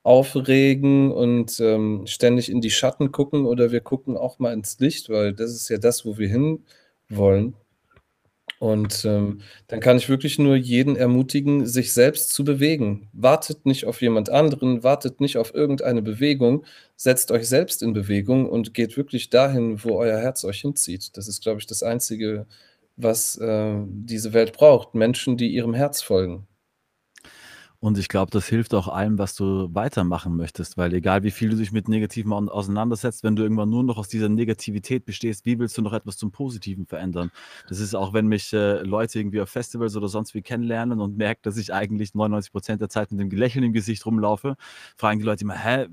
Speaker 3: aufregen und ähm, ständig in die Schatten gucken oder wir gucken auch mal ins Licht, weil das ist ja das, wo wir hin wollen. Und ähm, dann kann ich wirklich nur jeden ermutigen, sich selbst zu bewegen. Wartet nicht auf jemand anderen, wartet nicht auf irgendeine Bewegung, setzt euch selbst in Bewegung und geht wirklich dahin, wo euer Herz euch hinzieht. Das ist, glaube ich, das Einzige, was äh, diese Welt braucht. Menschen, die ihrem Herz folgen.
Speaker 4: Und ich glaube, das hilft auch allem, was du weitermachen möchtest, weil egal wie viel du dich mit Negativen au- auseinandersetzt, wenn du irgendwann nur noch aus dieser Negativität bestehst, wie willst du noch etwas zum Positiven verändern? Das ist auch, wenn mich äh, Leute irgendwie auf Festivals oder sonst wie kennenlernen und merken, dass ich eigentlich 99 Prozent der Zeit mit dem Lächeln im Gesicht rumlaufe, fragen die Leute immer, hä,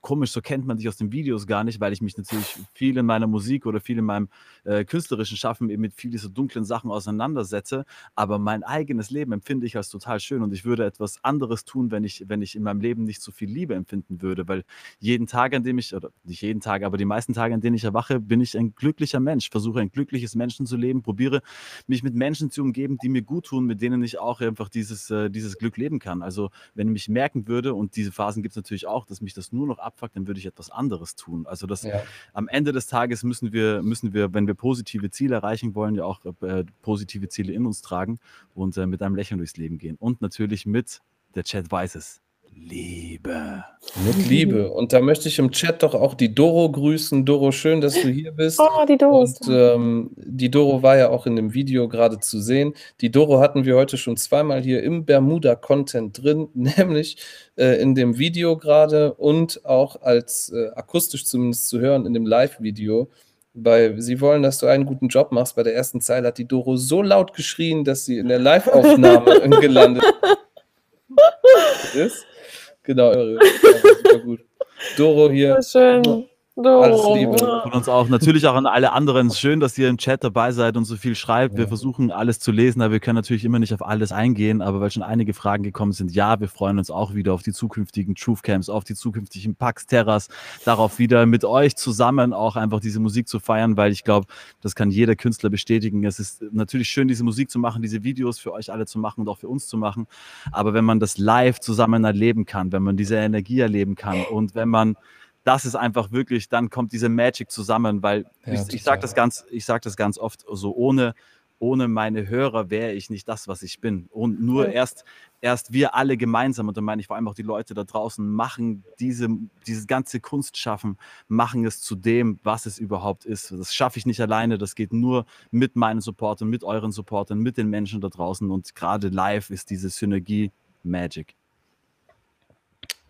Speaker 4: komisch, so kennt man dich aus den Videos gar nicht, weil ich mich natürlich viel in meiner Musik oder viel in meinem äh, künstlerischen Schaffen eben mit viel dieser dunklen Sachen auseinandersetze. Aber mein eigenes Leben empfinde ich als total schön und ich würde etwas anderes tun, wenn ich, wenn ich in meinem Leben nicht so viel Liebe empfinden würde, weil jeden Tag, an dem ich, oder nicht jeden Tag, aber die meisten Tage, an denen ich erwache, bin ich ein glücklicher Mensch, versuche ein glückliches Menschen zu leben, probiere mich mit Menschen zu umgeben, die mir gut tun, mit denen ich auch einfach dieses, äh, dieses Glück leben kann. Also wenn ich mich merken würde, und diese Phasen gibt es natürlich auch, dass mich das nur nur noch abfuckt, dann würde ich etwas anderes tun. Also das
Speaker 3: Ja.
Speaker 4: am Ende des Tages müssen wir, müssen wir, wenn wir positive Ziele erreichen wollen, ja auch äh, positive Ziele in uns tragen und äh, mit einem Lächeln durchs Leben gehen. Und natürlich mit, der Chat weiß es, Liebe.
Speaker 3: Mit Liebe. Und da möchte ich im Chat doch auch die Doro grüßen. Doro, schön, dass du hier bist.
Speaker 2: Oh, die Dose.
Speaker 3: Und ähm, die Doro war ja auch in dem Video gerade zu sehen. Die Doro hatten wir heute schon zweimal hier im Bermuda-Content drin, nämlich äh, in dem Video gerade und auch als äh, akustisch zumindest zu hören in dem Live-Video. Bei Sie wollen, dass du einen guten Job machst. Bei der ersten Zeile hat die Doro so laut geschrien, dass sie in der Live-Aufnahme gelandet ist. Genau, ja, super gut. Doro hier.
Speaker 2: So schön.
Speaker 3: Alles. Liebe.
Speaker 4: Von uns auch. Natürlich auch an alle anderen. Schön, dass ihr im Chat dabei seid und so viel schreibt. Wir
Speaker 3: Ja.
Speaker 4: versuchen alles zu lesen, aber wir können natürlich immer nicht auf alles eingehen. Aber weil schon einige Fragen gekommen sind, ja, wir freuen uns auch wieder auf die zukünftigen Truth Camps, auf die zukünftigen Pax Terras, darauf wieder mit euch zusammen auch einfach diese Musik zu feiern, weil ich glaube, das kann jeder Künstler bestätigen. Es ist natürlich schön, diese Musik zu machen, diese Videos für euch alle zu machen und auch für uns zu machen. Aber wenn man das live zusammen erleben kann, wenn man diese Energie erleben kann und wenn man das ist einfach wirklich, dann kommt diese Magic zusammen, weil
Speaker 3: Ja,
Speaker 4: ich, ich sage das ganz, ich sage das ganz oft so ohne ohne meine Hörer wäre ich nicht das, was ich bin. Und nur
Speaker 2: Ja.
Speaker 4: erst, erst wir alle gemeinsam, und da meine ich vor allem auch die Leute da draußen, machen diese, dieses ganze Kunstschaffen, machen es zu dem, was es überhaupt ist. Das schaffe ich nicht alleine, das geht nur mit meinen Supportern, mit euren Supportern, mit den Menschen da draußen. Und gerade live ist diese Synergie Magic.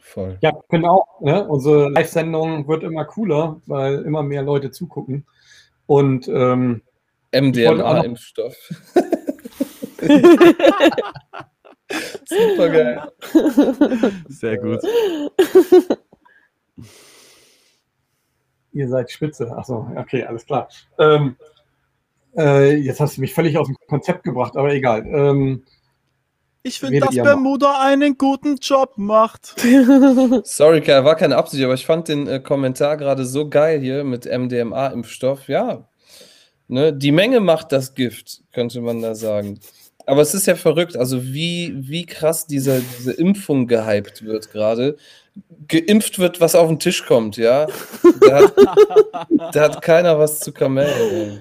Speaker 3: Voll.
Speaker 1: Ja, genau. Ne? Unsere Live-Sendung wird immer cooler, weil immer mehr Leute zugucken. Und ähm,
Speaker 3: MDMA-Impfstoff. Super geil.
Speaker 4: Sehr gut.
Speaker 1: ihr seid spitze. Achso, okay, alles klar. Ähm, äh, jetzt hast du mich völlig aus dem Konzept gebracht, aber egal. Ähm,
Speaker 4: Ich
Speaker 1: finde, dass.
Speaker 4: Bermuda einen guten Job macht.
Speaker 3: Sorry, Kai, war keine Absicht, aber ich fand den äh, Kommentar gerade so geil hier mit MDMA-Impfstoff. Ja, ne, die Menge macht das Gift, könnte man da sagen. Aber es ist ja verrückt, also wie, wie krass diese, diese Impfung gehypt wird gerade. Geimpft wird, was auf den Tisch kommt, ja. Da hat, da hat keiner was zu kamellen.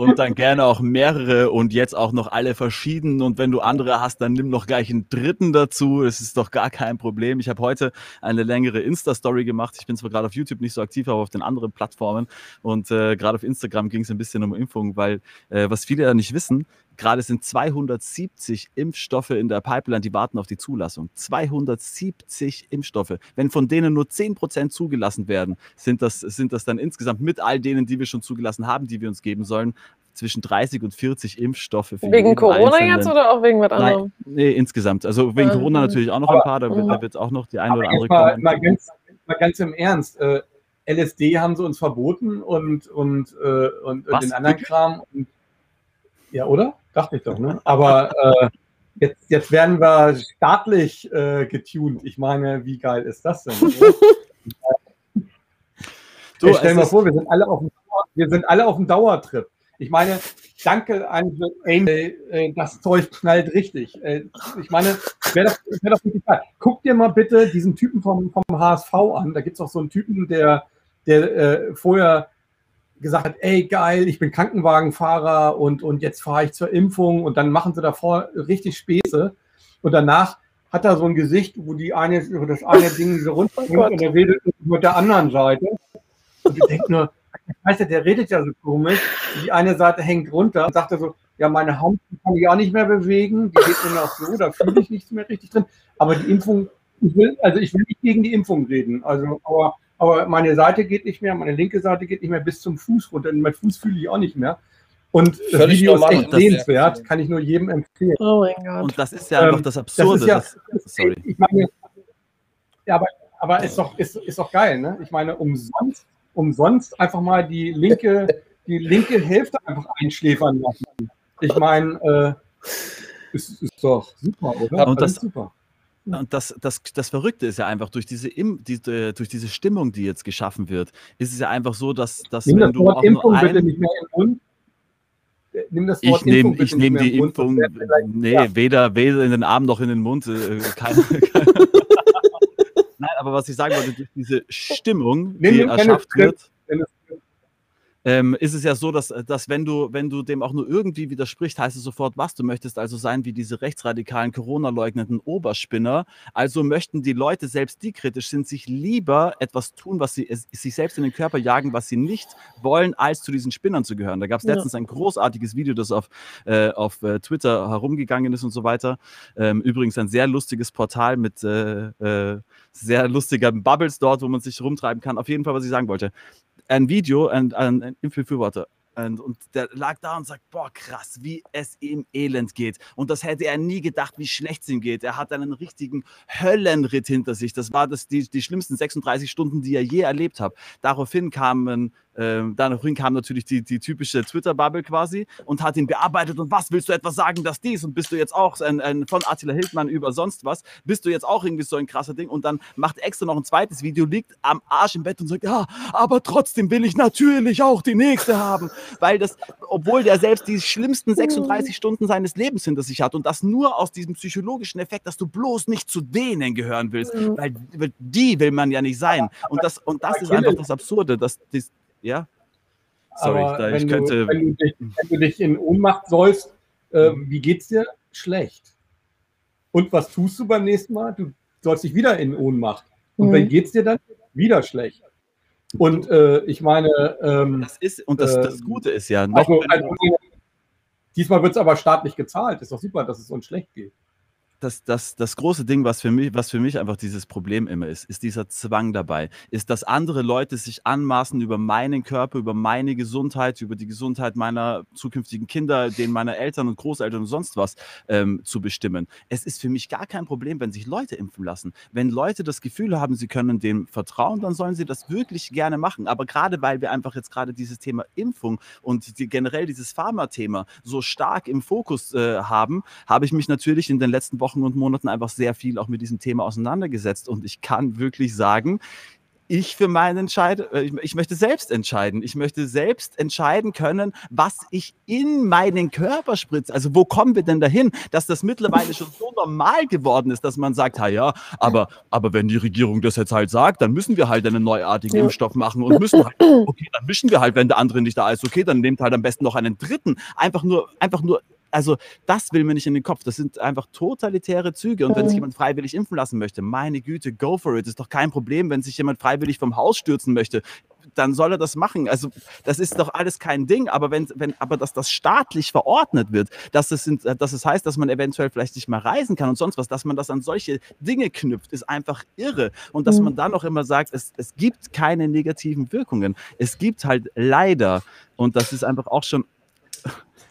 Speaker 4: Und dann gerne auch mehrere und jetzt auch noch alle verschieden. Und wenn du andere hast, dann nimm noch gleich einen dritten dazu. Es ist doch gar kein Problem. Ich habe heute eine längere Insta-Story gemacht. Ich bin zwar gerade auf YouTube nicht so aktiv, aber auf den anderen Plattformen. Und äh, gerade auf Instagram ging es ein bisschen um Impfung, weil äh, was viele ja nicht wissen, gerade sind 270 Impfstoffe in der Pipeline, die warten auf die Zulassung. 270 Impfstoffe. Wenn von denen nur 10% zugelassen werden, sind das, sind das dann insgesamt mit all denen, die wir schon zugelassen haben, die wir uns geben sollen, zwischen 30 und 40 Impfstoffe für
Speaker 2: Wegen Corona
Speaker 4: einzelnen.
Speaker 2: jetzt oder auch wegen was anderem?
Speaker 4: Nein, nee, insgesamt. Also wegen
Speaker 2: Ah,
Speaker 4: Corona
Speaker 2: mhm.
Speaker 4: natürlich auch noch ein paar, da wird, da wird auch noch die eine oder andere
Speaker 1: mal,
Speaker 4: kommen.
Speaker 1: mal, ganz, mal ganz im Ernst. Äh, LSD haben sie uns verboten und, und, äh, und, und
Speaker 4: Was?
Speaker 1: den anderen Kram. Und, ja, oder? Dachte ich doch, ne? Aber äh, jetzt, jetzt werden wir staatlich äh, getuned. Ich meine, wie geil ist das denn? oder?
Speaker 4: Du,
Speaker 1: Ey, stell mal vor, wir sind, alle auf dem Dauer, wir sind alle auf dem Dauertrip. Ich meine, danke an äh, das Zeug knallt richtig. Äh, ich meine, wäre doch, wär doch richtig geil. Guck dir mal bitte diesen Typen vom, vom HSV an. Da gibt es auch so einen Typen, der, der äh, vorher gesagt hat, ey geil, ich bin Krankenwagenfahrer und, und jetzt fahre ich zur Impfung und dann machen sie davor richtig Späße. Und danach hat er so ein Gesicht, wo die eine, wo das eine Ding so runterkommt
Speaker 2: Gott.
Speaker 1: und er redet mit der anderen Seite. Und ich denke nur, weißt du, der redet ja so komisch, die eine Seite hängt runter und sagt er so, ja, meine Hand kann ich auch nicht mehr bewegen, die geht nur noch so, da fühle ich nichts mehr richtig drin, aber die Impfung, ich will, also ich will nicht gegen die Impfung reden, also, aber aber meine Seite geht nicht mehr, meine linke Seite geht nicht mehr bis zum Fuß runter. Und mein Fuß fühle ich auch nicht mehr. Und das
Speaker 3: Völlig
Speaker 1: Video ist
Speaker 3: normal.
Speaker 1: echt
Speaker 3: Das-
Speaker 1: sehenswert, kann ich nur jedem empfehlen.
Speaker 2: Oh mein Gott.
Speaker 4: Und das ist ja
Speaker 1: Ähm,
Speaker 4: einfach das
Speaker 1: Das
Speaker 4: Absurde.
Speaker 1: ist ja,
Speaker 4: das, sorry.
Speaker 1: ich meine, ja, aber, aber ist doch, ist, ist doch geil, ne? Ich meine, umsonst, umsonst einfach mal die linke, die linke Hälfte einfach einschläfern lassen. Ich meine, äh, ist, ist doch super, oder?
Speaker 4: Und das-
Speaker 1: super.
Speaker 4: Und das, das, das Verrückte ist ja einfach, durch diese, Im, diese, durch diese Stimmung, die jetzt geschaffen wird, ist es ja einfach so, dass, dass
Speaker 1: Nimm
Speaker 4: wenn
Speaker 1: das
Speaker 4: du
Speaker 1: Wort
Speaker 4: auch nur
Speaker 1: Impfung bitte
Speaker 4: ein,
Speaker 1: nicht mehr den Mund. Nimm das Wort
Speaker 4: ich nehme
Speaker 1: bitte
Speaker 4: ich nehm die
Speaker 1: Mund,
Speaker 4: Impfung, nee,
Speaker 1: ja.
Speaker 4: weder, weder in den Arm noch in den Mund. Äh, keine, keine, Nein, aber was ich sagen wollte, durch diese Stimmung,
Speaker 1: Nee,
Speaker 4: die erschafft wird,
Speaker 1: Keine-
Speaker 4: ähm, ist es ja so, dass, dass wenn, du, wenn du dem auch nur irgendwie widersprichst, heißt es sofort, was du möchtest also sein wie diese rechtsradikalen, Corona-leugnenden Oberspinner. Also möchten die Leute, selbst die kritisch sind, sich lieber etwas tun, was sie sich selbst in den Körper jagen, was sie nicht wollen, als zu diesen Spinnern zu gehören. Da gab es
Speaker 2: Ja.
Speaker 4: letztens ein großartiges Video, das auf, äh, auf äh, Twitter herumgegangen ist und so weiter. Ähm, übrigens ein sehr lustiges Portal mit äh, äh, sehr lustigen Bubbles dort, wo man sich rumtreiben kann. Auf jeden Fall, was ich sagen wollte ein Video, ein, ein, ein Impfbefürworter. Und, der lag da und sagt, boah, krass, wie es ihm elend geht. Und das hätte er nie gedacht, wie schlecht es ihm geht. Er hat einen richtigen Höllenritt hinter sich. Das war das, die, die schlimmsten 36 Stunden, die er je erlebt hat. Daraufhin kamen ähm, daraufhin kam natürlich die, die typische Twitter-Bubble quasi und hat ihn bearbeitet. Und was willst du etwas sagen, dass dies? Und bist du jetzt auch ein, ein, von Attila Hildmann über sonst was? Bist du jetzt auch irgendwie so ein krasser Ding? Und dann macht extra noch ein zweites Video, liegt am Arsch im Bett und sagt, ja, aber trotzdem will ich natürlich auch die nächste haben. Weil das, obwohl der selbst die schlimmsten 36 Stunden seines Lebens hinter sich hat und das nur aus diesem psychologischen Effekt, dass du bloß nicht zu denen gehören willst,
Speaker 2: Mhm.
Speaker 4: weil, weil die will man ja nicht sein. Und das, und das ist einfach das Absurde, dass das, ja. Sorry,
Speaker 1: Aber
Speaker 4: da,
Speaker 1: wenn,
Speaker 4: ich
Speaker 1: du,
Speaker 4: könnte.
Speaker 1: wenn, du dich, wenn du dich in Ohnmacht säust, äh, wie geht's dir? Schlecht. Und was tust du beim nächsten Mal? Du sollst dich wieder in Ohnmacht. Und
Speaker 2: Mhm.
Speaker 1: wie geht's dir dann? Wieder schlecht. Und äh, ich meine, ähm,
Speaker 4: Das ist, und das, das
Speaker 1: Ähm,
Speaker 4: Gute ist ja, noch,
Speaker 1: also,
Speaker 4: wenn
Speaker 1: also, diesmal wird es aber staatlich gezahlt. Ist doch super, dass es uns schlecht geht.
Speaker 4: Das, das, das große Ding, was für, mich, was für mich einfach dieses Problem immer ist, ist dieser Zwang dabei. Ist, dass andere Leute sich anmaßen, über meinen Körper, über meine Gesundheit, über die Gesundheit meiner zukünftigen Kinder, den meiner Eltern und Großeltern und sonst was ähm, zu bestimmen. Es ist für mich gar kein Problem, wenn sich Leute impfen lassen. Wenn Leute das Gefühl haben, sie können dem vertrauen, dann sollen sie das wirklich gerne machen. Aber gerade weil wir einfach jetzt gerade dieses Thema Impfung und die, generell dieses Pharma-Thema so stark im Fokus äh, haben, habe ich mich natürlich in den letzten Wochen und Monaten einfach sehr viel auch mit diesem Thema auseinandergesetzt. Und ich kann wirklich sagen, ich für meinen Entscheid, äh, ich, ich möchte selbst entscheiden. Ich möchte selbst entscheiden können, was ich in meinen Körper spritze. Also wo kommen wir denn dahin, dass das mittlerweile schon so normal geworden ist, dass man sagt, ha ja, aber, aber wenn die Regierung das jetzt halt sagt, dann müssen wir halt einen neuartigen
Speaker 2: Ja.
Speaker 4: Impfstoff machen und müssen halt, okay, dann mischen wir halt, wenn der andere nicht da ist, okay, dann nehmt halt am besten noch einen dritten. Einfach nur, einfach nur also das will mir nicht in den Kopf. Das sind einfach totalitäre Züge. Und wenn sich
Speaker 2: Mhm.
Speaker 4: jemand freiwillig impfen lassen möchte, meine Güte, go for it. Ist doch kein Problem, wenn sich jemand freiwillig vom Haus stürzen möchte. Dann soll er das machen. Also das ist doch alles kein Ding. Aber wenn, wenn, aber dass das staatlich verordnet wird, dass es, sind, dass es heißt, dass man eventuell vielleicht nicht mal reisen kann und sonst was, dass man das an solche Dinge knüpft, ist einfach irre. Und dass
Speaker 2: Mhm.
Speaker 4: man dann auch immer sagt, es, es gibt keine negativen Wirkungen. Es gibt halt leider, und das ist einfach auch schon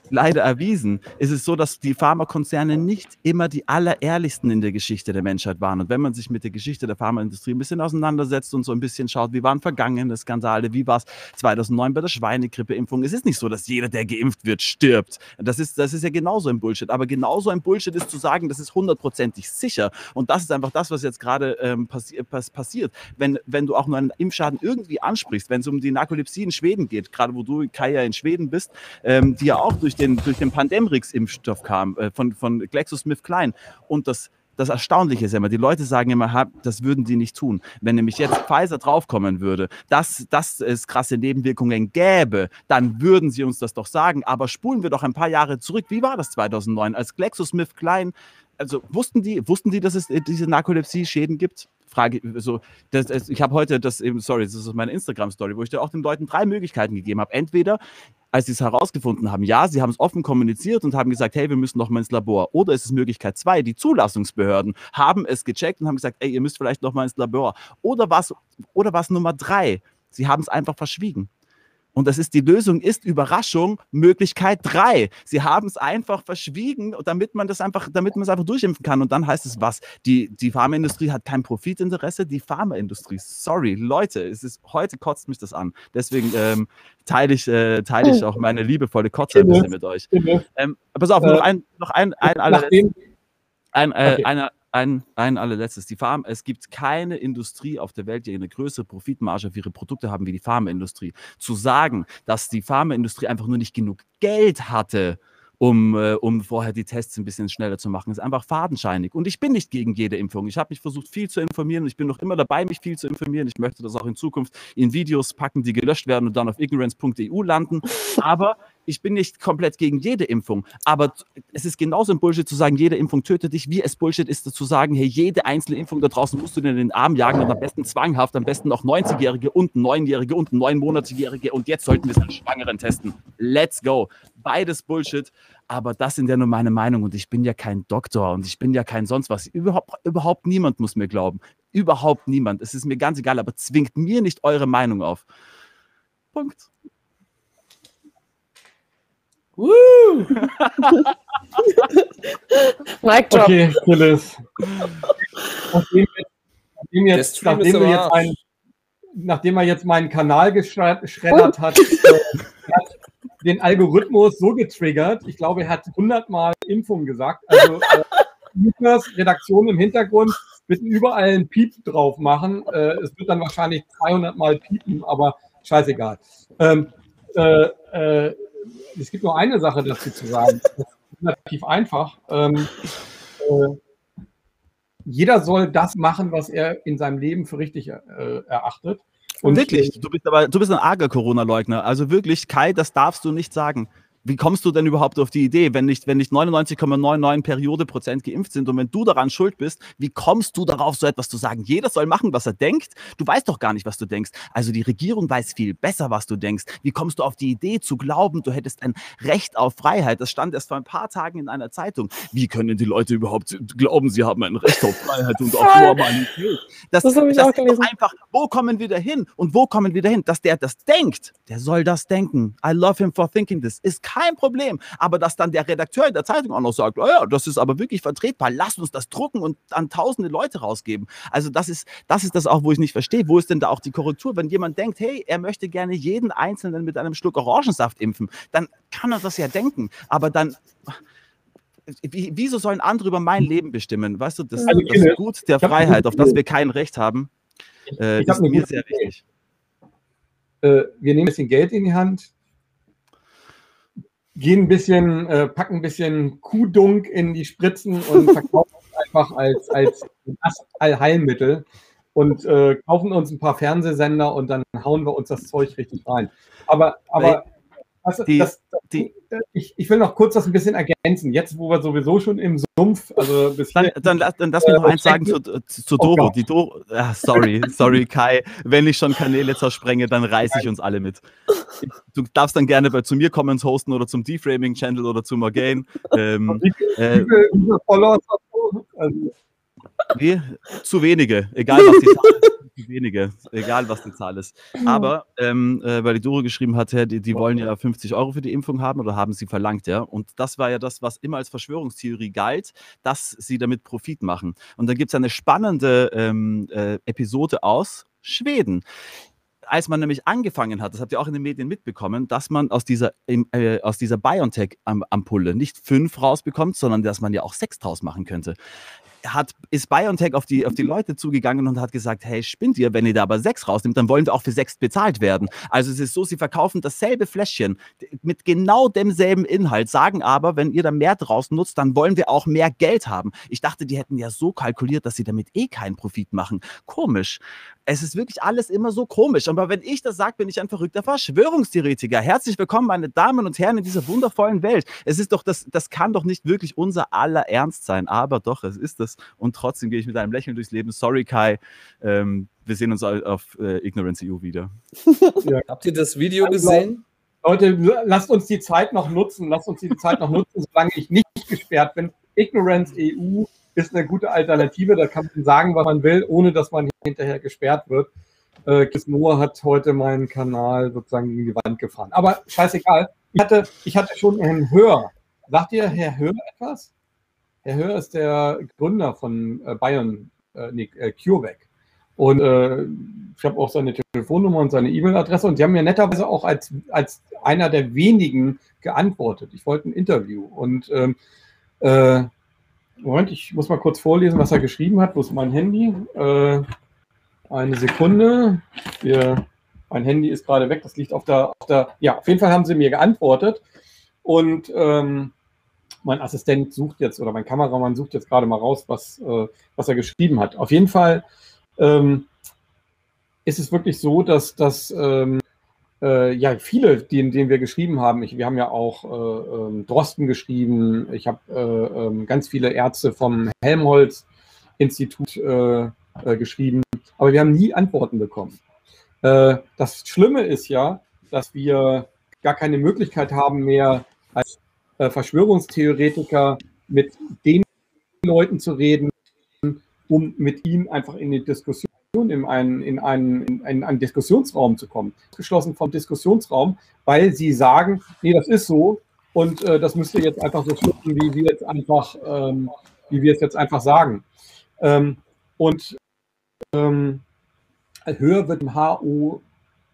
Speaker 4: leider erwiesen, ist es so, dass die Pharmakonzerne nicht immer die allerehrlichsten in der Geschichte der Menschheit waren. Und wenn man sich mit der Geschichte der Pharmaindustrie ein bisschen auseinandersetzt und so ein bisschen schaut, wie waren vergangene Skandale, wie war es 2009 bei der Schweinegrippeimpfung, es ist nicht so, dass jeder, der geimpft wird, stirbt. Das ist, das ist ja genauso ein Bullshit. Aber genauso ein Bullshit ist zu sagen, das ist hundertprozentig sicher. Und das ist einfach das, was jetzt gerade ähm, passi pass passiert. Wenn, wenn du auch nur einen Impfschaden irgendwie ansprichst, wenn es um die Narkolepsie in Schweden geht, gerade wo du, Kai, ja in Schweden bist, ähm, die ja auch durch den, durch den Pandemrix-Impfstoff kam, äh, von, von GlaxoSmithKline. Und das, das Erstaunliche ist ja immer, die Leute sagen immer, das würden die nicht tun. Wenn nämlich jetzt Pfizer draufkommen würde, dass, dass es krasse Nebenwirkungen gäbe, dann würden sie uns das doch sagen. Aber spulen wir doch ein paar Jahre zurück. Wie war das 2009, als GlaxoSmithKline, also wussten die, wussten die, dass es äh, diese Narkolepsie-Schäden gibt? Frage, so, das, ich habe heute das eben, sorry, das ist meine Instagram-Story, wo ich da auch den Leuten drei Möglichkeiten gegeben habe. Entweder als sie es herausgefunden haben, ja, sie haben es offen kommuniziert und haben gesagt, hey, wir müssen noch mal ins Labor. Oder ist es Möglichkeit zwei, die Zulassungsbehörden haben es gecheckt und haben gesagt, ey, ihr müsst vielleicht noch mal ins Labor. Oder was oder was Nummer drei? Sie haben es einfach verschwiegen. Und das ist die Lösung ist Überraschung, Möglichkeit drei. Sie haben es einfach verschwiegen, damit man das einfach, damit man es einfach durchimpfen kann. Und dann heißt es was? Die, die Pharmaindustrie hat kein Profitinteresse. Die Pharmaindustrie, sorry, Leute, es ist, heute kotzt mich das an. Deswegen ähm, teile ich, äh, teile ich auch meine liebevolle Kotze ein bisschen mit euch. Ähm, pass auf,
Speaker 1: Äh,
Speaker 4: noch ein, noch ein, ein.
Speaker 1: Nachdem,
Speaker 4: Ein, äh,
Speaker 1: Okay.
Speaker 4: einer, ein, ein allerletztes. Die Farm, es gibt keine Industrie auf der Welt, die eine größere Profitmarge auf ihre Produkte haben wie die Pharmaindustrie. Zu sagen, dass die Pharmaindustrie einfach nur nicht genug Geld hatte, um, äh, um vorher die Tests ein bisschen schneller zu machen. ist einfach fadenscheinig. Und ich bin nicht gegen jede Impfung. Ich habe mich versucht, viel zu informieren ich bin noch immer dabei, mich viel zu informieren. Ich möchte das auch in Zukunft in Videos packen, die gelöscht werden und dann auf ignorance.eu landen. Aber ich bin nicht komplett gegen jede Impfung, aber es ist genauso ein Bullshit zu sagen, jede Impfung tötet dich, wie es Bullshit ist zu sagen, hey, jede einzelne Impfung da draußen musst du dir in den Arm jagen und am besten zwanghaft, am besten auch 90-Jährige und 9-Jährige und 9-Monatige und jetzt sollten wir es an Schwangeren testen. Let's go. Beides Bullshit, aber das sind ja nur meine Meinung und ich bin ja kein Doktor und ich bin ja kein sonst was. Überhaupt, überhaupt niemand muss mir glauben. Überhaupt niemand. Es ist mir ganz egal, aber zwingt mir nicht eure Meinung auf. Punkt.
Speaker 2: Woo! Mic drop.
Speaker 1: Okay, Phyllis. Nachdem, nachdem, jetzt, nachdem, wir jetzt ein, nachdem er jetzt meinen Kanal geschreddert hat, äh, hat den Algorithmus so getriggert, ich glaube, er hat 100 Mal Impfung gesagt. Also äh, Lukas, Redaktion im Hintergrund, wird überall ein Piep drauf machen. Äh, es wird dann wahrscheinlich 200 Mal piepen, aber scheißegal. Ähm, äh, äh, es gibt nur eine Sache dazu zu sagen. Das ist relativ einfach. Ähm, äh, jeder soll das machen, was er in seinem Leben für richtig äh, erachtet. Und
Speaker 4: wirklich, du bist aber du bist ein arger Corona-Leugner. Also wirklich, Kai, das darfst du nicht sagen. Wie kommst du denn überhaupt auf die Idee, wenn nicht, wenn nicht 99,99 Periode Prozent geimpft sind und wenn du daran schuld bist, wie kommst du darauf, so etwas zu sagen? Jeder soll machen, was er denkt. Du weißt doch gar nicht, was du denkst. Also die Regierung weiß viel besser, was du denkst. Wie kommst du auf die Idee zu glauben, du hättest ein Recht auf Freiheit? Das stand erst vor ein paar Tagen in einer Zeitung. Wie können die Leute überhaupt glauben, sie haben ein Recht auf Freiheit und auf. Normalität? Das,
Speaker 2: Das habe ich
Speaker 4: das
Speaker 2: auch gelesen.
Speaker 4: einfach, wo kommen wir da hin? Und wo kommen wir da hin? Dass der das denkt, der soll das denken. I love him for thinking this. Ist kein Problem. Aber dass dann der Redakteur in der Zeitung auch noch sagt, oh ja, das ist aber wirklich vertretbar, lasst uns das drucken und an tausende Leute rausgeben. Also das ist, das ist das auch, wo ich nicht verstehe. Wo ist denn da auch die Korrektur? Wenn jemand denkt, hey, er möchte gerne jeden Einzelnen mit einem Schluck Orangensaft impfen, dann kann er das ja denken. Aber dann, wie, wieso sollen andere über mein Leben bestimmen? Weißt du, das,
Speaker 1: Also,
Speaker 4: das Gut der
Speaker 1: hab-
Speaker 4: Freiheit, auf das wir kein Recht haben, äh,
Speaker 1: Ich hab
Speaker 4: ist
Speaker 1: eine
Speaker 4: mir sehr
Speaker 1: Idee.
Speaker 4: wichtig.
Speaker 1: äh, wir nehmen ein bisschen Geld in die Hand, gehen ein bisschen, äh, packen ein bisschen Kuhdunk in die Spritzen und verkaufen es einfach als, als Allheilmittel und äh, kaufen uns ein paar Fernsehsender und dann hauen wir uns das Zeug richtig rein. Aber, aber du,
Speaker 4: Die-
Speaker 1: das,
Speaker 4: die-
Speaker 1: ich, ich will noch kurz das ein bisschen ergänzen. Jetzt, wo wir sowieso schon im Sumpf, also bis
Speaker 4: Dann, dann, lass- dann lass mich noch
Speaker 1: Äh,
Speaker 4: eins sagen zu, zu, zu
Speaker 1: Oh
Speaker 4: Doro.
Speaker 1: Gott.
Speaker 4: Die Doro ah, sorry, sorry, Kai. Wenn ich schon Kanäle zersprenge, dann reiße ich uns alle mit. Du darfst dann gerne bei, zu mir Comments hosten oder zum Deframing-Channel oder zu Morgane. Ähm,
Speaker 1: wie,
Speaker 4: äh,
Speaker 1: du? Also,
Speaker 4: wie? Zu wenige, egal was die Zahl ist. Zu wenige, egal was die Zahl ist. Aber, ähm, äh, weil die Doro geschrieben hat, die, die wollen ja 50 Euro für die Impfung haben oder haben sie verlangt, ja. Und das war ja das, was immer als Verschwörungstheorie galt, dass sie damit Profit machen. Und dann gibt es eine spannende ähm, äh, Episode aus Schweden. Als man nämlich angefangen hat, das habt ihr auch in den Medien mitbekommen, dass man aus dieser, äh, aus dieser BioNTech-Ampulle nicht fünf rausbekommt, sondern dass man ja auch sechs draus machen könnte hat, ist BioNTech auf die, auf die Leute zugegangen und hat gesagt, hey, spinnt ihr, wenn ihr da aber sechs rausnimmt, dann wollen wir auch für sechs bezahlt werden. Also es ist so, sie verkaufen dasselbe Fläschchen mit genau demselben Inhalt, sagen aber, wenn ihr da mehr draus nutzt, dann wollen wir auch mehr Geld haben. Ich dachte, die hätten ja so kalkuliert, dass sie damit eh keinen Profit machen. Komisch. Es ist wirklich alles immer so komisch. Aber wenn ich das sage, bin ich ein verrückter Verschwörungstheoretiker. Herzlich willkommen, meine Damen und Herren, in dieser wundervollen Welt. Es ist doch, das, das kann doch nicht wirklich unser aller Ernst sein, aber doch, es ist es. Und trotzdem gehe ich mit einem Lächeln durchs Leben. Sorry, Kai. Ähm, wir sehen uns auf äh, Ignorance EU wieder.
Speaker 3: Habt ihr das Video
Speaker 1: Also,
Speaker 3: gesehen?
Speaker 1: Leute, lasst uns die Zeit noch nutzen, lasst uns die Zeit noch nutzen, solange ich nicht gesperrt bin. Ignorance EU ist eine gute Alternative, da kann man sagen, was man will, ohne dass man hinterher gesperrt wird. Äh, Chris Moore hat heute meinen Kanal sozusagen gegen die Wand gefahren. Aber scheißegal, ich hatte, ich hatte schon Herrn Hör. Sagt ihr Herr Hör etwas? Herr Hör ist der Gründer von äh, Bayern, äh, nee, äh, CureVac. Und äh, ich habe auch seine Telefonnummer und seine E-Mail-Adresse und die haben mir netterweise auch als, als einer der wenigen geantwortet. Ich wollte ein Interview und ähm, äh, Moment, ich muss mal kurz vorlesen, was er geschrieben hat. Wo ist mein Handy? Äh, eine Sekunde. Wir, mein Handy ist gerade weg, das liegt auf der, auf der. Ja, auf jeden Fall haben sie mir geantwortet. Und ähm, mein Assistent sucht jetzt oder mein Kameramann sucht jetzt gerade mal raus, was, äh, was er geschrieben hat. Auf jeden Fall ähm, ist es wirklich so, dass, dass ähm, äh, ja, viele, denen, denen wir geschrieben haben, ich, wir haben ja auch äh, ähm, Drosten geschrieben, ich habe äh, ähm, ganz viele Ärzte vom Helmholtz-Institut äh, äh, geschrieben, aber wir haben nie Antworten bekommen. Das Schlimme ist ja, dass wir gar keine Möglichkeit haben mehr als Verschwörungstheoretiker mit den Leuten zu reden, um mit ihnen einfach in die Diskussion in einen, in einen, in einen, Diskussionsraum zu kommen, geschlossen vom Diskussionsraum, weil sie sagen, nee, das ist so und äh, das müsst ihr jetzt einfach so schlucken, wie wir jetzt einfach, ähm, wie wir es jetzt einfach sagen. Ähm, und ähm, höher wird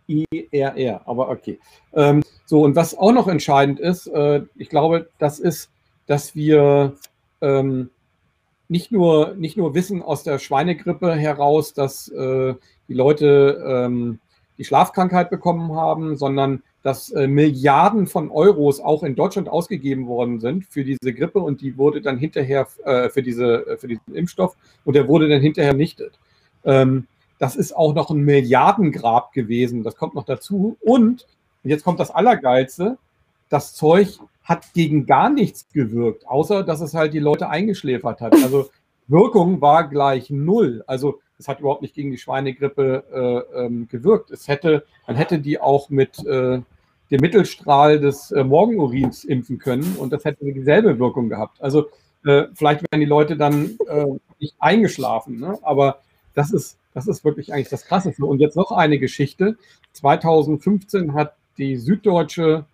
Speaker 1: H-O-I-R-R, aber okay. Ähm, so, und was auch noch entscheidend ist, äh, ich glaube, das ist, dass wir ähm, nicht nur, nicht nur wissen aus der Schweinegrippe heraus, dass äh, die Leute ähm, die Schlafkrankheit bekommen haben, sondern dass äh, Milliarden von Euros auch in Deutschland ausgegeben worden sind für diese Grippe und die wurde dann hinterher äh, für, diese, äh, für diesen Impfstoff und der wurde dann hinterher nichtet. Ähm, das ist auch noch ein Milliardengrab gewesen, das kommt noch dazu. Und, und jetzt kommt das Allergeilste, das Zeug hat gegen gar nichts gewirkt, außer dass es halt die Leute eingeschläfert hat. Also Wirkung war gleich null. Also es hat überhaupt nicht gegen die Schweinegrippe äh, ähm, gewirkt. Es hätte, man hätte die auch mit äh, dem Mittelstrahl des äh, Morgenurins impfen können und das hätte dieselbe Wirkung gehabt. Also äh, vielleicht wären die Leute dann äh, nicht eingeschlafen, ne? aber das ist, das ist wirklich eigentlich das Krasseste. Und jetzt noch eine Geschichte. 2015 hat die Süddeutsche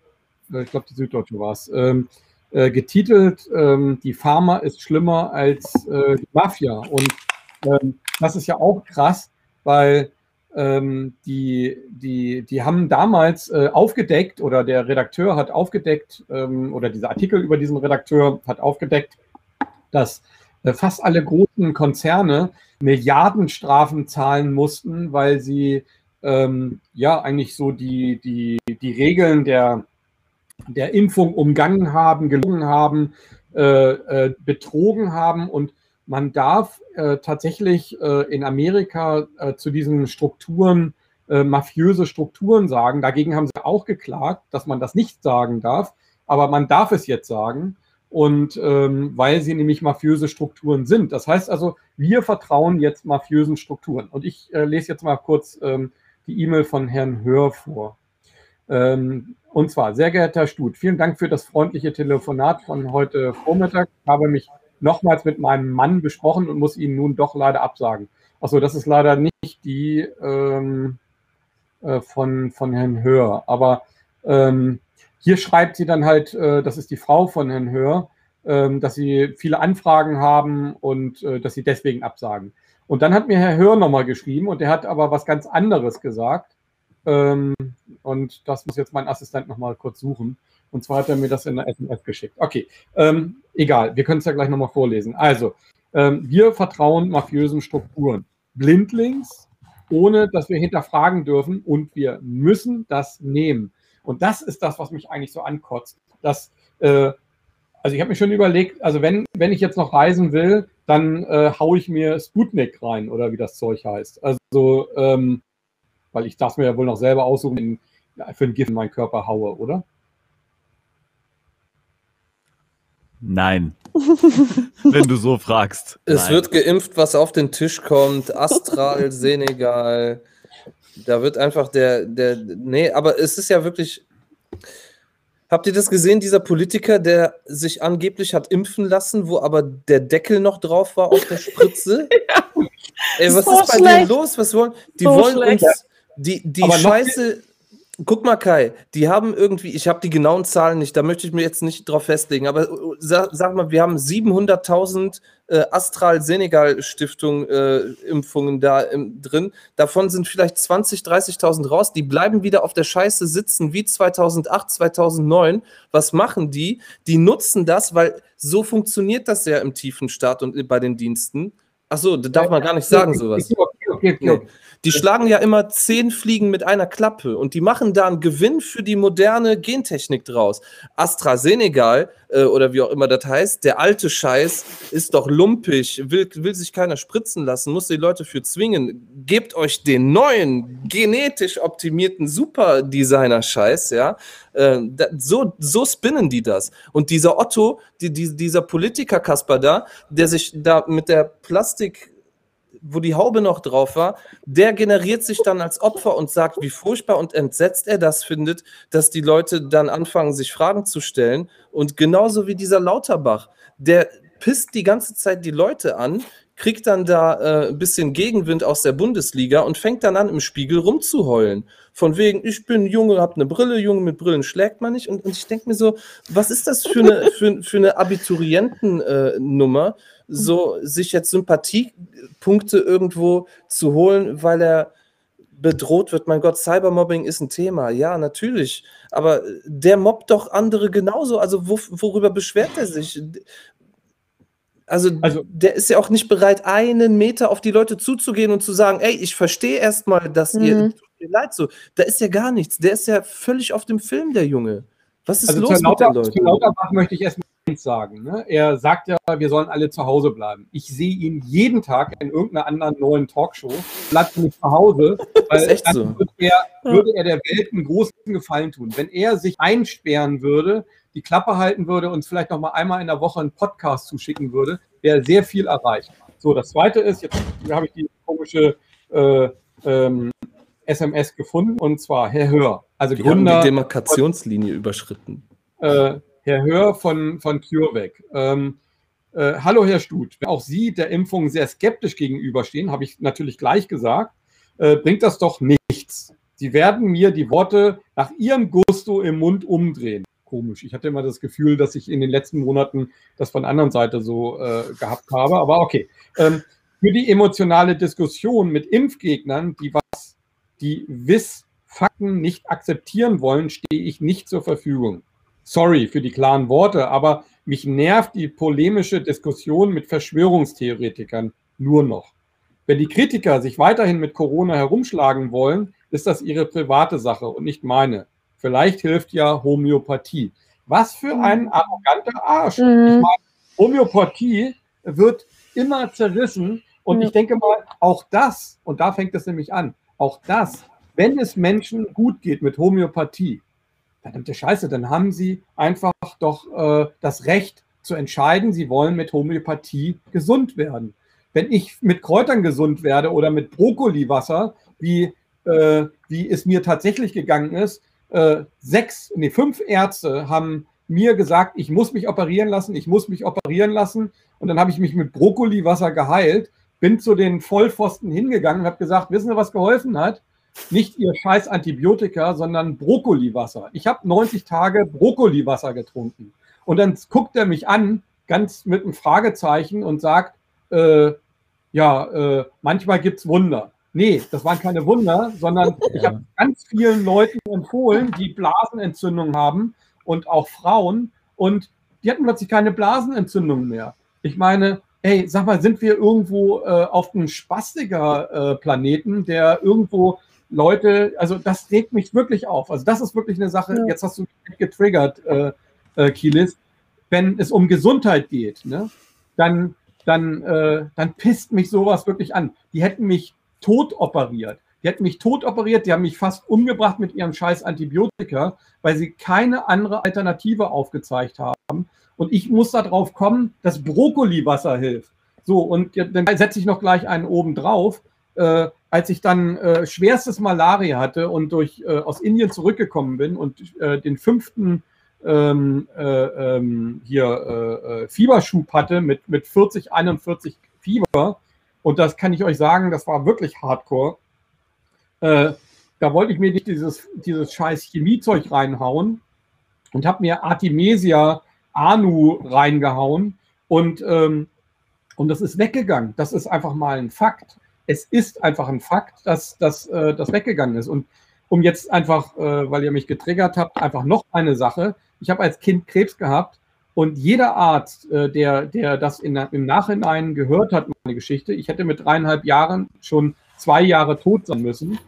Speaker 1: äh, ich glaube, die Süddeutsche war es, ähm, äh, getitelt, ähm, die Pharma ist schlimmer als äh, die Mafia. Und ähm, das ist ja auch krass, weil ähm, die, die, die haben damals äh, aufgedeckt oder der Redakteur hat aufgedeckt ähm, oder dieser Artikel über diesen Redakteur hat aufgedeckt, dass äh, fast alle großen Konzerne Milliardenstrafen zahlen mussten, weil sie ähm, ja eigentlich so die, die, die Regeln der, der Impfung umgangen haben, gelogen haben, äh, äh, betrogen haben. Und man darf äh, tatsächlich äh, in Amerika äh, zu diesen Strukturen äh, mafiöse Strukturen sagen. Dagegen haben sie auch geklagt, dass man das nicht sagen darf. Aber man darf es jetzt sagen. Und ähm, weil sie nämlich mafiöse Strukturen sind. Das heißt also, wir vertrauen jetzt mafiösen Strukturen. Und ich lese jetzt mal kurz ähm, die E-Mail von Herrn Hör vor. Ähm, und zwar, sehr geehrter Herr Stut, vielen Dank für das freundliche Telefonat von heute Vormittag. Ich habe mich nochmals mit meinem Mann besprochen und muss Ihnen nun doch leider absagen. Achso, das ist leider nicht die ähm, äh, von, von Herrn Hör. Aber ähm, hier schreibt sie dann halt, äh, das ist die Frau von Herrn Hör, äh, dass sie viele Anfragen haben und äh, dass sie deswegen absagen. Und dann hat mir Herr Hör nochmal geschrieben und der hat aber was ganz anderes gesagt. Ähm, und das muss jetzt mein Assistent nochmal kurz suchen. Und zwar hat er mir das in der SMS geschickt. Okay, ähm, egal, wir können es ja gleich nochmal vorlesen. Also, ähm, wir vertrauen mafiösen Strukturen blindlings, ohne dass wir hinterfragen dürfen und wir müssen das nehmen. Und das ist das, was mich eigentlich so ankotzt. Dass, äh, also ich habe mir schon überlegt, also wenn, wenn ich jetzt noch reisen will, dann äh, haue ich mir Sputnik rein oder wie das Zeug heißt. Also ähm, weil ich darf mir ja wohl noch selber aussuchen, in, für ein Gift in meinen Körper haue, oder?
Speaker 4: Nein. Wenn du so fragst.
Speaker 3: Es
Speaker 4: Nein.
Speaker 3: wird geimpft, was auf den Tisch kommt. Astral, Senegal. Da wird einfach der, der. Nee, aber es ist ja wirklich. Habt ihr das gesehen, dieser Politiker, der sich angeblich hat impfen lassen, wo aber der Deckel noch drauf war auf der Spritze? ja. Ey, was so ist bei schlecht. denen los? Was wollen die? So wollen schlecht. uns die, die Scheiße. Guck mal, Kai, die haben irgendwie, ich habe die genauen Zahlen nicht, da möchte ich mir jetzt nicht drauf festlegen, aber äh, sag, sag mal, wir haben 700.000 äh, Astral-Senegal-Stiftung-Impfungen äh, da im, drin. Davon sind vielleicht 20.000, 30.000 raus. Die bleiben wieder auf der Scheiße sitzen wie 2008, 2009. Was machen die? Die nutzen das, weil so funktioniert das ja im tiefen Staat und bei den Diensten. Achso, das darf man gar nicht sagen, sowas.
Speaker 1: Okay, Okay,
Speaker 3: Nee. Die schlagen ja immer zehn Fliegen mit einer Klappe und die machen da einen Gewinn für die moderne Gentechnik draus. AstraZeneca äh, oder wie auch immer das heißt, der alte Scheiß ist doch lumpig, will, will sich keiner spritzen lassen, muss die Leute für zwingen. Gebt euch den neuen, genetisch optimierten Super-Designer-Scheiß, ja. Äh, da, so, so spinnen die das. Und dieser Otto, die, die, dieser Politiker Kasper da, der sich da mit der Plastik wo die Haube noch drauf war, der generiert sich dann als Opfer und sagt, wie furchtbar und entsetzt er das findet, dass die Leute dann anfangen, sich Fragen zu stellen. Und genauso wie dieser Lauterbach, der pisst die ganze Zeit die Leute an, kriegt dann da äh, ein bisschen Gegenwind aus der Bundesliga und fängt dann an, im Spiegel rumzuheulen. Von wegen, ich bin Junge, hab eine Brille, Junge mit Brillen schlägt man nicht. Und, und ich denke mir so, was ist das für eine, für, für eine Abiturientennummer, äh, so sich jetzt Sympathiepunkte irgendwo zu holen, weil er bedroht wird. Mein Gott, Cybermobbing ist ein Thema. Ja, natürlich. Aber der mobbt doch andere genauso. Also wo, worüber beschwert er sich? Also,
Speaker 1: Also-
Speaker 3: der ist ja auch nicht bereit, einen Meter auf die Leute zuzugehen und zu sagen, ey, ich verstehe erstmal, dass ihr
Speaker 2: Mhm.
Speaker 3: tut mir leid so. Da ist ja gar nichts. Der ist ja völlig auf dem Film, der Junge. Was ist
Speaker 1: Also
Speaker 3: los
Speaker 1: zu,
Speaker 3: mit
Speaker 1: Lauter,
Speaker 3: den
Speaker 1: zu
Speaker 3: Leuten?
Speaker 1: Lauterbach möchte ich erstmal eins sagen. Ne? Er sagt ja, wir sollen alle zu Hause bleiben. Ich sehe ihn jeden Tag in irgendeiner anderen neuen Talkshow. Bleibt nicht zu Hause, weil
Speaker 3: Ist echt
Speaker 1: dann
Speaker 3: so.
Speaker 1: würde, er, würde er der Welt einen großen Gefallen tun. Wenn er sich einsperren würde, die Klappe halten würde und uns vielleicht noch mal einmal in der Woche einen Podcast zuschicken würde, wäre sehr viel erreicht. So, das Zweite ist, jetzt habe ich die komische äh, ähm, SMS gefunden, und zwar Herr Hör, also
Speaker 3: Wir haben
Speaker 1: Gründer
Speaker 3: die Demarkationslinie überschritten.
Speaker 1: äh, Herr Hör von, von CureVac. Ähm, äh, hallo, Herr Stut. Wenn auch Sie der Impfung sehr skeptisch gegenüberstehen, habe ich natürlich gleich gesagt, äh, bringt das doch nichts. Sie werden mir die Worte nach Ihrem Gusto im Mund umdrehen. Komisch. Ich hatte immer das Gefühl, dass ich in den letzten Monaten das von der anderen Seite so äh, gehabt habe, aber okay. Ähm, für die emotionale Diskussion mit Impfgegnern, die was, die Wiss Fakten nicht akzeptieren wollen, stehe ich nicht zur Verfügung. Sorry für die klaren Worte, aber mich nervt die polemische Diskussion mit Verschwörungstheoretikern nur noch. Wenn die Kritiker sich weiterhin mit Corona herumschlagen wollen, ist das ihre private Sache und nicht meine. Vielleicht hilft ja Homöopathie. Was für ein arroganter Arsch.
Speaker 2: Mhm.
Speaker 1: Ich meine, Homöopathie wird immer zerrissen und
Speaker 2: Ja.
Speaker 1: ich denke mal, auch das, und da fängt es nämlich an, auch das, wenn es Menschen gut geht mit Homöopathie, verdammte Scheiße, dann haben sie einfach doch äh, das Recht zu entscheiden, sie wollen mit Homöopathie gesund werden. Wenn ich mit Kräutern gesund werde oder mit Brokkoliwasser, wie, äh, wie es mir tatsächlich gegangen ist, äh, sechs, nee, fünf Ärzte haben mir gesagt, ich muss mich operieren lassen, ich muss mich operieren lassen. Und dann habe ich mich mit Brokkoliwasser geheilt, bin zu den Vollpfosten hingegangen und habe gesagt, wissen Sie, was geholfen hat? Nicht Ihr scheiß Antibiotika, sondern Brokkoliwasser. Ich habe 90 Tage Brokkoliwasser getrunken. Und dann guckt er mich an, ganz mit einem Fragezeichen und sagt, äh, ja, äh, manchmal gibt es Wunder. Nee, das waren keine Wunder, sondern ich habe ganz vielen Leuten empfohlen, die Blasenentzündung haben und auch Frauen und die hatten plötzlich keine Blasenentzündung mehr. Ich meine, hey, sag mal, sind wir irgendwo äh, auf einem spastiger äh, Planeten, der irgendwo Leute, also das regt mich wirklich auf. Also das ist wirklich eine Sache,
Speaker 2: Ja.
Speaker 1: jetzt hast du mich getriggert, äh, äh, Kielis, wenn es um Gesundheit geht, ne, dann, dann, äh, dann pisst mich sowas wirklich an. Die hätten mich tot operiert. Die hätten mich tot operiert, die haben mich fast umgebracht mit ihrem scheiß Antibiotika, weil sie keine andere Alternative aufgezeigt haben. Und ich muss darauf kommen, dass Brokkoliwasser hilft. So, und dann setze ich noch gleich einen oben drauf. Äh, als ich dann äh, schwerstes Malaria hatte und durch, äh, aus Indien zurückgekommen bin und äh, den fünften ähm, äh, ähm, hier äh, äh, Fieberschub hatte mit, mit 40, 41 Fieber. Und das kann ich euch sagen, das war wirklich hardcore. Da wollte ich mir nicht dieses, dieses scheiß Chemiezeug reinhauen und habe mir Artemisia Anu reingehauen und, ähm, und das ist weggegangen. Das ist einfach mal ein Fakt. Es ist einfach ein Fakt, dass, dass äh, das weggegangen ist. Und um jetzt einfach, äh, weil ihr mich getriggert habt, einfach noch eine Sache. Ich habe als Kind Krebs gehabt und jeder Arzt, äh, der, der das in, im Nachhinein gehört hat, meine Geschichte, ich hätte mit dreieinhalb Jahren schon zwei Jahre tot sein müssen.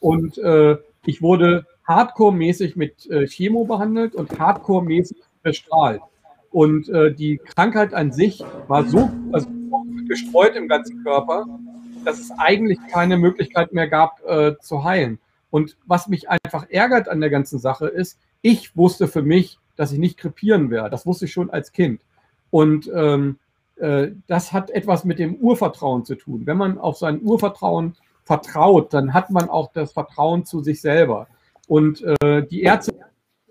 Speaker 1: Und äh, ich wurde hardcore-mäßig mit äh, Chemo behandelt und hardcore-mäßig bestrahlt. Und äh, die Krankheit an sich war so also, gestreut im ganzen Körper, dass es eigentlich keine Möglichkeit mehr gab äh, zu heilen. Und was mich einfach ärgert an der ganzen Sache ist, ich wusste für mich, dass ich nicht krepieren werde. Das wusste ich schon als Kind. Und ähm, äh, das hat etwas mit dem Urvertrauen zu tun. Wenn man auf sein Urvertrauen vertraut, dann hat man auch das Vertrauen zu sich selber. Und äh, die Ärzte,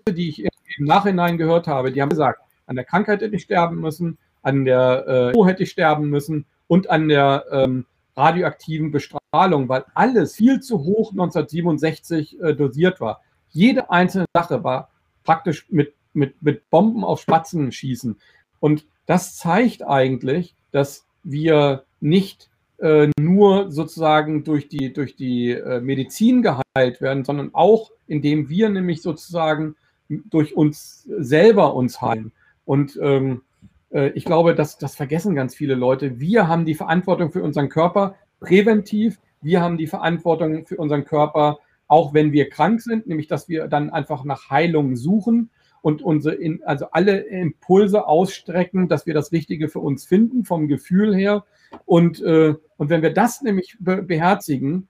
Speaker 1: die ich im Nachhinein gehört habe, die haben gesagt, an der Krankheit hätte ich sterben müssen, an der äh, hätte ich sterben müssen und an der ähm, radioaktiven Bestrahlung, weil alles viel zu hoch 1967 äh, dosiert war. Jede einzelne Sache war praktisch mit, mit, mit Bomben auf Spatzen schießen. Und das zeigt eigentlich, dass wir nicht äh, nur sozusagen durch die, durch die äh, Medizin geheilt werden, sondern auch indem wir nämlich sozusagen durch uns selber uns heilen. Und ähm, äh, ich glaube, dass das vergessen ganz viele Leute. Wir haben die Verantwortung für unseren Körper präventiv. Wir haben die Verantwortung für unseren Körper, auch wenn wir krank sind, nämlich dass wir dann einfach nach Heilung suchen und unsere, also alle Impulse ausstrecken, dass wir das Richtige für uns finden, vom Gefühl her. Und, äh, und wenn wir das nämlich be beherzigen,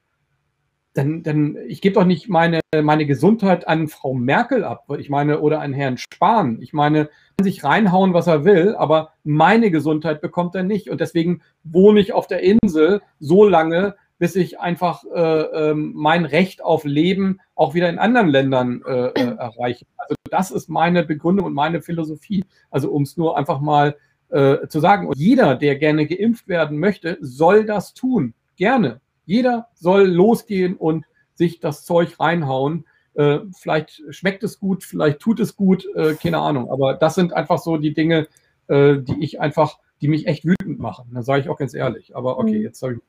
Speaker 1: dann, dann, ich gebe doch nicht meine, meine Gesundheit an Frau Merkel ab, ich meine, oder an Herrn Spahn. Ich meine, kann sich reinhauen, was er will, aber meine Gesundheit bekommt er nicht. Und deswegen wohne ich auf der Insel so lange, bis ich einfach äh, äh, mein Recht auf Leben auch wieder in anderen Ländern äh, äh, erreiche. Also das ist meine Begründung und meine Philosophie. Also um es nur einfach mal äh, zu sagen. Und jeder, der gerne geimpft werden möchte, soll das tun. Gerne. Jeder soll losgehen und sich das Zeug reinhauen. Äh, vielleicht schmeckt es gut, vielleicht tut es gut, äh, keine Ahnung. Aber das sind einfach so die Dinge, äh, die ich einfach, die mich echt wütend machen. Da sage ich auch ganz ehrlich. Aber okay, mhm. jetzt habe ich.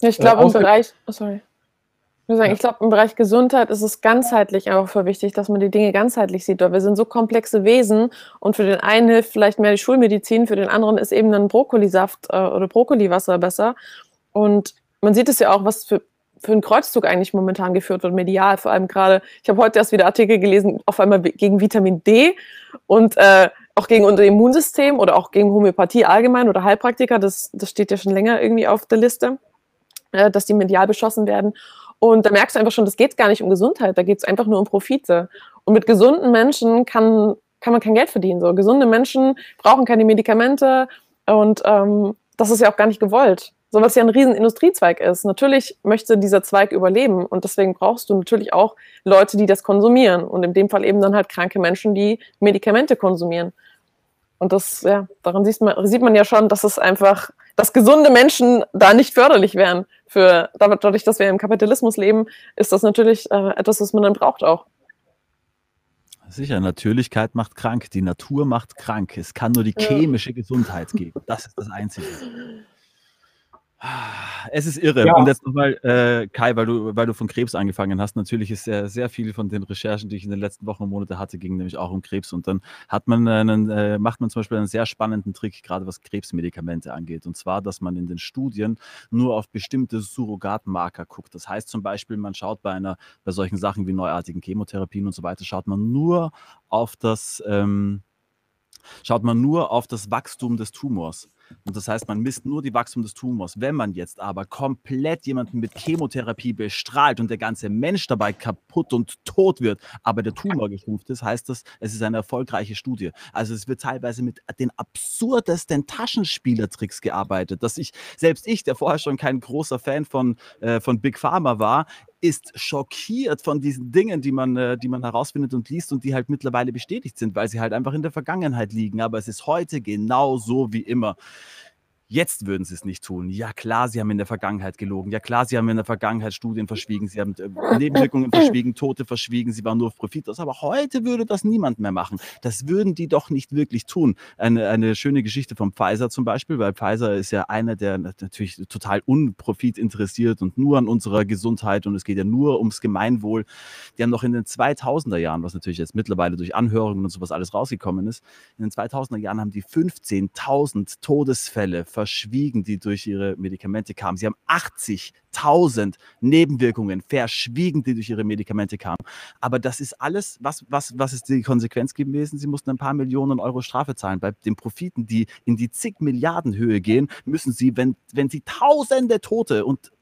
Speaker 2: Ja, ich glaube, im Bereich, oh, sorry. Ich, sagen, ich glaube, im Bereich Gesundheit ist es ganzheitlich einfach für wichtig, dass man die Dinge ganzheitlich sieht. Weil wir sind so komplexe Wesen und für den einen hilft vielleicht mehr die Schulmedizin, für den anderen ist eben ein Brokkolisaft äh, oder Brokkoliwasser besser. Und man sieht es ja auch, was für, für einen Kreuzzug eigentlich momentan geführt wird, medial. Vor allem gerade, ich habe heute erst wieder Artikel gelesen, auf einmal gegen Vitamin D und äh, auch gegen unser Immunsystem oder auch gegen Homöopathie allgemein oder Heilpraktiker. Das, das steht ja schon länger irgendwie auf der Liste, äh, dass die medial beschossen werden. Und da merkst du einfach schon, das geht gar nicht um Gesundheit, da geht es einfach nur um Profite. Und mit gesunden Menschen kann, kann man kein Geld verdienen. So. Gesunde Menschen brauchen keine Medikamente und ähm, das ist ja auch gar nicht gewollt so was ja ein riesen Industriezweig ist. Natürlich möchte dieser Zweig überleben und deswegen brauchst du natürlich auch Leute, die das konsumieren und in dem Fall eben dann halt kranke Menschen, die Medikamente konsumieren. Und das, ja, daran sieht man, sieht man ja schon, dass es einfach, dass gesunde Menschen da nicht förderlich wären. Für, dadurch, dass wir im Kapitalismus leben, ist das natürlich äh, etwas, was man dann braucht auch.
Speaker 4: Sicher, Natürlichkeit macht krank, die Natur macht krank. Es kann nur die chemische Gesundheit geben. Das ist das Einzige. Es ist irre. Ja. Und jetzt nochmal, äh, Kai, weil du, weil du von Krebs angefangen hast. Natürlich ist sehr, sehr viel von den Recherchen, die ich in den letzten Wochen und Monaten hatte, ging nämlich auch um Krebs. Und dann hat man einen, äh, macht man zum Beispiel einen sehr spannenden Trick, gerade was Krebsmedikamente angeht. Und zwar, dass man in den Studien nur auf bestimmte Surrogatmarker guckt. Das heißt zum Beispiel, man schaut bei einer, bei solchen Sachen wie neuartigen Chemotherapien und so weiter, schaut man nur auf das, ähm, schaut man nur auf das Wachstum des Tumors. Und das heißt, man misst nur die Wachstum des Tumors. Wenn man jetzt aber komplett jemanden mit Chemotherapie bestrahlt und der ganze Mensch dabei kaputt und tot wird, aber der Tumor geschrumpft ist, heißt das, es ist eine erfolgreiche Studie. Also es wird teilweise mit den absurdesten Taschenspielertricks gearbeitet, dass ich, selbst ich, der vorher schon kein großer Fan von, äh, von Big Pharma war, ist schockiert von diesen Dingen, die man, äh, die man herausfindet und liest und die halt mittlerweile bestätigt sind, weil sie halt einfach in der Vergangenheit liegen. Aber es ist heute genau so wie immer. Jetzt würden sie es nicht tun. Ja klar, sie haben in der Vergangenheit gelogen. Ja klar, sie haben in der Vergangenheit Studien verschwiegen. Sie haben äh, Nebenwirkungen verschwiegen, Tote verschwiegen. Sie waren nur auf Profit aus. Aber heute würde das niemand mehr machen. Das würden die doch nicht wirklich tun. Eine, eine schöne Geschichte von Pfizer zum Beispiel, weil Pfizer ist ja einer, der natürlich total unprofit interessiert und nur an unserer Gesundheit und es geht ja nur ums Gemeinwohl. Die haben noch in den 2000er Jahren, was natürlich jetzt mittlerweile durch Anhörungen und sowas alles rausgekommen ist, in den 2000er Jahren haben die 15.000 Todesfälle ver verschwiegen, die durch ihre Medikamente kamen. Sie haben 80.000 Nebenwirkungen verschwiegen, die durch ihre Medikamente kamen. Aber das ist alles, was, was, was ist die Konsequenz gewesen? Sie mussten ein paar Millionen Euro Strafe zahlen. Bei den Profiten, die in die zig Milliarden Höhe gehen, müssen sie, wenn, wenn sie tausende Tote und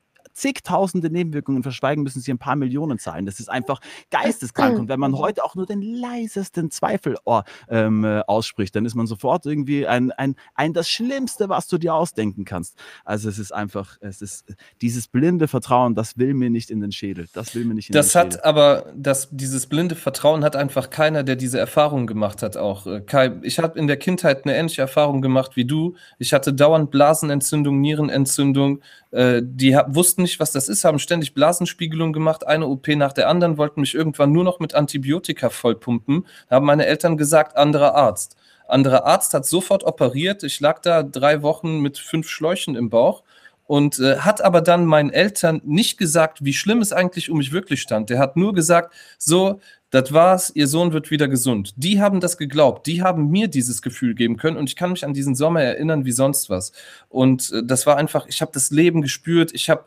Speaker 4: zigtausende Nebenwirkungen verschweigen, müssen sie ein paar Millionen zahlen. Das ist einfach geisteskrank. Und wenn man heute auch nur den leisesten Zweifel oh, ähm, äh, ausspricht, dann ist man sofort irgendwie ein, ein, ein das Schlimmste, was du dir ausdenken kannst. Also es ist einfach, es ist dieses blinde Vertrauen, das will mir nicht in den Schädel. Das will mir nicht in
Speaker 3: Das
Speaker 4: den
Speaker 3: hat
Speaker 4: Schädel.
Speaker 3: aber, das, dieses blinde Vertrauen hat einfach keiner, der diese Erfahrung gemacht hat, auch. Äh, Kai, ich habe in der Kindheit eine ähnliche Erfahrung gemacht wie du. Ich hatte dauernd Blasenentzündung, Nierenentzündung. Äh, die wussten nicht, was das ist, haben ständig Blasenspiegelung gemacht, eine OP nach der anderen, wollten mich irgendwann nur noch mit Antibiotika vollpumpen. Da haben meine Eltern gesagt, anderer Arzt. Anderer Arzt hat sofort operiert. Ich lag da drei Wochen mit fünf Schläuchen im Bauch und äh, hat aber dann meinen Eltern nicht gesagt, wie schlimm es eigentlich um mich wirklich stand. Der hat nur gesagt, so, das war's, ihr Sohn wird wieder gesund. Die haben das geglaubt, die haben mir dieses Gefühl geben können und ich kann mich an diesen Sommer erinnern wie sonst was. Und äh, das war einfach, ich habe das Leben gespürt, ich habe,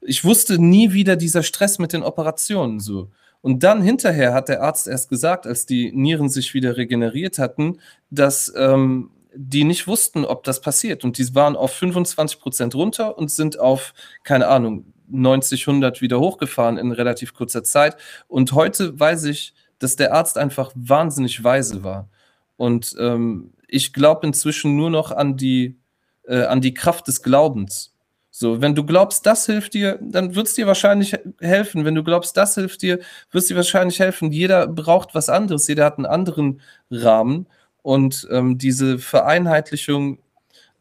Speaker 3: ich wusste nie wieder dieser Stress mit den Operationen so. Und dann hinterher hat der Arzt erst gesagt, als die Nieren sich wieder regeneriert hatten, dass ähm, die nicht wussten, ob das passiert. Und die waren auf 25 Prozent runter und sind auf, keine Ahnung, 90, 100 wieder hochgefahren in relativ kurzer Zeit. Und heute weiß ich, dass der Arzt einfach wahnsinnig weise war. Und ähm, ich glaube inzwischen nur noch an die, äh, an die Kraft des Glaubens. So, wenn du glaubst, das hilft dir, dann wird es dir wahrscheinlich helfen. Wenn du glaubst, das hilft dir, wird es dir wahrscheinlich helfen. Jeder braucht was anderes, jeder hat einen anderen Rahmen. Und ähm, diese Vereinheitlichung,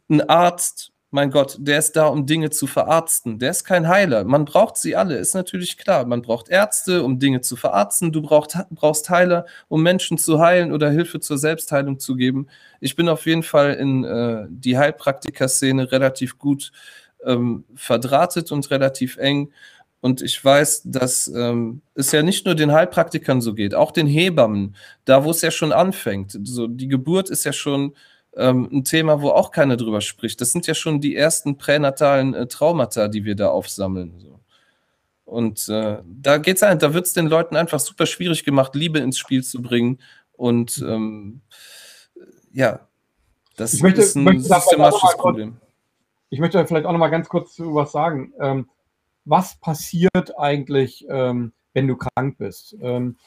Speaker 3: ein Arzt, mein Gott, der ist da, um Dinge zu verarzten. Der ist kein Heiler. Man braucht sie alle, ist natürlich klar. Man braucht Ärzte, um Dinge zu verarzten. Du brauchst, brauchst Heiler, um Menschen zu heilen oder Hilfe zur Selbstheilung zu geben. Ich bin auf jeden Fall in äh, die Heilpraktiker-Szene relativ gut ähm, verdrahtet und relativ eng. Und ich weiß, dass ähm, es ja nicht nur den Heilpraktikern so geht, auch den Hebammen, da wo es ja schon anfängt. So, die Geburt ist ja schon ähm, ein Thema, wo auch keiner drüber spricht. Das sind ja schon die ersten pränatalen äh, Traumata, die wir da aufsammeln. So. Und äh, da geht's ein, da wird es den Leuten einfach super schwierig gemacht, Liebe ins Spiel zu bringen. Und ähm, ja, das
Speaker 1: Ich möchte-
Speaker 3: ist ein
Speaker 1: möchte
Speaker 3: systematisches
Speaker 1: mal kurz-
Speaker 3: Problem.
Speaker 1: Ich möchte vielleicht auch noch mal ganz kurz zu was sagen. Ähm, was passiert eigentlich, ähm, wenn du krank bist? Ähm,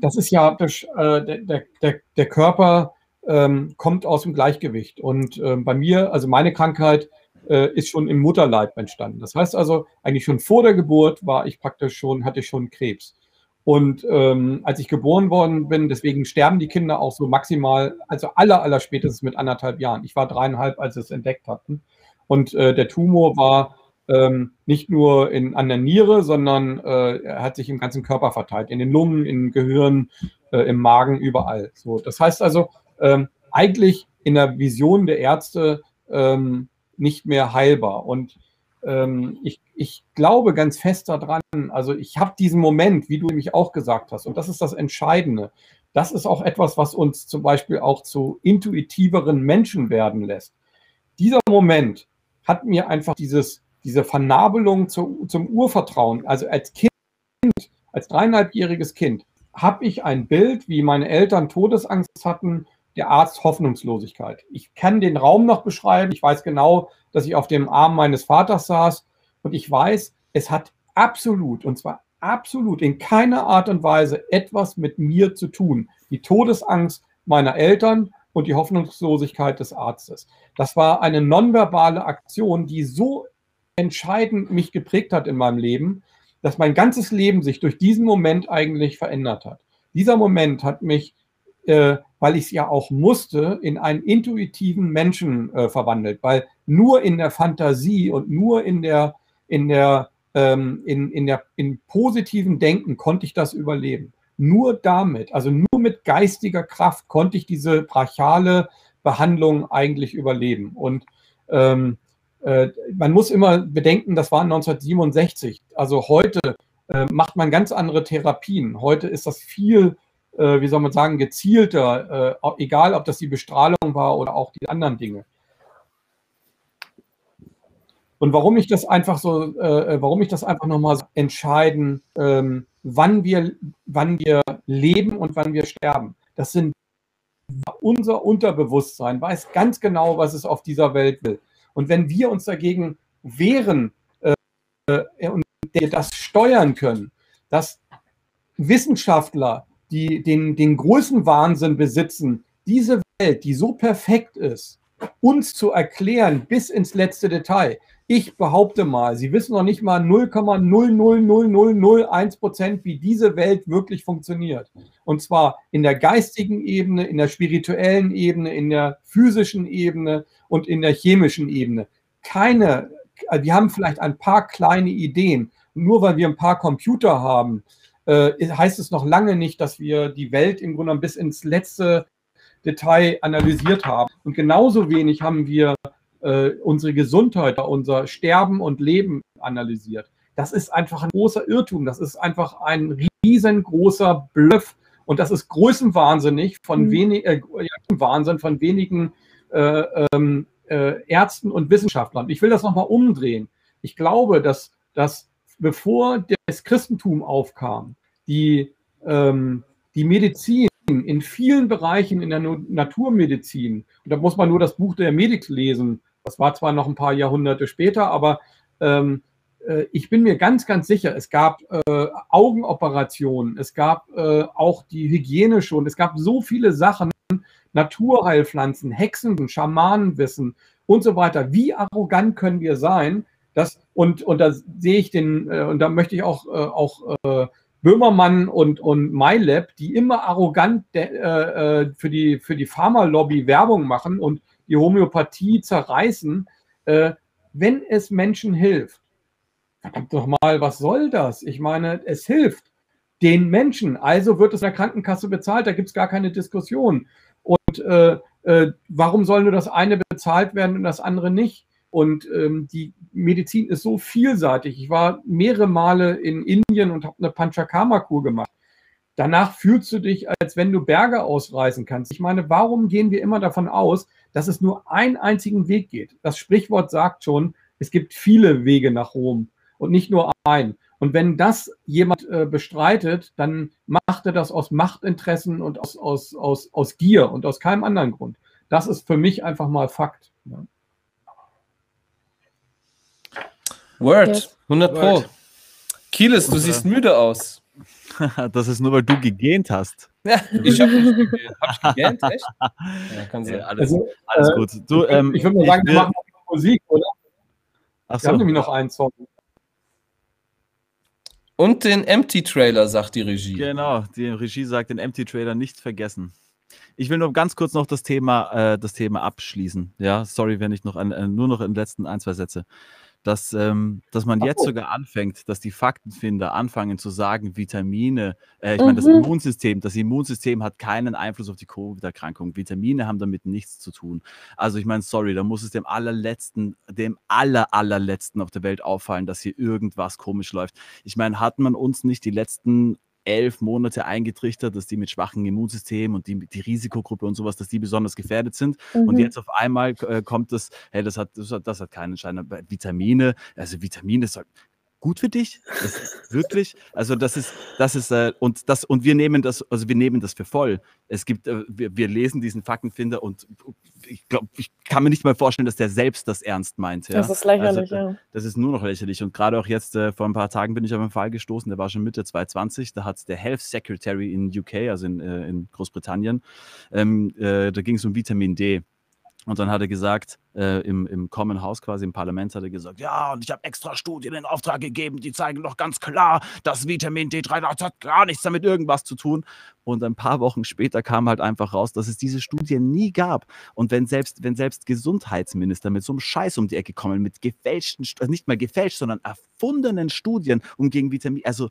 Speaker 1: das ist ja äh, der, der, der Körper ähm, kommt aus dem Gleichgewicht. Und ähm, bei mir, also meine Krankheit, äh, ist schon im Mutterleib entstanden. Das heißt also, eigentlich schon vor der Geburt war ich praktisch schon, hatte ich schon Krebs. Und ähm, als ich geboren worden bin, deswegen sterben die Kinder auch so maximal, also aller, aller spätestens mit anderthalb Jahren. Ich war dreieinhalb, als sie es entdeckt hatten. Und äh, der Tumor war ähm, nicht nur in, an der Niere, sondern äh, er hat sich im ganzen Körper verteilt, in den Lungen, im Gehirn, äh, im Magen, überall. So, das heißt also, ähm, eigentlich in der Vision der Ärzte ähm, nicht mehr heilbar. Und ähm, ich, ich glaube ganz fest daran, also ich habe diesen Moment, wie du nämlich auch gesagt hast, und das ist das Entscheidende. Das ist auch etwas, was uns zum Beispiel auch zu intuitiveren Menschen werden lässt. Dieser Moment hat mir einfach dieses, diese Vernabelung zu, zum Urvertrauen, also als Kind, als dreieinhalbjähriges Kind, habe ich ein Bild, wie meine Eltern Todesangst hatten, der Arzt Hoffnungslosigkeit. Ich kann den Raum noch beschreiben. Ich weiß genau, dass ich auf dem Arm meines Vaters saß und ich weiß, es hat absolut, und zwar absolut in keiner Art und Weise etwas mit mir zu tun. Die Todesangst meiner Eltern und die Hoffnungslosigkeit des Arztes. Das war eine nonverbale Aktion, die so entscheidend mich geprägt hat in meinem Leben, dass mein ganzes Leben sich durch diesen Moment eigentlich verändert hat. Dieser Moment hat mich, äh, weil ich es ja auch musste, in einen intuitiven Menschen äh, verwandelt, weil nur in der Fantasie und nur in der, in der, ähm, in, in der, in positiven Denken konnte ich das überleben. Nur damit, also nur mit geistiger Kraft konnte ich diese brachiale Behandlung eigentlich überleben. Und ähm, äh, man muss immer bedenken, das war 1967. Also heute äh, macht man ganz andere Therapien. Heute ist das viel, äh, wie soll man sagen, gezielter, äh, egal ob das die Bestrahlung war oder auch die anderen Dinge. Und warum ich das einfach so, äh, warum ich das einfach nochmal entscheiden, ähm, wann wir, wann wir leben und wann wir sterben. Das sind unser Unterbewusstsein weiß ganz genau, was es auf dieser Welt will. Und wenn wir uns dagegen wehren äh, und wir das steuern können, dass Wissenschaftler, die den, den Größenwahnsinn besitzen, diese Welt, die so perfekt ist, uns zu erklären bis ins letzte Detail. Ich behaupte mal, Sie wissen noch nicht mal 0,00001 Prozent, wie diese Welt wirklich funktioniert. Und zwar in der geistigen Ebene, in der spirituellen Ebene, in der physischen Ebene und in der chemischen Ebene. Keine, wir haben vielleicht ein paar kleine Ideen. Nur weil wir ein paar Computer haben, heißt es noch lange nicht, dass wir die Welt im Grunde bis ins letzte Detail analysiert haben. Und genauso wenig haben wir äh, unsere Gesundheit, unser Sterben und Leben analysiert. Das ist einfach ein großer Irrtum. Das ist einfach ein riesengroßer Bluff. Und das ist größenwahnsinnig von mhm. wenig, äh, Wahnsinn von wenigen äh, ähm, äh, Ärzten und Wissenschaftlern. Ich will das nochmal umdrehen. Ich glaube, dass, dass bevor das Christentum aufkam, die, ähm, die Medizin in vielen Bereichen in der Naturmedizin, und da muss man nur das Buch der Medik lesen, das war zwar noch ein paar Jahrhunderte später, aber ähm, äh, ich bin mir ganz, ganz sicher, es gab äh, Augenoperationen, es gab äh, auch die Hygiene schon, es gab so viele Sachen, Naturheilpflanzen, Hexen, Schamanenwissen und so weiter. Wie arrogant können wir sein? Dass, und, und da sehe ich den, äh, und da möchte ich auch, äh, auch äh, Böhmermann und, und MyLab, die immer arrogant de, äh, für die, für die Pharmalobby Werbung machen und die Homöopathie zerreißen, äh, wenn es Menschen hilft. Verdammt doch mal, was soll das? Ich meine, es hilft den Menschen, also wird es der Krankenkasse bezahlt, da gibt es gar keine Diskussion. Und äh, äh, warum soll nur das eine bezahlt werden und das andere nicht? Und ähm, die Medizin ist so vielseitig. Ich war mehrere Male in Indien und habe eine Panchakarma-Kur gemacht. Danach fühlst du dich, als wenn du Berge ausreißen kannst. Ich meine, warum gehen wir immer davon aus, dass es nur einen einzigen Weg geht? Das Sprichwort sagt schon, es gibt viele Wege nach Rom und nicht nur einen. Und wenn das jemand äh, bestreitet, dann macht er das aus Machtinteressen und aus, aus, aus, aus Gier und aus keinem anderen Grund. Das ist für mich einfach mal Fakt. Ja.
Speaker 3: Word, 100 Pro. Kieles, du siehst müde aus.
Speaker 4: das ist nur, weil du gegähnt hast.
Speaker 3: Ja, ich habe nicht gegähnt. Hab ich gegähnt? Echt?
Speaker 4: Ja, kann sein. Ja, alles, also, alles äh, gut.
Speaker 1: Du, ähm, ich würde mal sagen, wir machen noch Musik, oder? Ach so. Wir haben nämlich noch einen Song.
Speaker 3: Und den Empty-Trailer, sagt die Regie.
Speaker 4: Genau, die Regie sagt, den Empty-Trailer nicht vergessen. Ich will nur ganz kurz noch das Thema, äh, das Thema abschließen. Ja, sorry, wenn ich noch an, äh, nur noch in den letzten ein, zwei Sätze dass, ähm, dass man jetzt sogar anfängt, dass die Faktenfinder anfangen zu sagen, Vitamine, äh, ich mhm. meine, das mhm. Immunsystem, das Immunsystem hat keinen Einfluss auf die Covid-Erkrankung. Vitamine haben damit nichts zu tun. Also ich meine, sorry, da muss es dem allerletzten, dem aller, allerletzten auf der Welt auffallen, dass hier irgendwas komisch läuft. Ich meine, hat man uns nicht die letzten elf Monate eingetrichtert, dass die mit schwachem Immunsystem und die, die Risikogruppe und sowas, dass die besonders gefährdet sind. Mhm. Und jetzt auf einmal äh, kommt das, hey, das hat, das hat, das hat keinen Schein. Vitamine, also Vitamine soll, gut für dich? wirklich? Also das ist, das ist, äh, und das, und wir nehmen das, also wir nehmen das für voll. Es gibt, äh, wir, wir lesen diesen Faktenfinder und ich glaube, ich kann mir nicht mal vorstellen, dass der selbst das ernst meint. Ja?
Speaker 2: Das ist lächerlich, also,
Speaker 4: ja. Das ist nur noch lächerlich. Und gerade auch jetzt, äh, vor ein paar Tagen bin ich auf einen Fall gestoßen, der war schon Mitte 2020, da hat der Health Secretary in UK, also in, äh, in Großbritannien, ähm, äh, da ging es um Vitamin D. Und dann hat er gesagt, äh, im, im Common House quasi, im Parlament hat er gesagt, ja, und ich habe extra Studien in Auftrag gegeben, die zeigen doch ganz klar, dass Vitamin D3 das hat gar nichts damit irgendwas zu tun. Und ein paar Wochen später kam halt einfach raus, dass es diese Studien nie gab. Und wenn selbst, wenn selbst Gesundheitsminister mit so einem Scheiß um die Ecke kommen, mit gefälschten, also nicht mal gefälscht, sondern erfundenen Studien, um gegen Vitamin, also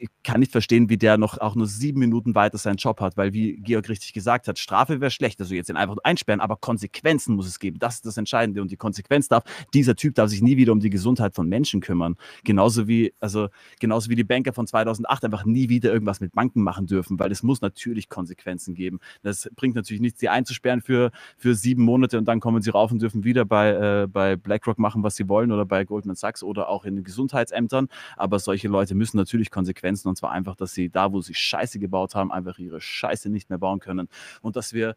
Speaker 4: ich kann nicht verstehen, wie der noch auch nur sieben Minuten weiter seinen Job hat, weil wie Georg richtig gesagt hat, Strafe wäre schlecht, also jetzt den einfach einsperren, aber Konsequenzen muss es geben. Das ist das Entscheidende und die Konsequenz darf, dieser Typ darf sich nie wieder um die Gesundheit von Menschen kümmern. Genauso wie, also genauso wie die Banker von 2008 einfach nie wieder irgendwas mit Banken machen dürfen, weil es muss natürlich Konsequenzen geben. Das bringt natürlich nichts, sie einzusperren für, für sieben Monate und dann kommen sie rauf und dürfen wieder bei, äh, bei BlackRock machen, was sie wollen oder bei Goldman Sachs oder auch in den Gesundheitsämtern. Aber solche Leute müssen natürlich Konsequenzen und zwar einfach, dass sie da, wo sie Scheiße gebaut haben, einfach ihre Scheiße nicht mehr bauen können und dass wir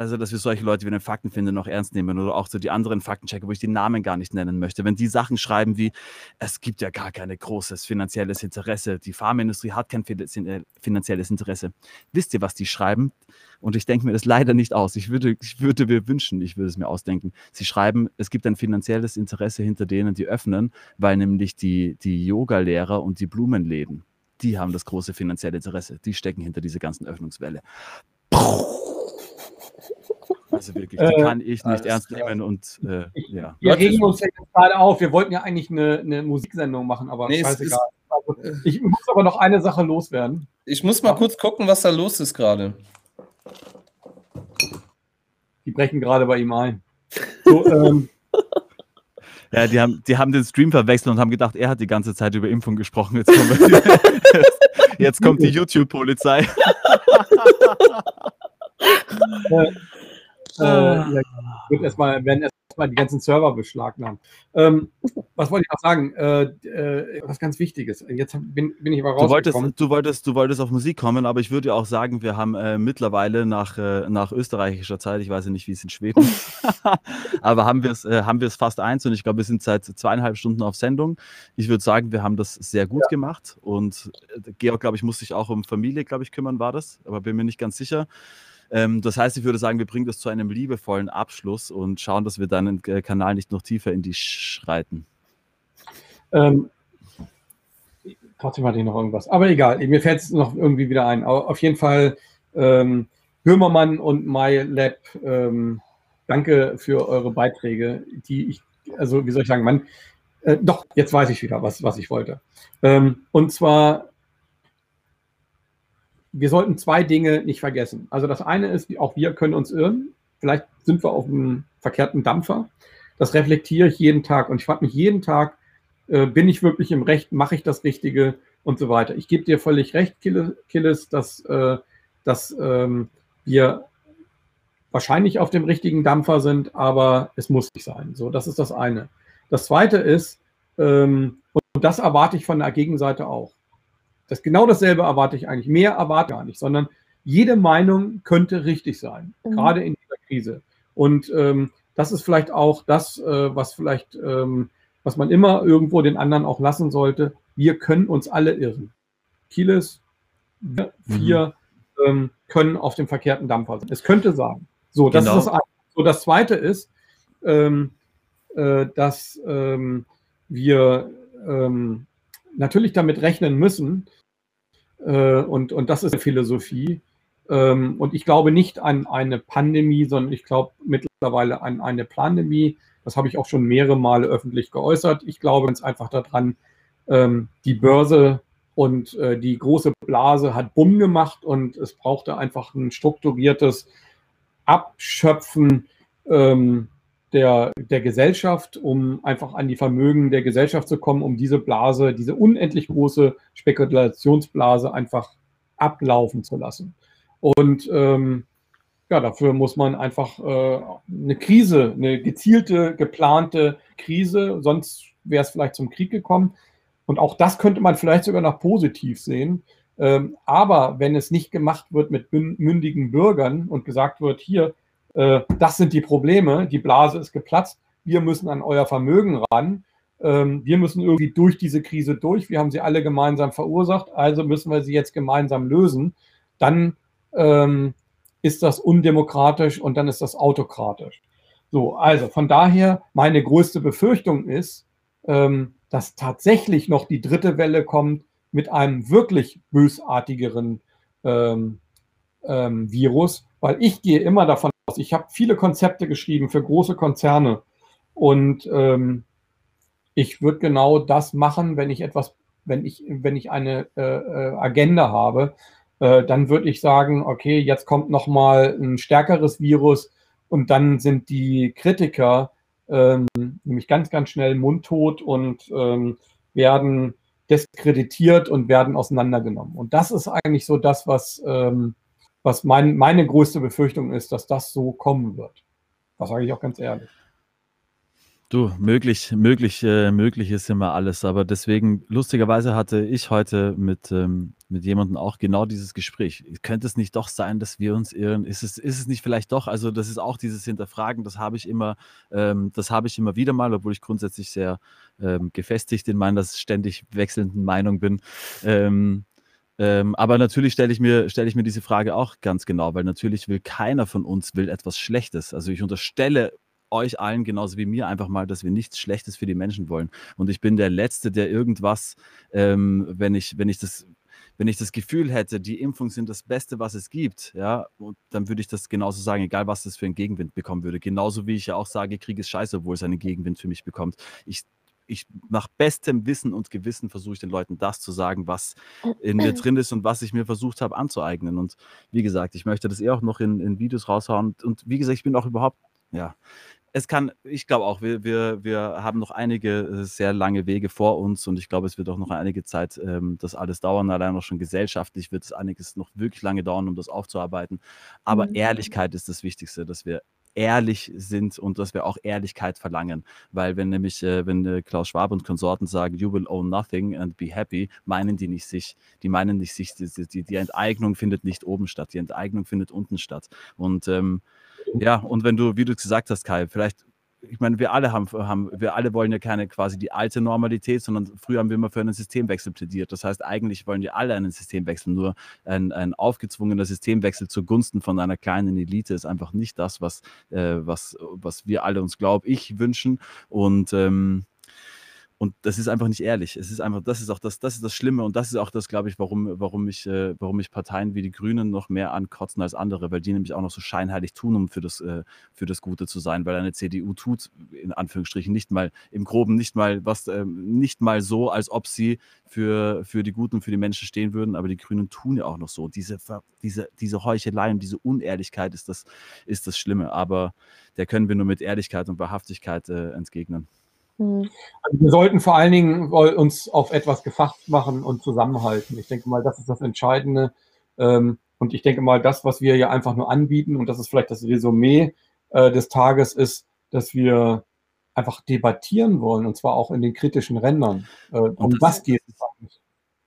Speaker 4: also, dass wir solche Leute wie den Faktenfinder noch ernst nehmen oder auch so die anderen Faktenchecker, wo ich die Namen gar nicht nennen möchte. Wenn die Sachen schreiben wie, es gibt ja gar kein großes finanzielles Interesse, die Pharmaindustrie hat kein äh, finanzielles Interesse. Wisst ihr, was die schreiben? Und ich denke mir das leider nicht aus. Ich würde, ich würde mir wünschen, ich würde es mir ausdenken. Sie schreiben, es gibt ein finanzielles Interesse hinter denen, die öffnen, weil nämlich die, die Yoga-Lehrer und die Blumenläden, die haben das große finanzielle Interesse. Die stecken hinter dieser ganzen Öffnungswelle. Also wirklich, die äh, kann ich nicht ernst nehmen und äh, ja.
Speaker 1: Wir regen uns ja jetzt gerade auf. Wir wollten ja eigentlich eine, eine Musiksendung machen, aber nee, scheißegal. Also, ich muss aber noch eine Sache loswerden.
Speaker 3: Ich muss mal kurz gucken, was da los ist gerade.
Speaker 1: Die brechen gerade bei ihm ein. So, ähm,
Speaker 4: ja, die haben, die haben den Stream verwechselt und haben gedacht, er hat die ganze Zeit über Impfung gesprochen. Jetzt, kommt, jetzt kommt die YouTube-Polizei.
Speaker 1: äh, äh, ja, erstmal, werden erstmal die ganzen Server beschlagnahmen. Ähm, was wollte ich noch sagen? Äh, äh, was ganz Wichtiges. Jetzt bin, bin ich aber
Speaker 4: rausgekommen. Du wolltest, du, wolltest, du wolltest auf Musik kommen, aber ich würde ja auch sagen, wir haben äh, mittlerweile nach, äh, nach österreichischer Zeit, ich weiß ja nicht, wie es in Schweden ist, aber haben wir es äh, haben fast eins und ich glaube, wir sind seit zweieinhalb Stunden auf Sendung. Ich würde sagen, wir haben das sehr gut ja. gemacht und äh, Georg, glaube ich, muss sich auch um Familie, glaube ich, kümmern, war das, aber bin mir nicht ganz sicher. Ähm, das heißt, ich würde sagen, wir bringen das zu einem liebevollen Abschluss und schauen, dass wir deinen äh, Kanal nicht noch tiefer in die schreiten.
Speaker 1: Ähm, trotzdem hatte ich noch irgendwas. Aber egal, mir fällt es noch irgendwie wieder ein. Auf jeden Fall ähm, und MyLab, ähm, danke für eure Beiträge, die ich, also wie soll ich sagen, man, äh, doch, jetzt weiß ich wieder, was, was ich wollte. Ähm, und zwar wir sollten zwei Dinge nicht vergessen. Also das eine ist, auch wir können uns irren. Vielleicht sind wir auf einem verkehrten Dampfer. Das reflektiere ich jeden Tag und ich frage mich jeden Tag, äh, bin ich wirklich im Recht, mache ich das Richtige und so weiter. Ich gebe dir völlig recht, Killis, dass, äh, dass ähm, wir wahrscheinlich auf dem richtigen Dampfer sind, aber es muss nicht sein. So, das ist das eine. Das zweite ist, ähm, und das erwarte ich von der Gegenseite auch. Das genau dasselbe erwarte ich eigentlich. Mehr erwarte ich gar nicht, sondern jede Meinung könnte richtig sein, mhm. gerade in dieser Krise. Und ähm, das ist vielleicht auch das, äh, was vielleicht, ähm, was man immer irgendwo den anderen auch lassen sollte. Wir können uns alle irren. Kieles, wir mhm. vier ähm, können auf dem verkehrten Dampfer sein. Es könnte sein. So, das genau. ist das eine. So, das zweite ist, ähm, äh, dass ähm, wir ähm, natürlich damit rechnen müssen, äh, und, und das ist eine Philosophie. Ähm, und ich glaube nicht an eine Pandemie, sondern ich glaube mittlerweile an eine Pandemie. Das habe ich auch schon mehrere Male öffentlich geäußert. Ich glaube ganz einfach daran, ähm, die Börse und äh, die große Blase hat Bumm gemacht und es brauchte einfach ein strukturiertes Abschöpfen ähm, der, der Gesellschaft, um einfach an die Vermögen der Gesellschaft zu kommen, um diese Blase, diese unendlich große Spekulationsblase einfach ablaufen zu lassen. Und ähm, ja, dafür muss man einfach äh, eine Krise, eine gezielte, geplante Krise, sonst wäre es vielleicht zum Krieg gekommen. Und auch das könnte man vielleicht sogar noch positiv sehen. Ähm, aber wenn es nicht gemacht wird mit mündigen Bürgern und gesagt wird, hier, äh, das sind die Probleme, die Blase ist geplatzt, wir müssen an euer Vermögen ran, ähm, wir müssen irgendwie durch diese Krise durch, wir haben sie alle gemeinsam verursacht, also müssen wir sie jetzt gemeinsam lösen, dann ähm, ist das undemokratisch und dann ist das autokratisch. So, also von daher, meine größte Befürchtung ist, ähm, dass tatsächlich noch die dritte Welle kommt mit einem wirklich bösartigeren ähm, ähm, Virus, weil ich gehe immer davon ich habe viele Konzepte geschrieben für große Konzerne und ähm, ich würde genau das machen, wenn ich etwas wenn ich, wenn ich eine äh, äh Agenda habe, äh, dann würde ich sagen, okay, jetzt kommt noch mal ein stärkeres Virus und dann sind die Kritiker ähm, nämlich ganz, ganz schnell mundtot und ähm, werden diskreditiert und werden auseinandergenommen. Und das ist eigentlich so das, was, ähm, was mein, meine größte Befürchtung ist, dass das so kommen wird. Das sage ich auch ganz ehrlich.
Speaker 4: Du, möglich, möglich, äh, möglich ist immer alles. Aber deswegen, lustigerweise hatte ich heute mit, ähm, mit jemandem auch genau dieses Gespräch. Könnte es nicht doch sein, dass wir uns irren? Ist es, ist es nicht vielleicht doch? Also, das ist auch dieses Hinterfragen, das habe ich immer, ähm, das habe ich immer wieder mal, obwohl ich grundsätzlich sehr ähm, gefestigt in meiner ständig wechselnden Meinung bin. Ähm, aber natürlich stelle ich, mir, stelle ich mir diese Frage auch ganz genau, weil natürlich will keiner von uns will etwas Schlechtes. Also ich unterstelle euch allen genauso wie mir einfach mal, dass wir nichts Schlechtes für die Menschen wollen. Und ich bin der Letzte, der irgendwas, ähm, wenn ich, wenn ich das wenn ich das Gefühl hätte, die Impfungen sind das Beste, was es gibt, ja, dann würde ich das genauso sagen, egal was das für einen Gegenwind bekommen würde. Genauso wie ich ja auch sage, Krieg ist scheiße, obwohl es einen Gegenwind für mich bekommt. Ich, ich nach bestem Wissen und Gewissen versuche ich den Leuten das zu sagen, was in mir drin ist und was ich mir versucht habe anzueignen. Und wie gesagt, ich möchte das eh auch noch in, in Videos raushauen. Und wie gesagt, ich bin auch überhaupt, ja, es kann, ich glaube auch, wir, wir, wir haben noch einige äh, sehr lange Wege vor uns und ich glaube, es wird auch noch einige Zeit ähm, das alles dauern. Allein auch schon gesellschaftlich wird es einiges noch wirklich lange dauern, um das aufzuarbeiten. Aber mhm. Ehrlichkeit ist das Wichtigste, dass wir ehrlich sind und dass wir auch Ehrlichkeit verlangen. Weil wenn nämlich, äh, wenn äh, Klaus Schwab und Konsorten sagen, you will own nothing and be happy, meinen die nicht sich. Die meinen nicht sich, die, die, die Enteignung findet nicht oben statt, die Enteignung findet unten statt. Und ähm, ja, und wenn du, wie du gesagt hast, Kai, vielleicht ich meine, wir alle haben, haben, wir alle wollen ja keine quasi die alte Normalität, sondern früher haben wir immer für einen Systemwechsel plädiert. Das heißt, eigentlich wollen wir alle einen Systemwechsel, nur ein, ein aufgezwungener Systemwechsel zugunsten von einer kleinen Elite ist einfach nicht das, was, äh, was, was wir alle uns, glaube ich, wünschen. Und ähm, und das ist einfach nicht ehrlich. Es ist einfach, das ist auch das, das ist das Schlimme und das ist auch das, glaube ich, warum, warum ich, äh, warum ich Parteien wie die Grünen noch mehr ankotzen als andere, weil die nämlich auch noch so scheinheilig tun, um für das, äh, für das Gute zu sein, weil eine CDU tut, in Anführungsstrichen, nicht mal im Groben, nicht mal was, äh, nicht mal so, als ob sie für, für die Guten für die Menschen stehen würden, aber die Grünen tun ja auch noch so. Diese, diese, diese Heuchelei und diese Unehrlichkeit ist das, ist das Schlimme, aber der können wir nur mit Ehrlichkeit und Wahrhaftigkeit äh, entgegnen.
Speaker 1: Mhm. Also wir sollten vor allen Dingen uns auf etwas gefasst machen und zusammenhalten. Ich denke mal, das ist das Entscheidende. Ähm, und ich denke mal, das, was wir ja einfach nur anbieten, und das ist vielleicht das Resümee äh, des Tages, ist, dass wir einfach debattieren wollen, und zwar auch in den kritischen Rändern. Äh, um was geht es?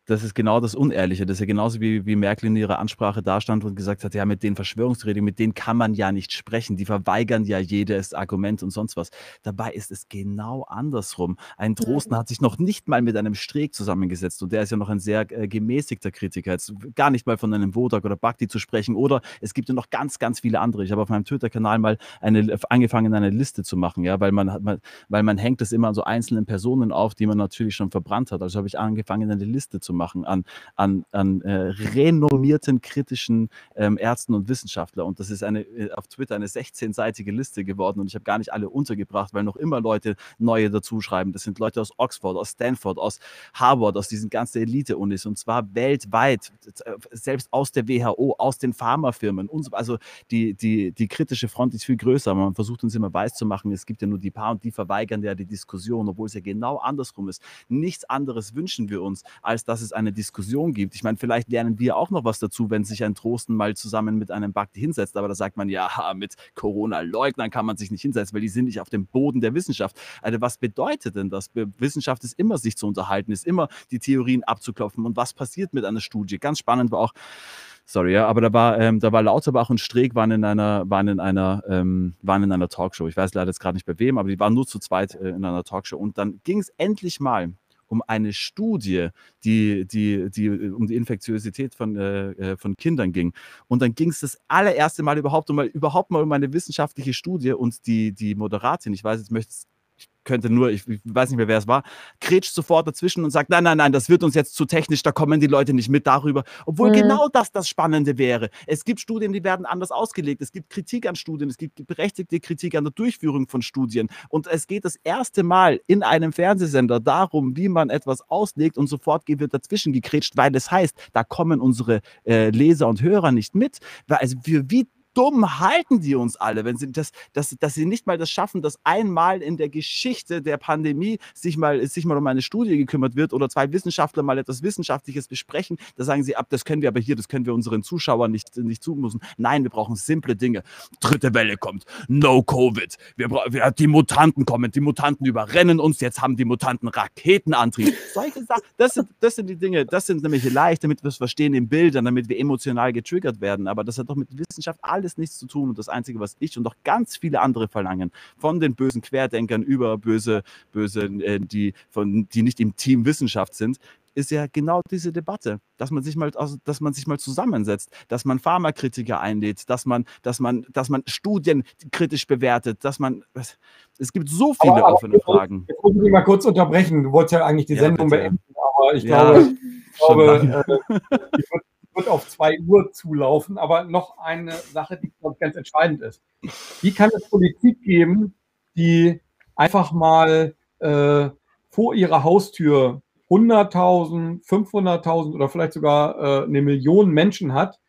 Speaker 4: Das ist genau das Unehrliche. Das ist ja genauso wie, wie Merkel in ihrer Ansprache dastand und gesagt hat, ja, mit den Verschwörungstheoretikern, mit denen kann man ja nicht sprechen. Die verweigern ja jedes Argument und sonst was. Dabei ist es genau andersrum. Ein Drosten hat sich noch nicht mal mit einem Streeck zusammengesetzt und der ist ja noch ein sehr äh, gemäßigter Kritiker. Jetzt gar nicht mal von einem Wodak oder Bhakti zu sprechen oder es gibt ja noch ganz, ganz viele andere. Ich habe auf meinem Twitter-Kanal mal eine, angefangen, eine Liste zu machen, ja, weil man, weil man hängt das immer an so einzelnen Personen auf, die man natürlich schon verbrannt hat. Also habe ich angefangen, eine Liste zu machen an, an, an äh, renommierten kritischen ähm, Ärzten und Wissenschaftlern. Und das ist eine, äh, auf Twitter eine 16-seitige Liste geworden und ich habe gar nicht alle untergebracht, weil noch immer Leute neue dazu schreiben. Das sind Leute aus Oxford, aus Stanford, aus Harvard, aus diesen ganzen Elite-Unis und zwar weltweit, selbst aus der WHO, aus den Pharmafirmen. Und so, also die, die, die kritische Front ist viel größer. Man versucht uns immer weiß zu machen, es gibt ja nur die paar und die verweigern ja die Diskussion, obwohl es ja genau andersrum ist. Nichts anderes wünschen wir uns, als dass es eine Diskussion gibt. Ich meine, vielleicht lernen wir auch noch was dazu, wenn sich ein Trosten mal zusammen mit einem Bakti hinsetzt, aber da sagt man, ja, mit Corona-Leugnern kann man sich nicht hinsetzen, weil die sind nicht auf dem Boden der Wissenschaft. Also was bedeutet denn das? Wissenschaft ist immer sich zu unterhalten, ist immer die Theorien abzuklopfen und was passiert mit einer Studie? Ganz spannend war auch, sorry, ja, aber da war, ähm, da war Lauterbach und Streeck waren in einer, waren in einer, ähm, waren in einer Talkshow. Ich weiß leider jetzt gerade nicht bei wem, aber die waren nur zu zweit äh, in einer Talkshow. Und dann ging es endlich mal um eine Studie, die, die, die um die Infektiosität von, äh, äh von Kindern ging. Und dann ging es das allererste Mal überhaupt um, überhaupt mal um eine wissenschaftliche Studie und die, die Moderatin, ich weiß, jetzt möchte könnte nur, ich, ich weiß nicht mehr, wer es war, kretscht sofort dazwischen und sagt, nein, nein, nein, das wird uns jetzt zu technisch, da kommen die Leute nicht mit darüber. Obwohl
Speaker 2: Mhm.
Speaker 4: genau das das Spannende wäre. Es gibt Studien, die werden anders ausgelegt. Es gibt Kritik an Studien, es gibt berechtigte Kritik an der Durchführung von Studien. Und es geht das erste Mal in einem Fernsehsender darum, wie man etwas auslegt und sofort wird dazwischen gekretscht, weil es heißt, da kommen unsere äh, Leser und Hörer nicht mit. Weil, also für wie dumm halten die uns alle, wenn sie das, dass, dass sie nicht mal das schaffen, dass einmal in der Geschichte der Pandemie sich mal, sich mal um eine Studie gekümmert wird oder zwei Wissenschaftler mal etwas Wissenschaftliches besprechen. Da sagen sie ab, das können wir aber hier, das können wir unseren Zuschauern nicht, nicht zumuten. Nein, wir brauchen simple Dinge. Dritte Welle kommt. No Covid. Wir, wir, die Mutanten kommen. Die Mutanten überrennen uns. Jetzt haben die Mutanten Raketenantrieb. Solche Sachen. Das sind, das sind die Dinge. Das sind nämlich leicht, damit wir es verstehen in Bildern, damit wir emotional getriggert werden. Aber das hat doch mit Wissenschaft alles nichts zu tun. Und das Einzige, was ich und auch ganz viele andere verlangen, von den bösen Querdenkern über böse, böse, äh, die, von, die nicht im Team Wissenschaft sind, ist ja genau diese Debatte, dass man sich mal, dass man sich mal zusammensetzt, dass man Pharmakritiker einlädt, dass man, dass man, dass man Studien kritisch bewertet, dass man, es- gibt so viele
Speaker 1: Aber- aber-
Speaker 4: offene Fragen.
Speaker 1: Jetzt muss ich mal kurz unterbrechen. Du wolltest ja eigentlich die
Speaker 4: Ja,
Speaker 1: Sendung
Speaker 4: bitte.
Speaker 1: beenden, aber ich
Speaker 4: Ja,
Speaker 1: glaube, ich glaube äh, wird, auf zwei Uhr zulaufen. Aber noch eine Sache, die ich, ganz entscheidend ist. Wie kann es Politik geben, die einfach mal äh, vor ihrer Haustür 100.000, 500.000 oder vielleicht sogar äh, eine Million Menschen hat,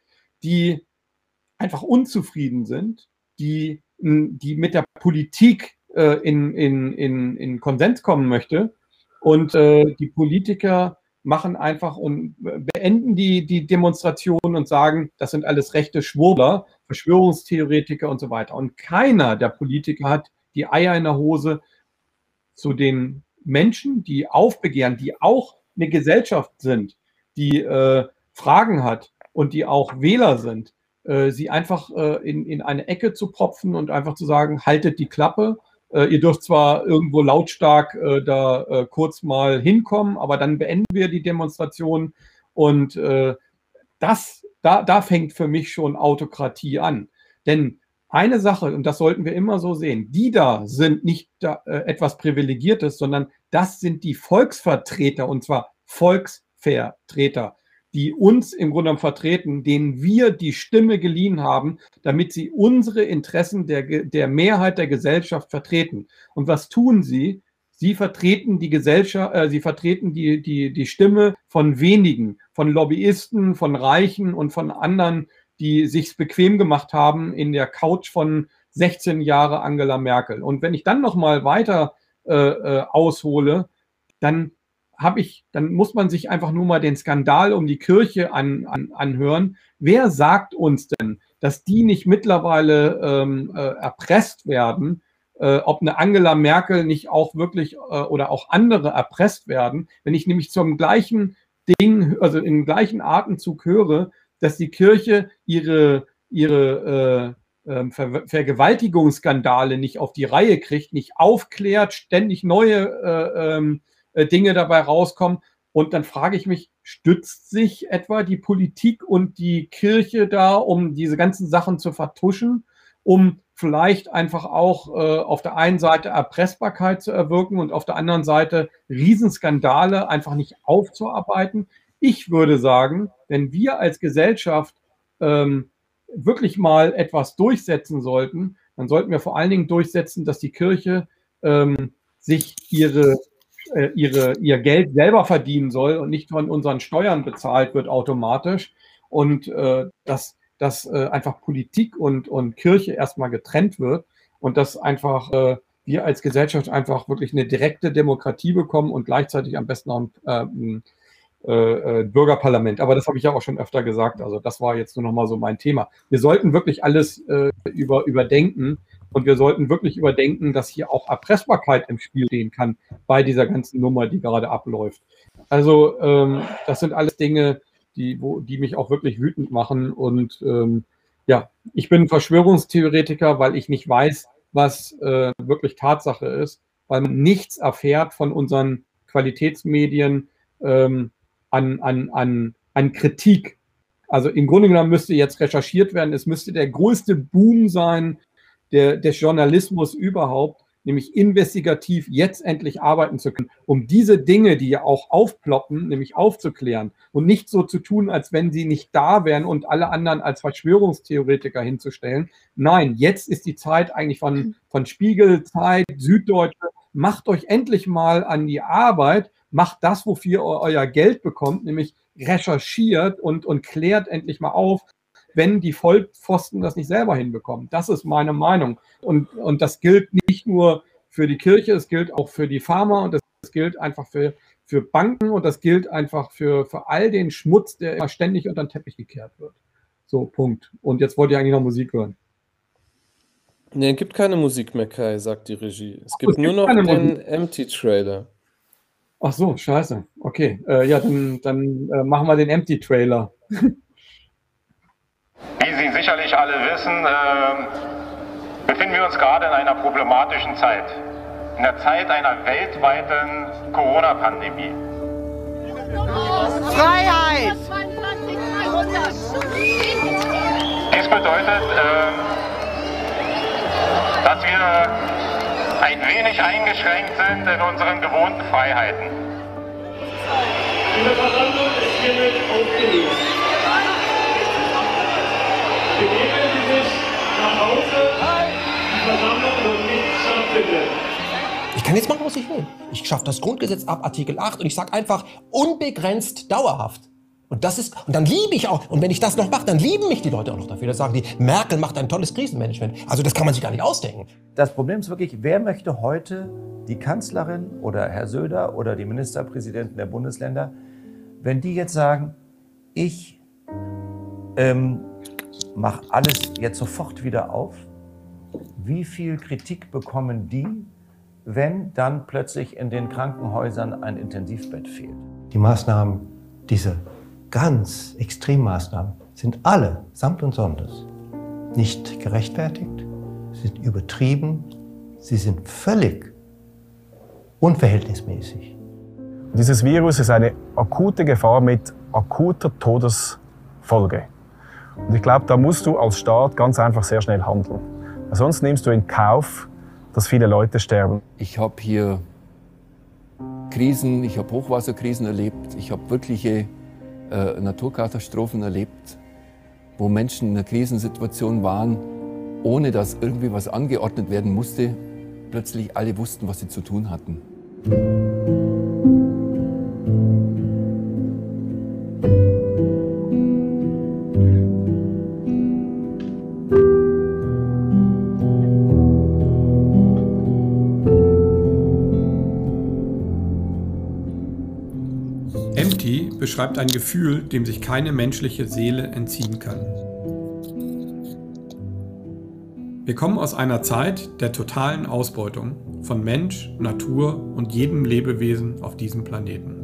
Speaker 1: die einfach unzufrieden sind, die, die mit der Politik äh, in, in, in, in Konsens kommen möchte. Und äh, die Politiker machen einfach und beenden die, die Demonstration und sagen, das sind alles rechte Schwurbler, Verschwörungstheoretiker und so weiter. Und keiner der Politiker hat die Eier in der Hose zu den Menschen, die aufbegehren, die auch eine Gesellschaft sind, die äh, Fragen hat und die auch Wähler sind, äh, sie einfach äh, in, in eine Ecke zu propfen und einfach zu sagen, haltet die Klappe. Äh, ihr dürft zwar irgendwo lautstark äh, da äh, kurz mal hinkommen, aber dann beenden wir die Demonstration. Und das, da, da fängt für mich schon Autokratie an. Denn eine Sache, und das sollten wir immer so sehen, die da sind nicht da, äh, etwas Privilegiertes, sondern das sind die Volksvertreter, und zwar Volksvertreter, die uns im Grunde genommen vertreten, denen wir die Stimme geliehen haben, damit sie unsere Interessen der, der Mehrheit der Gesellschaft vertreten. Und was tun sie? Sie vertreten die Gesellschaft, äh, sie vertreten die, die, die Stimme von wenigen, von Lobbyisten, von Reichen und von anderen, die sich's bequem gemacht haben in der Couch von 16 Jahre Angela Merkel. Und wenn ich dann noch mal weiter äh, äh, aushole, dann habe ich, dann muss man sich einfach nur mal den Skandal um die Kirche an, an, anhören. Wer sagt uns denn, dass die nicht mittlerweile ähm, äh, erpresst werden, äh, ob eine Angela Merkel nicht auch wirklich äh, oder auch andere erpresst werden? Wenn ich nämlich zum gleichen Ding, also im gleichen Atemzug höre, dass die Kirche ihre, ihre äh, ähm, Ver Vergewaltigungsskandale nicht auf die Reihe kriegt, nicht aufklärt, ständig neue äh, Dinge dabei rauskommen. Und dann frage ich mich, stützt sich etwa die Politik und die Kirche da, um diese ganzen Sachen zu vertuschen, um vielleicht einfach auch äh, auf der einen Seite Erpressbarkeit zu erwirken und auf der anderen Seite Riesenskandale einfach nicht aufzuarbeiten? Ich würde sagen, wenn wir als Gesellschaft ähm, wirklich mal etwas durchsetzen sollten, dann sollten wir vor allen Dingen durchsetzen, dass die Kirche ähm, sich ihre, äh, ihre, ihr Geld selber verdienen soll und nicht von unseren Steuern bezahlt wird automatisch. Und äh, dass, dass äh, einfach Politik und, und Kirche erstmal getrennt wird und dass einfach äh, wir als Gesellschaft einfach wirklich eine direkte Demokratie bekommen und gleichzeitig am besten auch ein, äh, äh, Bürgerparlament. Aber das habe ich ja auch schon öfter gesagt. Also das war jetzt nur noch mal so mein Thema. Wir sollten wirklich alles äh, über, überdenken und wir sollten wirklich überdenken, dass hier auch Erpressbarkeit im Spiel stehen kann bei dieser ganzen Nummer, die gerade abläuft. Also ähm, das sind alles Dinge, die, wo, die mich auch wirklich wütend machen. Und ähm, ja, ich bin Verschwörungstheoretiker, weil ich nicht weiß, was äh, wirklich Tatsache ist, weil man nichts erfährt von unseren Qualitätsmedien ähm, an, an, an, an Kritik. Also im Grunde genommen müsste jetzt recherchiert werden, es müsste der größte Boom sein der, des Journalismus überhaupt, nämlich investigativ jetzt endlich arbeiten zu können, um diese Dinge, die ja auch aufploppen, nämlich aufzuklären und nicht so zu tun, als wenn sie nicht da wären und alle anderen als Verschwörungstheoretiker hinzustellen. Nein, jetzt ist die Zeit eigentlich von, von Spiegel, Zeit, Süddeutsche. Macht euch endlich mal an die Arbeit, macht das, wofür ihr euer Geld bekommt, nämlich recherchiert und, und klärt endlich mal auf, wenn die Vollpfosten das nicht selber hinbekommen. Das ist meine Meinung. Und, und das gilt nicht nur für die Kirche, es gilt auch für die Pharma und es gilt einfach für, für Banken und das gilt einfach für, für all den Schmutz, der immer ständig unter den Teppich gekehrt wird. So, Punkt. Und jetzt wollt ihr eigentlich noch Musik hören.
Speaker 3: Nee, es gibt keine Musik mehr, Kai, sagt die Regie. Es gibt, es gibt nur noch den Empty-Trailer.
Speaker 1: Ach so, scheiße. Okay, äh, ja, dann, dann äh, machen wir den Empty-Trailer.
Speaker 6: Sicherlich alle wissen, äh, befinden wir uns gerade in einer problematischen Zeit. In der Zeit einer weltweiten Corona-Pandemie.
Speaker 7: Freiheit!
Speaker 6: Dies bedeutet, äh, dass wir ein wenig eingeschränkt sind in unseren gewohnten Freiheiten.
Speaker 8: Diese Versammlung ist hiermit aufgelöst.
Speaker 9: Ich kann jetzt machen, was ich will. Ich schaffe das Grundgesetz ab, Artikel 8, und ich sage einfach unbegrenzt dauerhaft. Und das ist, und dann liebe ich auch, und wenn ich das noch mache, dann lieben mich die Leute auch noch dafür. Da sagen die, Merkel macht ein tolles Krisenmanagement. Also das kann man sich gar nicht ausdenken.
Speaker 10: Das Problem ist wirklich, wer möchte heute die Kanzlerin oder Herr Söder oder die Ministerpräsidenten der Bundesländer, wenn die jetzt sagen, ich ähm, mach alles jetzt sofort wieder auf. Wie viel Kritik bekommen die, wenn dann plötzlich in den Krankenhäusern ein Intensivbett fehlt?
Speaker 11: Die Maßnahmen, diese ganz Extremmaßnahmen, sind alle samt und sonders nicht gerechtfertigt, sie sind übertrieben, sie sind völlig unverhältnismäßig.
Speaker 12: Dieses Virus ist eine akute Gefahr mit akuter Todesfolge. Und ich glaube, da musst du als Staat ganz einfach sehr schnell handeln. Sonst nimmst du in Kauf, dass viele Leute sterben.
Speaker 13: Ich habe hier Krisen, ich habe Hochwasserkrisen erlebt, ich habe wirkliche äh, Naturkatastrophen erlebt, wo Menschen in einer Krisensituation waren, ohne dass irgendwie was angeordnet werden musste, plötzlich alle wussten, was sie zu tun hatten.
Speaker 1: Beschreibt ein Gefühl, dem sich keine menschliche Seele entziehen kann. Wir kommen aus einer Zeit der totalen Ausbeutung von Mensch, Natur und jedem Lebewesen auf diesem Planeten.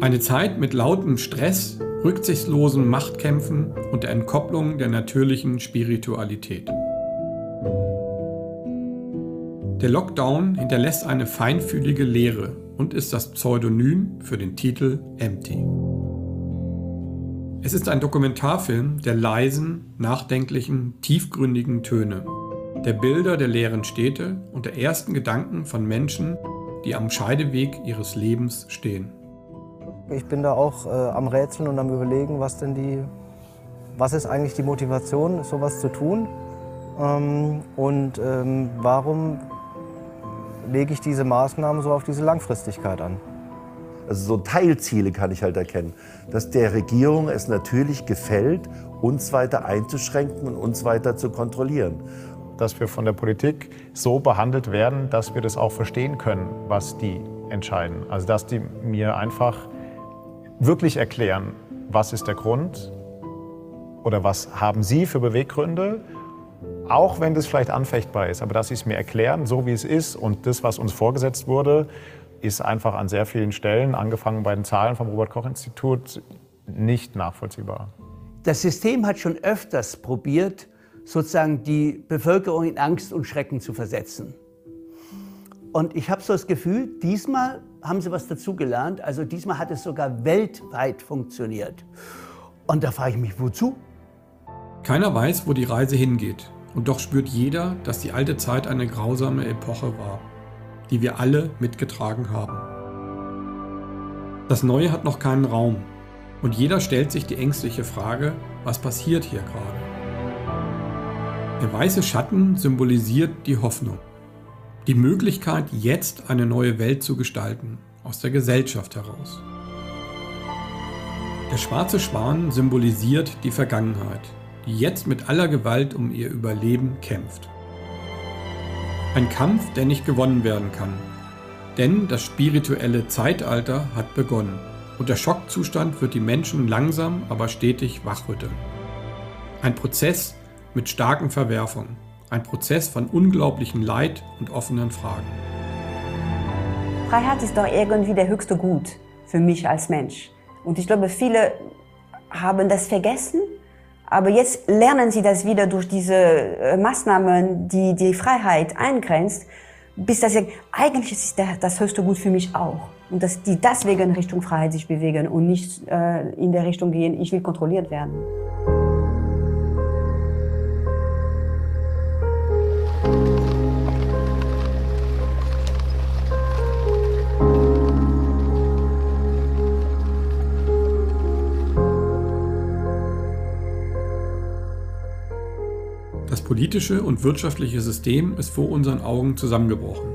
Speaker 1: Eine Zeit mit lautem Stress, rücksichtslosen Machtkämpfen und der Entkopplung der natürlichen Spiritualität. Der Lockdown hinterlässt eine feinfühlige Leere und ist das Pseudonym für den Titel Empty. Es ist ein Dokumentarfilm der leisen, nachdenklichen, tiefgründigen Töne, der Bilder der leeren Städte und der ersten Gedanken von Menschen, die am Scheideweg ihres Lebens stehen.
Speaker 14: Ich bin da auch äh, am Rätseln und am Überlegen, was denn die, was ist eigentlich die Motivation, sowas zu tun ähm, und ähm, warum lege ich diese Maßnahmen so auf diese Langfristigkeit an.
Speaker 15: Also so Teilziele kann ich halt erkennen, dass der Regierung es natürlich gefällt, uns weiter einzuschränken und uns weiter zu kontrollieren.
Speaker 12: Dass wir von der Politik so behandelt werden, dass wir das auch verstehen können, was die entscheiden. Also dass die mir einfach wirklich erklären, was ist der Grund oder was haben sie für Beweggründe auch wenn das vielleicht anfechtbar ist, aber dass sie es mir erklären, so wie es ist und das, was uns vorgesetzt wurde, ist einfach an sehr vielen Stellen, angefangen bei den Zahlen vom Robert-Koch-Institut, nicht nachvollziehbar.
Speaker 16: Das System hat schon öfters probiert, sozusagen die Bevölkerung in Angst und Schrecken zu versetzen. Und ich habe so das Gefühl, diesmal haben sie was dazugelernt. Also diesmal hat es sogar weltweit funktioniert. Und da frage ich mich, wozu?
Speaker 1: Keiner weiß, wo die Reise hingeht.
Speaker 7: Und doch spürt jeder, dass die alte Zeit eine grausame Epoche war, die wir alle mitgetragen haben. Das Neue hat noch keinen Raum und jeder stellt sich die ängstliche Frage, was passiert hier gerade? Der weiße Schatten symbolisiert die Hoffnung, die Möglichkeit, jetzt eine neue Welt zu gestalten, aus der Gesellschaft heraus. Der schwarze Schwan symbolisiert die Vergangenheit, die jetzt mit aller Gewalt um ihr Überleben kämpft. Ein Kampf, der nicht gewonnen werden kann, denn das spirituelle Zeitalter hat begonnen und der Schockzustand wird die Menschen langsam, aber stetig wachrütteln. Ein Prozess mit starken Verwerfungen, ein Prozess von unglaublichem Leid und offenen Fragen.
Speaker 17: Freiheit ist doch irgendwie der höchste Gut für mich als Mensch. Und ich glaube, viele haben das vergessen, aber jetzt lernen sie das wieder durch diese äh, Maßnahmen, die die Freiheit eingrenzt, bis das eigentlich ist das, höchste Gut für mich auch. Und dass die deswegen Richtung Freiheit sich bewegen und nicht äh, in der Richtung gehen, ich will kontrolliert werden.
Speaker 7: Politische und wirtschaftliche System ist vor unseren Augen zusammengebrochen.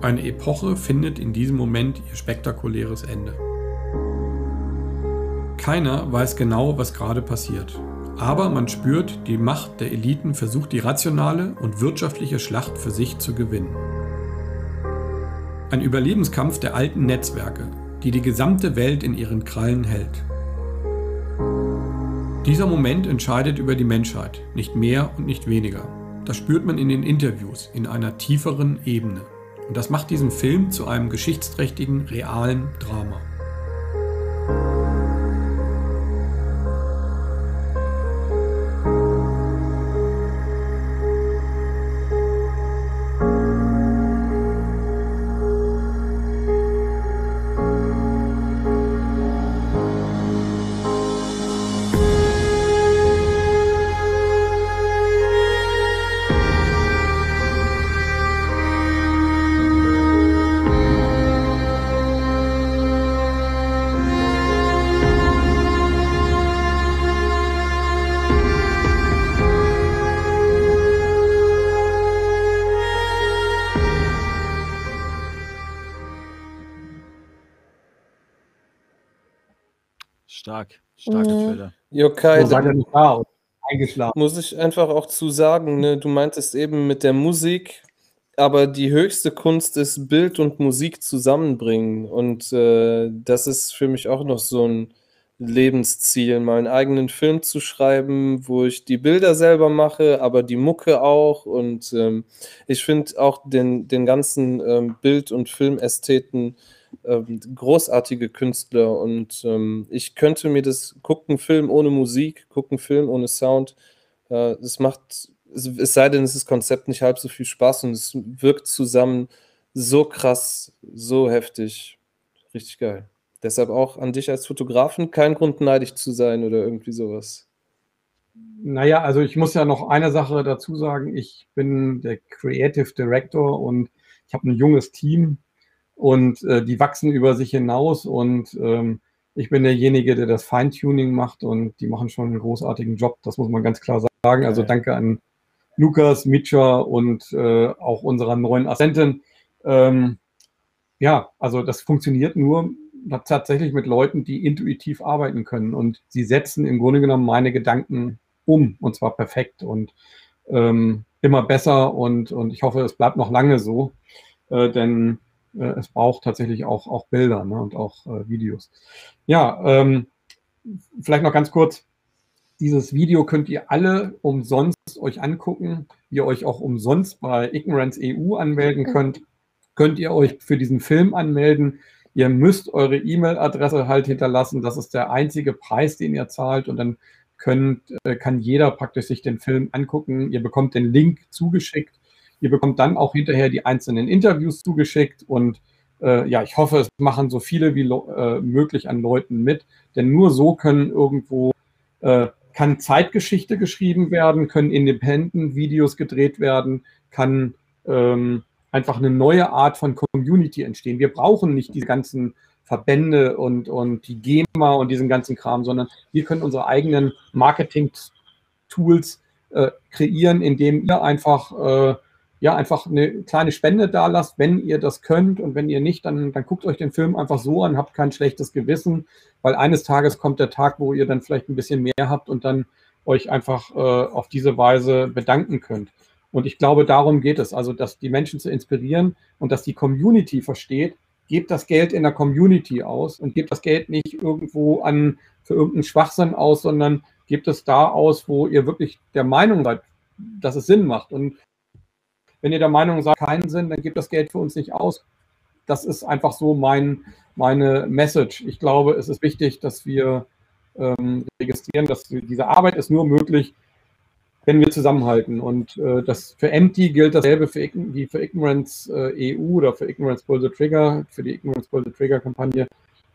Speaker 7: Eine Epoche findet in diesem Moment ihr spektakuläres Ende. Keiner weiß genau, was gerade passiert. Aber man spürt, die Macht der Eliten versucht die rationale und wirtschaftliche Schlacht für sich zu gewinnen. Ein Überlebenskampf der alten Netzwerke, die die gesamte Welt in ihren Krallen hält. Dieser Moment entscheidet über die Menschheit, nicht mehr und nicht weniger. Das spürt man in den Interviews in einer tieferen Ebene. Und das macht diesen Film zu einem geschichtsträchtigen, realen Drama.
Speaker 3: Yokai,
Speaker 1: da eingeschlafen.
Speaker 3: muss ich einfach auch zu sagen, ne, du meintest eben mit der Musik, aber die höchste Kunst ist Bild und Musik zusammenbringen. Und äh, das ist für mich auch noch so ein Lebensziel, mal einen eigenen Film zu schreiben, wo ich die Bilder selber mache, aber die Mucke auch. Und ähm, ich finde auch den, den ganzen ähm, Bild- und Filmästheten ähm, großartige Künstler. Und ähm, ich könnte mir das gucken, Film ohne Musik, gucken, Film ohne Sound. Äh, das macht, es, es sei denn, es ist Konzept nicht halb so viel Spaß und es wirkt zusammen so krass, so heftig. Richtig geil. Deshalb auch an dich als Fotografen kein Grund, neidisch zu sein oder irgendwie sowas.
Speaker 1: Naja, also ich muss ja noch eine Sache dazu sagen. Ich bin der Creative Director und ich habe ein junges Team und äh, die wachsen über sich hinaus und ähm, ich bin derjenige, der das Feintuning macht und die machen schon einen großartigen Job. Das muss man ganz klar sagen. Also danke an Lukas, Mitscha und äh, auch unserer neuen Assistentin. Ähm, ja, also das funktioniert nur tatsächlich mit Leuten, die intuitiv arbeiten können und sie setzen im Grunde genommen meine Gedanken um und zwar perfekt und ähm, immer besser und, und ich hoffe, es bleibt noch lange so, äh, denn es braucht tatsächlich auch, auch Bilder ne, und auch äh, Videos. Ja, ähm, vielleicht noch ganz kurz. Dieses Video könnt ihr alle umsonst euch angucken, ihr euch auch umsonst bei Ignorance EU anmelden könnt. Könnt ihr euch für diesen Film anmelden. Ihr müsst eure E-Mail-Adresse halt hinterlassen. Das ist der einzige Preis, den ihr zahlt. Und dann könnt, äh, kann jeder praktisch sich den Film angucken. Ihr bekommt den Link zugeschickt. Ihr bekommt dann auch hinterher die einzelnen Interviews zugeschickt. Und äh, ja, ich hoffe, es machen so viele wie äh, möglich an Leuten mit. Denn nur so können irgendwo äh, kann Zeitgeschichte geschrieben werden, können Independent-Videos gedreht werden, kann ähm, einfach eine neue Art von Community entstehen. Wir brauchen nicht diese ganzen Verbände und, und die GEMA und diesen ganzen Kram, sondern wir können unsere eigenen Marketing-Tools äh, kreieren, indem ihr einfach, äh, ja, einfach eine kleine Spende da lasst, wenn ihr das könnt und wenn ihr nicht, dann, dann guckt euch den Film einfach so an, habt kein schlechtes Gewissen, weil eines Tages kommt der Tag, wo ihr dann vielleicht ein bisschen mehr habt und dann euch einfach äh, auf diese Weise bedanken könnt. Und ich glaube, darum geht es, also dass die Menschen zu inspirieren und dass die Community versteht, gebt das Geld in der Community aus und gebt das Geld nicht irgendwo an für irgendeinen Schwachsinn aus, sondern gebt es da aus, wo ihr wirklich der Meinung seid, dass es Sinn macht. Und wenn ihr der Meinung seid, keinen Sinn, dann gebt das Geld für uns nicht aus. Das ist einfach so mein, meine Message. Ich glaube, es ist wichtig, dass wir ähm, registrieren, dass diese Arbeit ist nur möglich, wenn wir zusammenhalten. Und äh, das für Empty gilt dasselbe für, wie für Ignorance äh, EU oder für Ignorance Pull the Trigger, für die Ignorance Pull the Trigger Kampagne.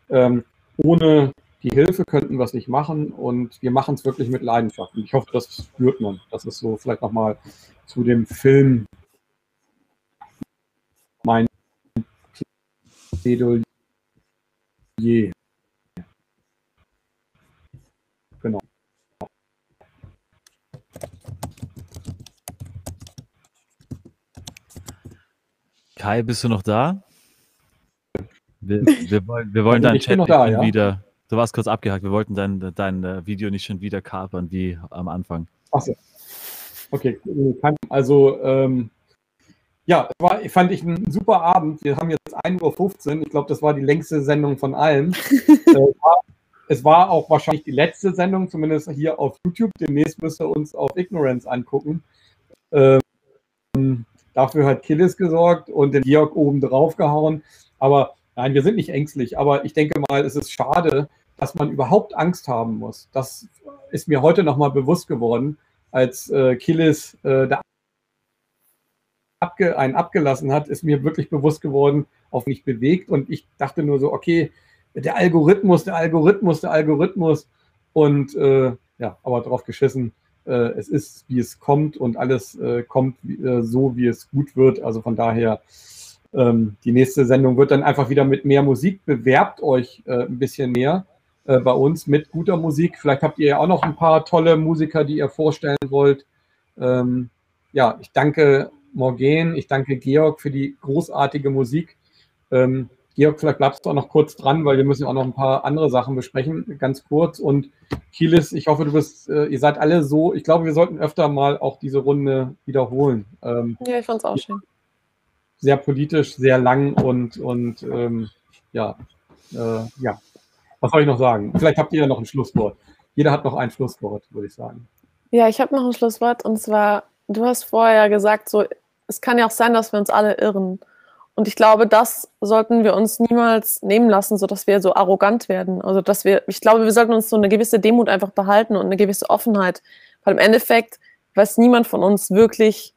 Speaker 1: Ähm, ohne die Hilfe könnten wir es nicht machen und wir machen es wirklich mit Leidenschaft. Und ich hoffe, das spürt man. Das ist so vielleicht nochmal zu dem Film mein Plädoyer. Genau.
Speaker 4: Kai, bist du noch da? Wir, wir wollen, wir wollen
Speaker 1: Also
Speaker 4: deinen Chat nicht
Speaker 1: da,
Speaker 4: schon
Speaker 1: ja.
Speaker 4: wieder. Du warst kurz abgehakt. Wir wollten dein, dein äh, Video nicht schon wieder kapern wie am Anfang.
Speaker 1: Achso. Okay, also ähm, ja, war, fand ich einen super Abend. Wir haben jetzt 1.15 Uhr. Ich glaube, das war die längste Sendung von allen. äh, es war auch wahrscheinlich die letzte Sendung, zumindest hier auf YouTube. Demnächst müsst ihr uns auf Ignorance angucken. Ähm, dafür hat Killis gesorgt und den Georg oben drauf gehauen. Aber nein, wir sind nicht ängstlich. Aber ich denke mal, es ist schade, dass man überhaupt Angst haben muss. Das ist mir heute nochmal bewusst geworden, als äh, Killis äh, da abge einen abgelassen hat, ist mir wirklich bewusst geworden, auf mich bewegt. Und ich dachte nur so, okay, der Algorithmus, der Algorithmus, der Algorithmus. Und äh, ja, aber drauf geschissen, äh, es ist, wie es kommt und alles äh, kommt äh, so, wie es gut wird. Also von daher, ähm, die nächste Sendung wird dann einfach wieder mit mehr Musik. Bewerbt euch äh, ein bisschen mehr äh, bei uns mit guter Musik. Vielleicht habt ihr ja auch noch ein paar tolle Musiker, die ihr vorstellen wollt. Ähm, ja, ich danke Morgan, ich danke Georg für die großartige Musik. Ähm, Georg, vielleicht bleibst du auch noch kurz dran, weil wir müssen auch noch ein paar andere Sachen besprechen, ganz kurz. Und Kielis, ich hoffe, du bist, äh, ihr seid alle so, ich glaube, wir sollten öfter mal auch diese Runde wiederholen. Ähm,
Speaker 2: Ja, ich fand's auch schön.
Speaker 1: sehr politisch, sehr lang und, und ähm, ja, äh, ja. Was soll ich noch sagen? Vielleicht habt ihr ja noch ein Schlusswort. Jeder hat noch ein Schlusswort, würde ich sagen.
Speaker 2: Ja, ich habe noch ein Schlusswort und zwar, du hast vorher gesagt, so, es kann ja auch sein, dass wir uns alle irren. Und ich glaube, das sollten wir uns niemals nehmen lassen, sodass wir so arrogant werden. Also, dass wir, ich glaube, wir sollten uns so eine gewisse Demut einfach behalten und eine gewisse Offenheit. Weil im Endeffekt weiß niemand von uns wirklich,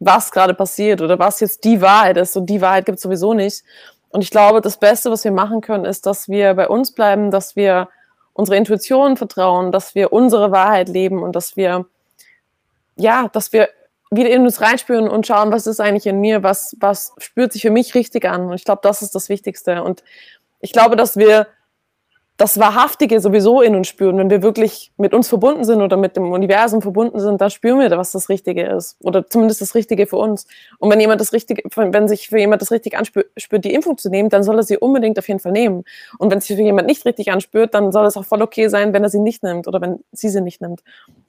Speaker 2: was gerade passiert oder was jetzt die Wahrheit ist. Und die Wahrheit gibt es sowieso nicht. Und ich glaube, das Beste, was wir machen können, ist, dass wir bei uns bleiben, dass wir unsere Intuition vertrauen, dass wir unsere Wahrheit leben und dass wir, ja, dass wir wieder in uns reinspüren und schauen, was ist eigentlich in mir, was, was spürt sich für mich richtig an. Und ich glaube, das ist das Wichtigste. Und ich glaube, dass wir das Wahrhaftige sowieso in uns spüren. Wenn wir wirklich mit uns verbunden sind oder mit dem Universum verbunden sind, dann spüren wir, was das Richtige ist. Oder zumindest das Richtige für uns. Und wenn jemand das Richtige, wenn sich für jemand das richtig anspürt, die Impfung zu nehmen, dann soll er sie unbedingt auf jeden Fall nehmen. Und wenn es sich für jemand nicht richtig anspürt, dann soll es auch voll okay sein, wenn er sie nicht nimmt oder wenn sie sie nicht nimmt.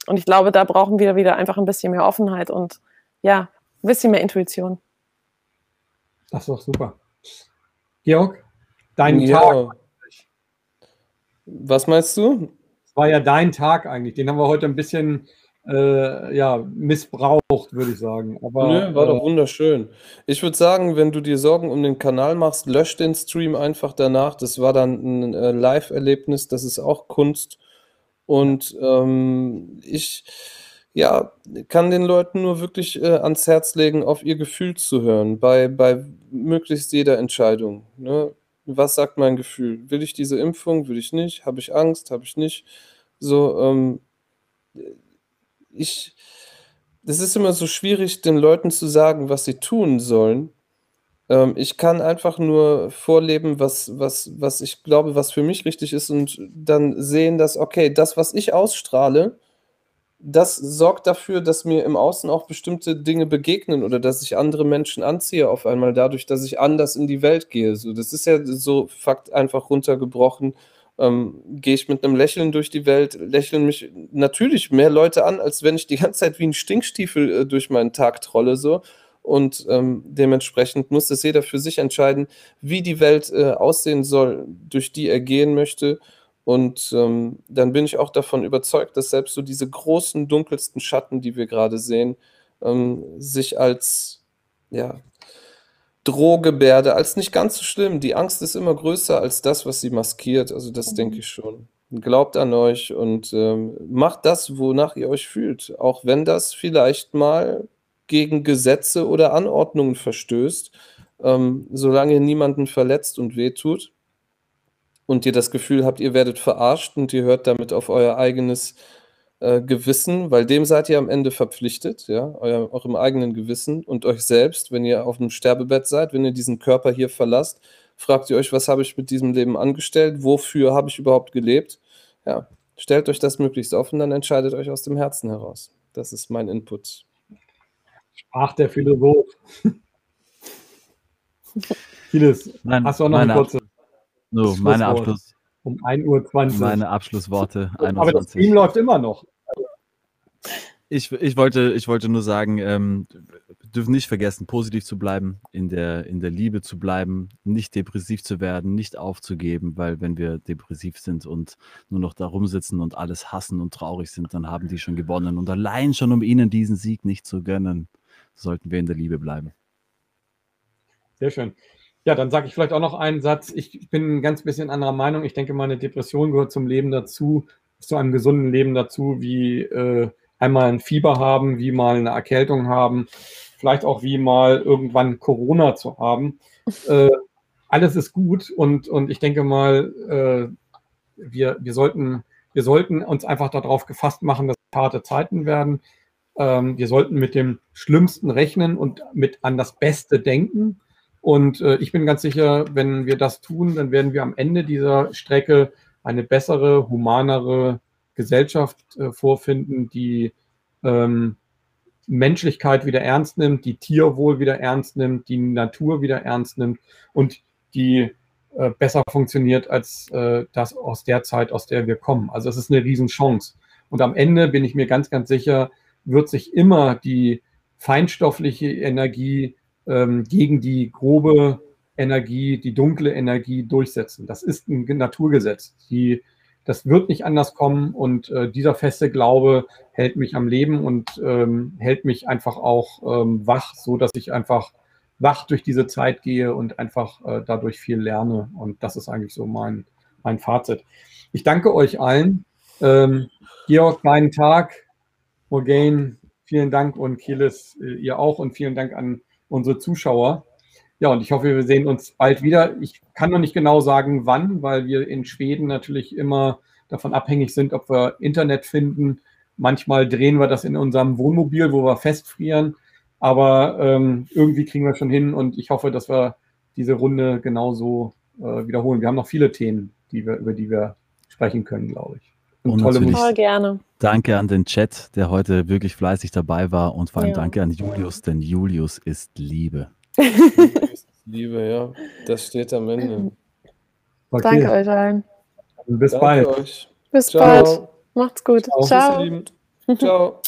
Speaker 2: Und ich glaube, da brauchen wir wieder einfach ein bisschen mehr Offenheit und ja, ein bisschen mehr Intuition.
Speaker 1: Das ist doch super. Georg, dein
Speaker 3: Ja.
Speaker 1: Tag.
Speaker 3: Was meinst du?
Speaker 1: Das war ja dein Tag eigentlich. Den haben wir heute ein bisschen äh, ja, missbraucht, würde ich sagen. Aber
Speaker 3: Nö, war
Speaker 1: äh,
Speaker 3: doch wunderschön. Ich würde sagen, wenn du dir Sorgen um den Kanal machst, lösch den Stream einfach danach. Das war dann ein äh, Live-Erlebnis, das ist auch Kunst. Und ähm, ich ja, kann den Leuten nur wirklich äh, ans Herz legen, auf ihr Gefühl zu hören, bei, bei möglichst jeder Entscheidung. Ne? Was sagt mein Gefühl? Will ich diese Impfung? Will ich nicht? Habe ich Angst? Habe ich nicht? So, ähm, ich, es ist immer so schwierig, den Leuten zu sagen, was sie tun sollen. Ähm, ich kann einfach nur vorleben, was, was, was ich glaube, was für mich richtig ist und dann sehen, dass, okay, das, was ich ausstrahle, das sorgt dafür, dass mir im Außen auch bestimmte Dinge begegnen oder dass ich andere Menschen anziehe auf einmal dadurch, dass ich anders in die Welt gehe. So, das ist ja so Fakt einfach runtergebrochen. Ähm, gehe ich mit einem Lächeln durch die Welt, lächeln mich natürlich mehr Leute an, als wenn ich die ganze Zeit wie ein Stinkstiefel äh, durch meinen Tag trolle so. Und ähm, dementsprechend muss es jeder für sich entscheiden, wie die Welt äh, aussehen soll, durch die er gehen möchte. Und ähm, dann bin ich auch davon überzeugt, dass selbst so diese großen, dunkelsten Schatten, die wir gerade sehen, ähm, sich als ja, Drohgebärde, als nicht ganz so schlimm. Die Angst ist immer größer als das, was sie maskiert. Also das denke ich schon. Glaubt an euch und ähm, macht das, wonach ihr euch fühlt. Auch wenn das vielleicht mal gegen Gesetze oder Anordnungen verstößt, ähm, solange niemanden verletzt und wehtut und ihr das Gefühl habt, ihr werdet verarscht und ihr hört damit auf euer eigenes äh, Gewissen, weil dem seid ihr am Ende verpflichtet, ja, euer, eurem eigenen Gewissen und euch selbst, wenn ihr auf einem Sterbebett seid, wenn ihr diesen Körper hier verlasst, fragt ihr euch, was habe ich mit diesem Leben angestellt, wofür habe ich überhaupt gelebt? Ja, stellt euch das möglichst und dann entscheidet euch aus dem Herzen heraus. Das ist mein Input.
Speaker 1: Sprach der Philosoph. Vieles.
Speaker 4: Nein,
Speaker 1: Hast du auch noch
Speaker 4: meine
Speaker 1: eine kurze
Speaker 4: So, meine? Abschluss,
Speaker 1: Um 1.20 Uhr.
Speaker 4: meine Abschlussworte.
Speaker 1: Aber das
Speaker 4: 21.
Speaker 1: Stream läuft immer noch.
Speaker 4: Ich, ich, wollte, ich wollte nur sagen, ähm, wir dürfen nicht vergessen, positiv zu bleiben, in der, in der Liebe zu bleiben, nicht depressiv zu werden, nicht aufzugeben, weil wenn wir depressiv sind und nur noch da rumsitzen und alles hassen und traurig sind, dann haben die schon gewonnen. Und allein schon, um ihnen diesen Sieg nicht zu gönnen, sollten wir in der Liebe bleiben.
Speaker 1: Sehr schön. Ja, dann sage ich vielleicht auch noch einen Satz. Ich, bin ein ganz bisschen anderer Meinung. Ich denke mal, eine Depression gehört zum Leben dazu, zu einem gesunden Leben dazu, wie äh, einmal ein Fieber haben, wie mal eine Erkältung haben, vielleicht auch wie mal irgendwann Corona zu haben. Äh, alles ist gut und, und ich denke mal, äh, wir, wir, sollten, wir sollten uns einfach darauf gefasst machen, dass es harte Zeiten werden. Ähm, wir sollten mit dem Schlimmsten rechnen und mit an das Beste denken. Und äh, ich bin ganz sicher, wenn wir das tun, dann werden wir am Ende dieser Strecke eine bessere, humanere Gesellschaft äh, vorfinden, die ähm, Menschlichkeit wieder ernst nimmt, die Tierwohl wieder ernst nimmt, die Natur wieder ernst nimmt und die äh, besser funktioniert als äh, das aus der Zeit, aus der wir kommen. Also es ist eine Riesenchance. Und am Ende bin ich mir ganz, ganz sicher, wird sich immer die feinstoffliche Energie ähm, gegen die grobe Energie, die dunkle Energie durchsetzen. Das ist ein Naturgesetz. Die, das wird nicht anders kommen und äh, dieser feste Glaube hält mich am Leben und ähm, hält mich einfach auch ähm, wach, so dass ich einfach wach durch diese Zeit gehe und einfach äh, dadurch viel lerne. Und das ist eigentlich so mein, mein Fazit. Ich danke euch allen. Ähm, Georg, kleinen Tag. Morgaine, vielen Dank und Kielis, äh, ihr auch und vielen Dank an unsere Zuschauer. Ja, und ich hoffe, wir sehen uns bald wieder. Ich kann noch nicht genau sagen, wann, weil wir in Schweden natürlich immer davon abhängig sind, ob wir Internet finden. Manchmal drehen wir das in unserem Wohnmobil, wo wir festfrieren. Aber ähm, irgendwie kriegen wir schon hin und ich hoffe, dass wir diese Runde genauso äh, wiederholen. Wir haben noch viele Themen, die wir, über die wir sprechen können, glaube ich. Und, tolle
Speaker 4: natürlich
Speaker 1: Musik.
Speaker 2: Voll gerne.
Speaker 4: Danke an den Chat, der heute wirklich fleißig dabei war. Und vor allem
Speaker 2: Ja.
Speaker 4: danke an Julius, denn Julius ist Liebe.
Speaker 3: Liebe, ja, das steht am Ende.
Speaker 2: Danke euch allen.
Speaker 1: Bis
Speaker 3: Danke
Speaker 1: bald.
Speaker 3: euch.
Speaker 2: Bis
Speaker 3: Ciao.
Speaker 2: bald. Macht's gut.
Speaker 3: Ciao. Ciao.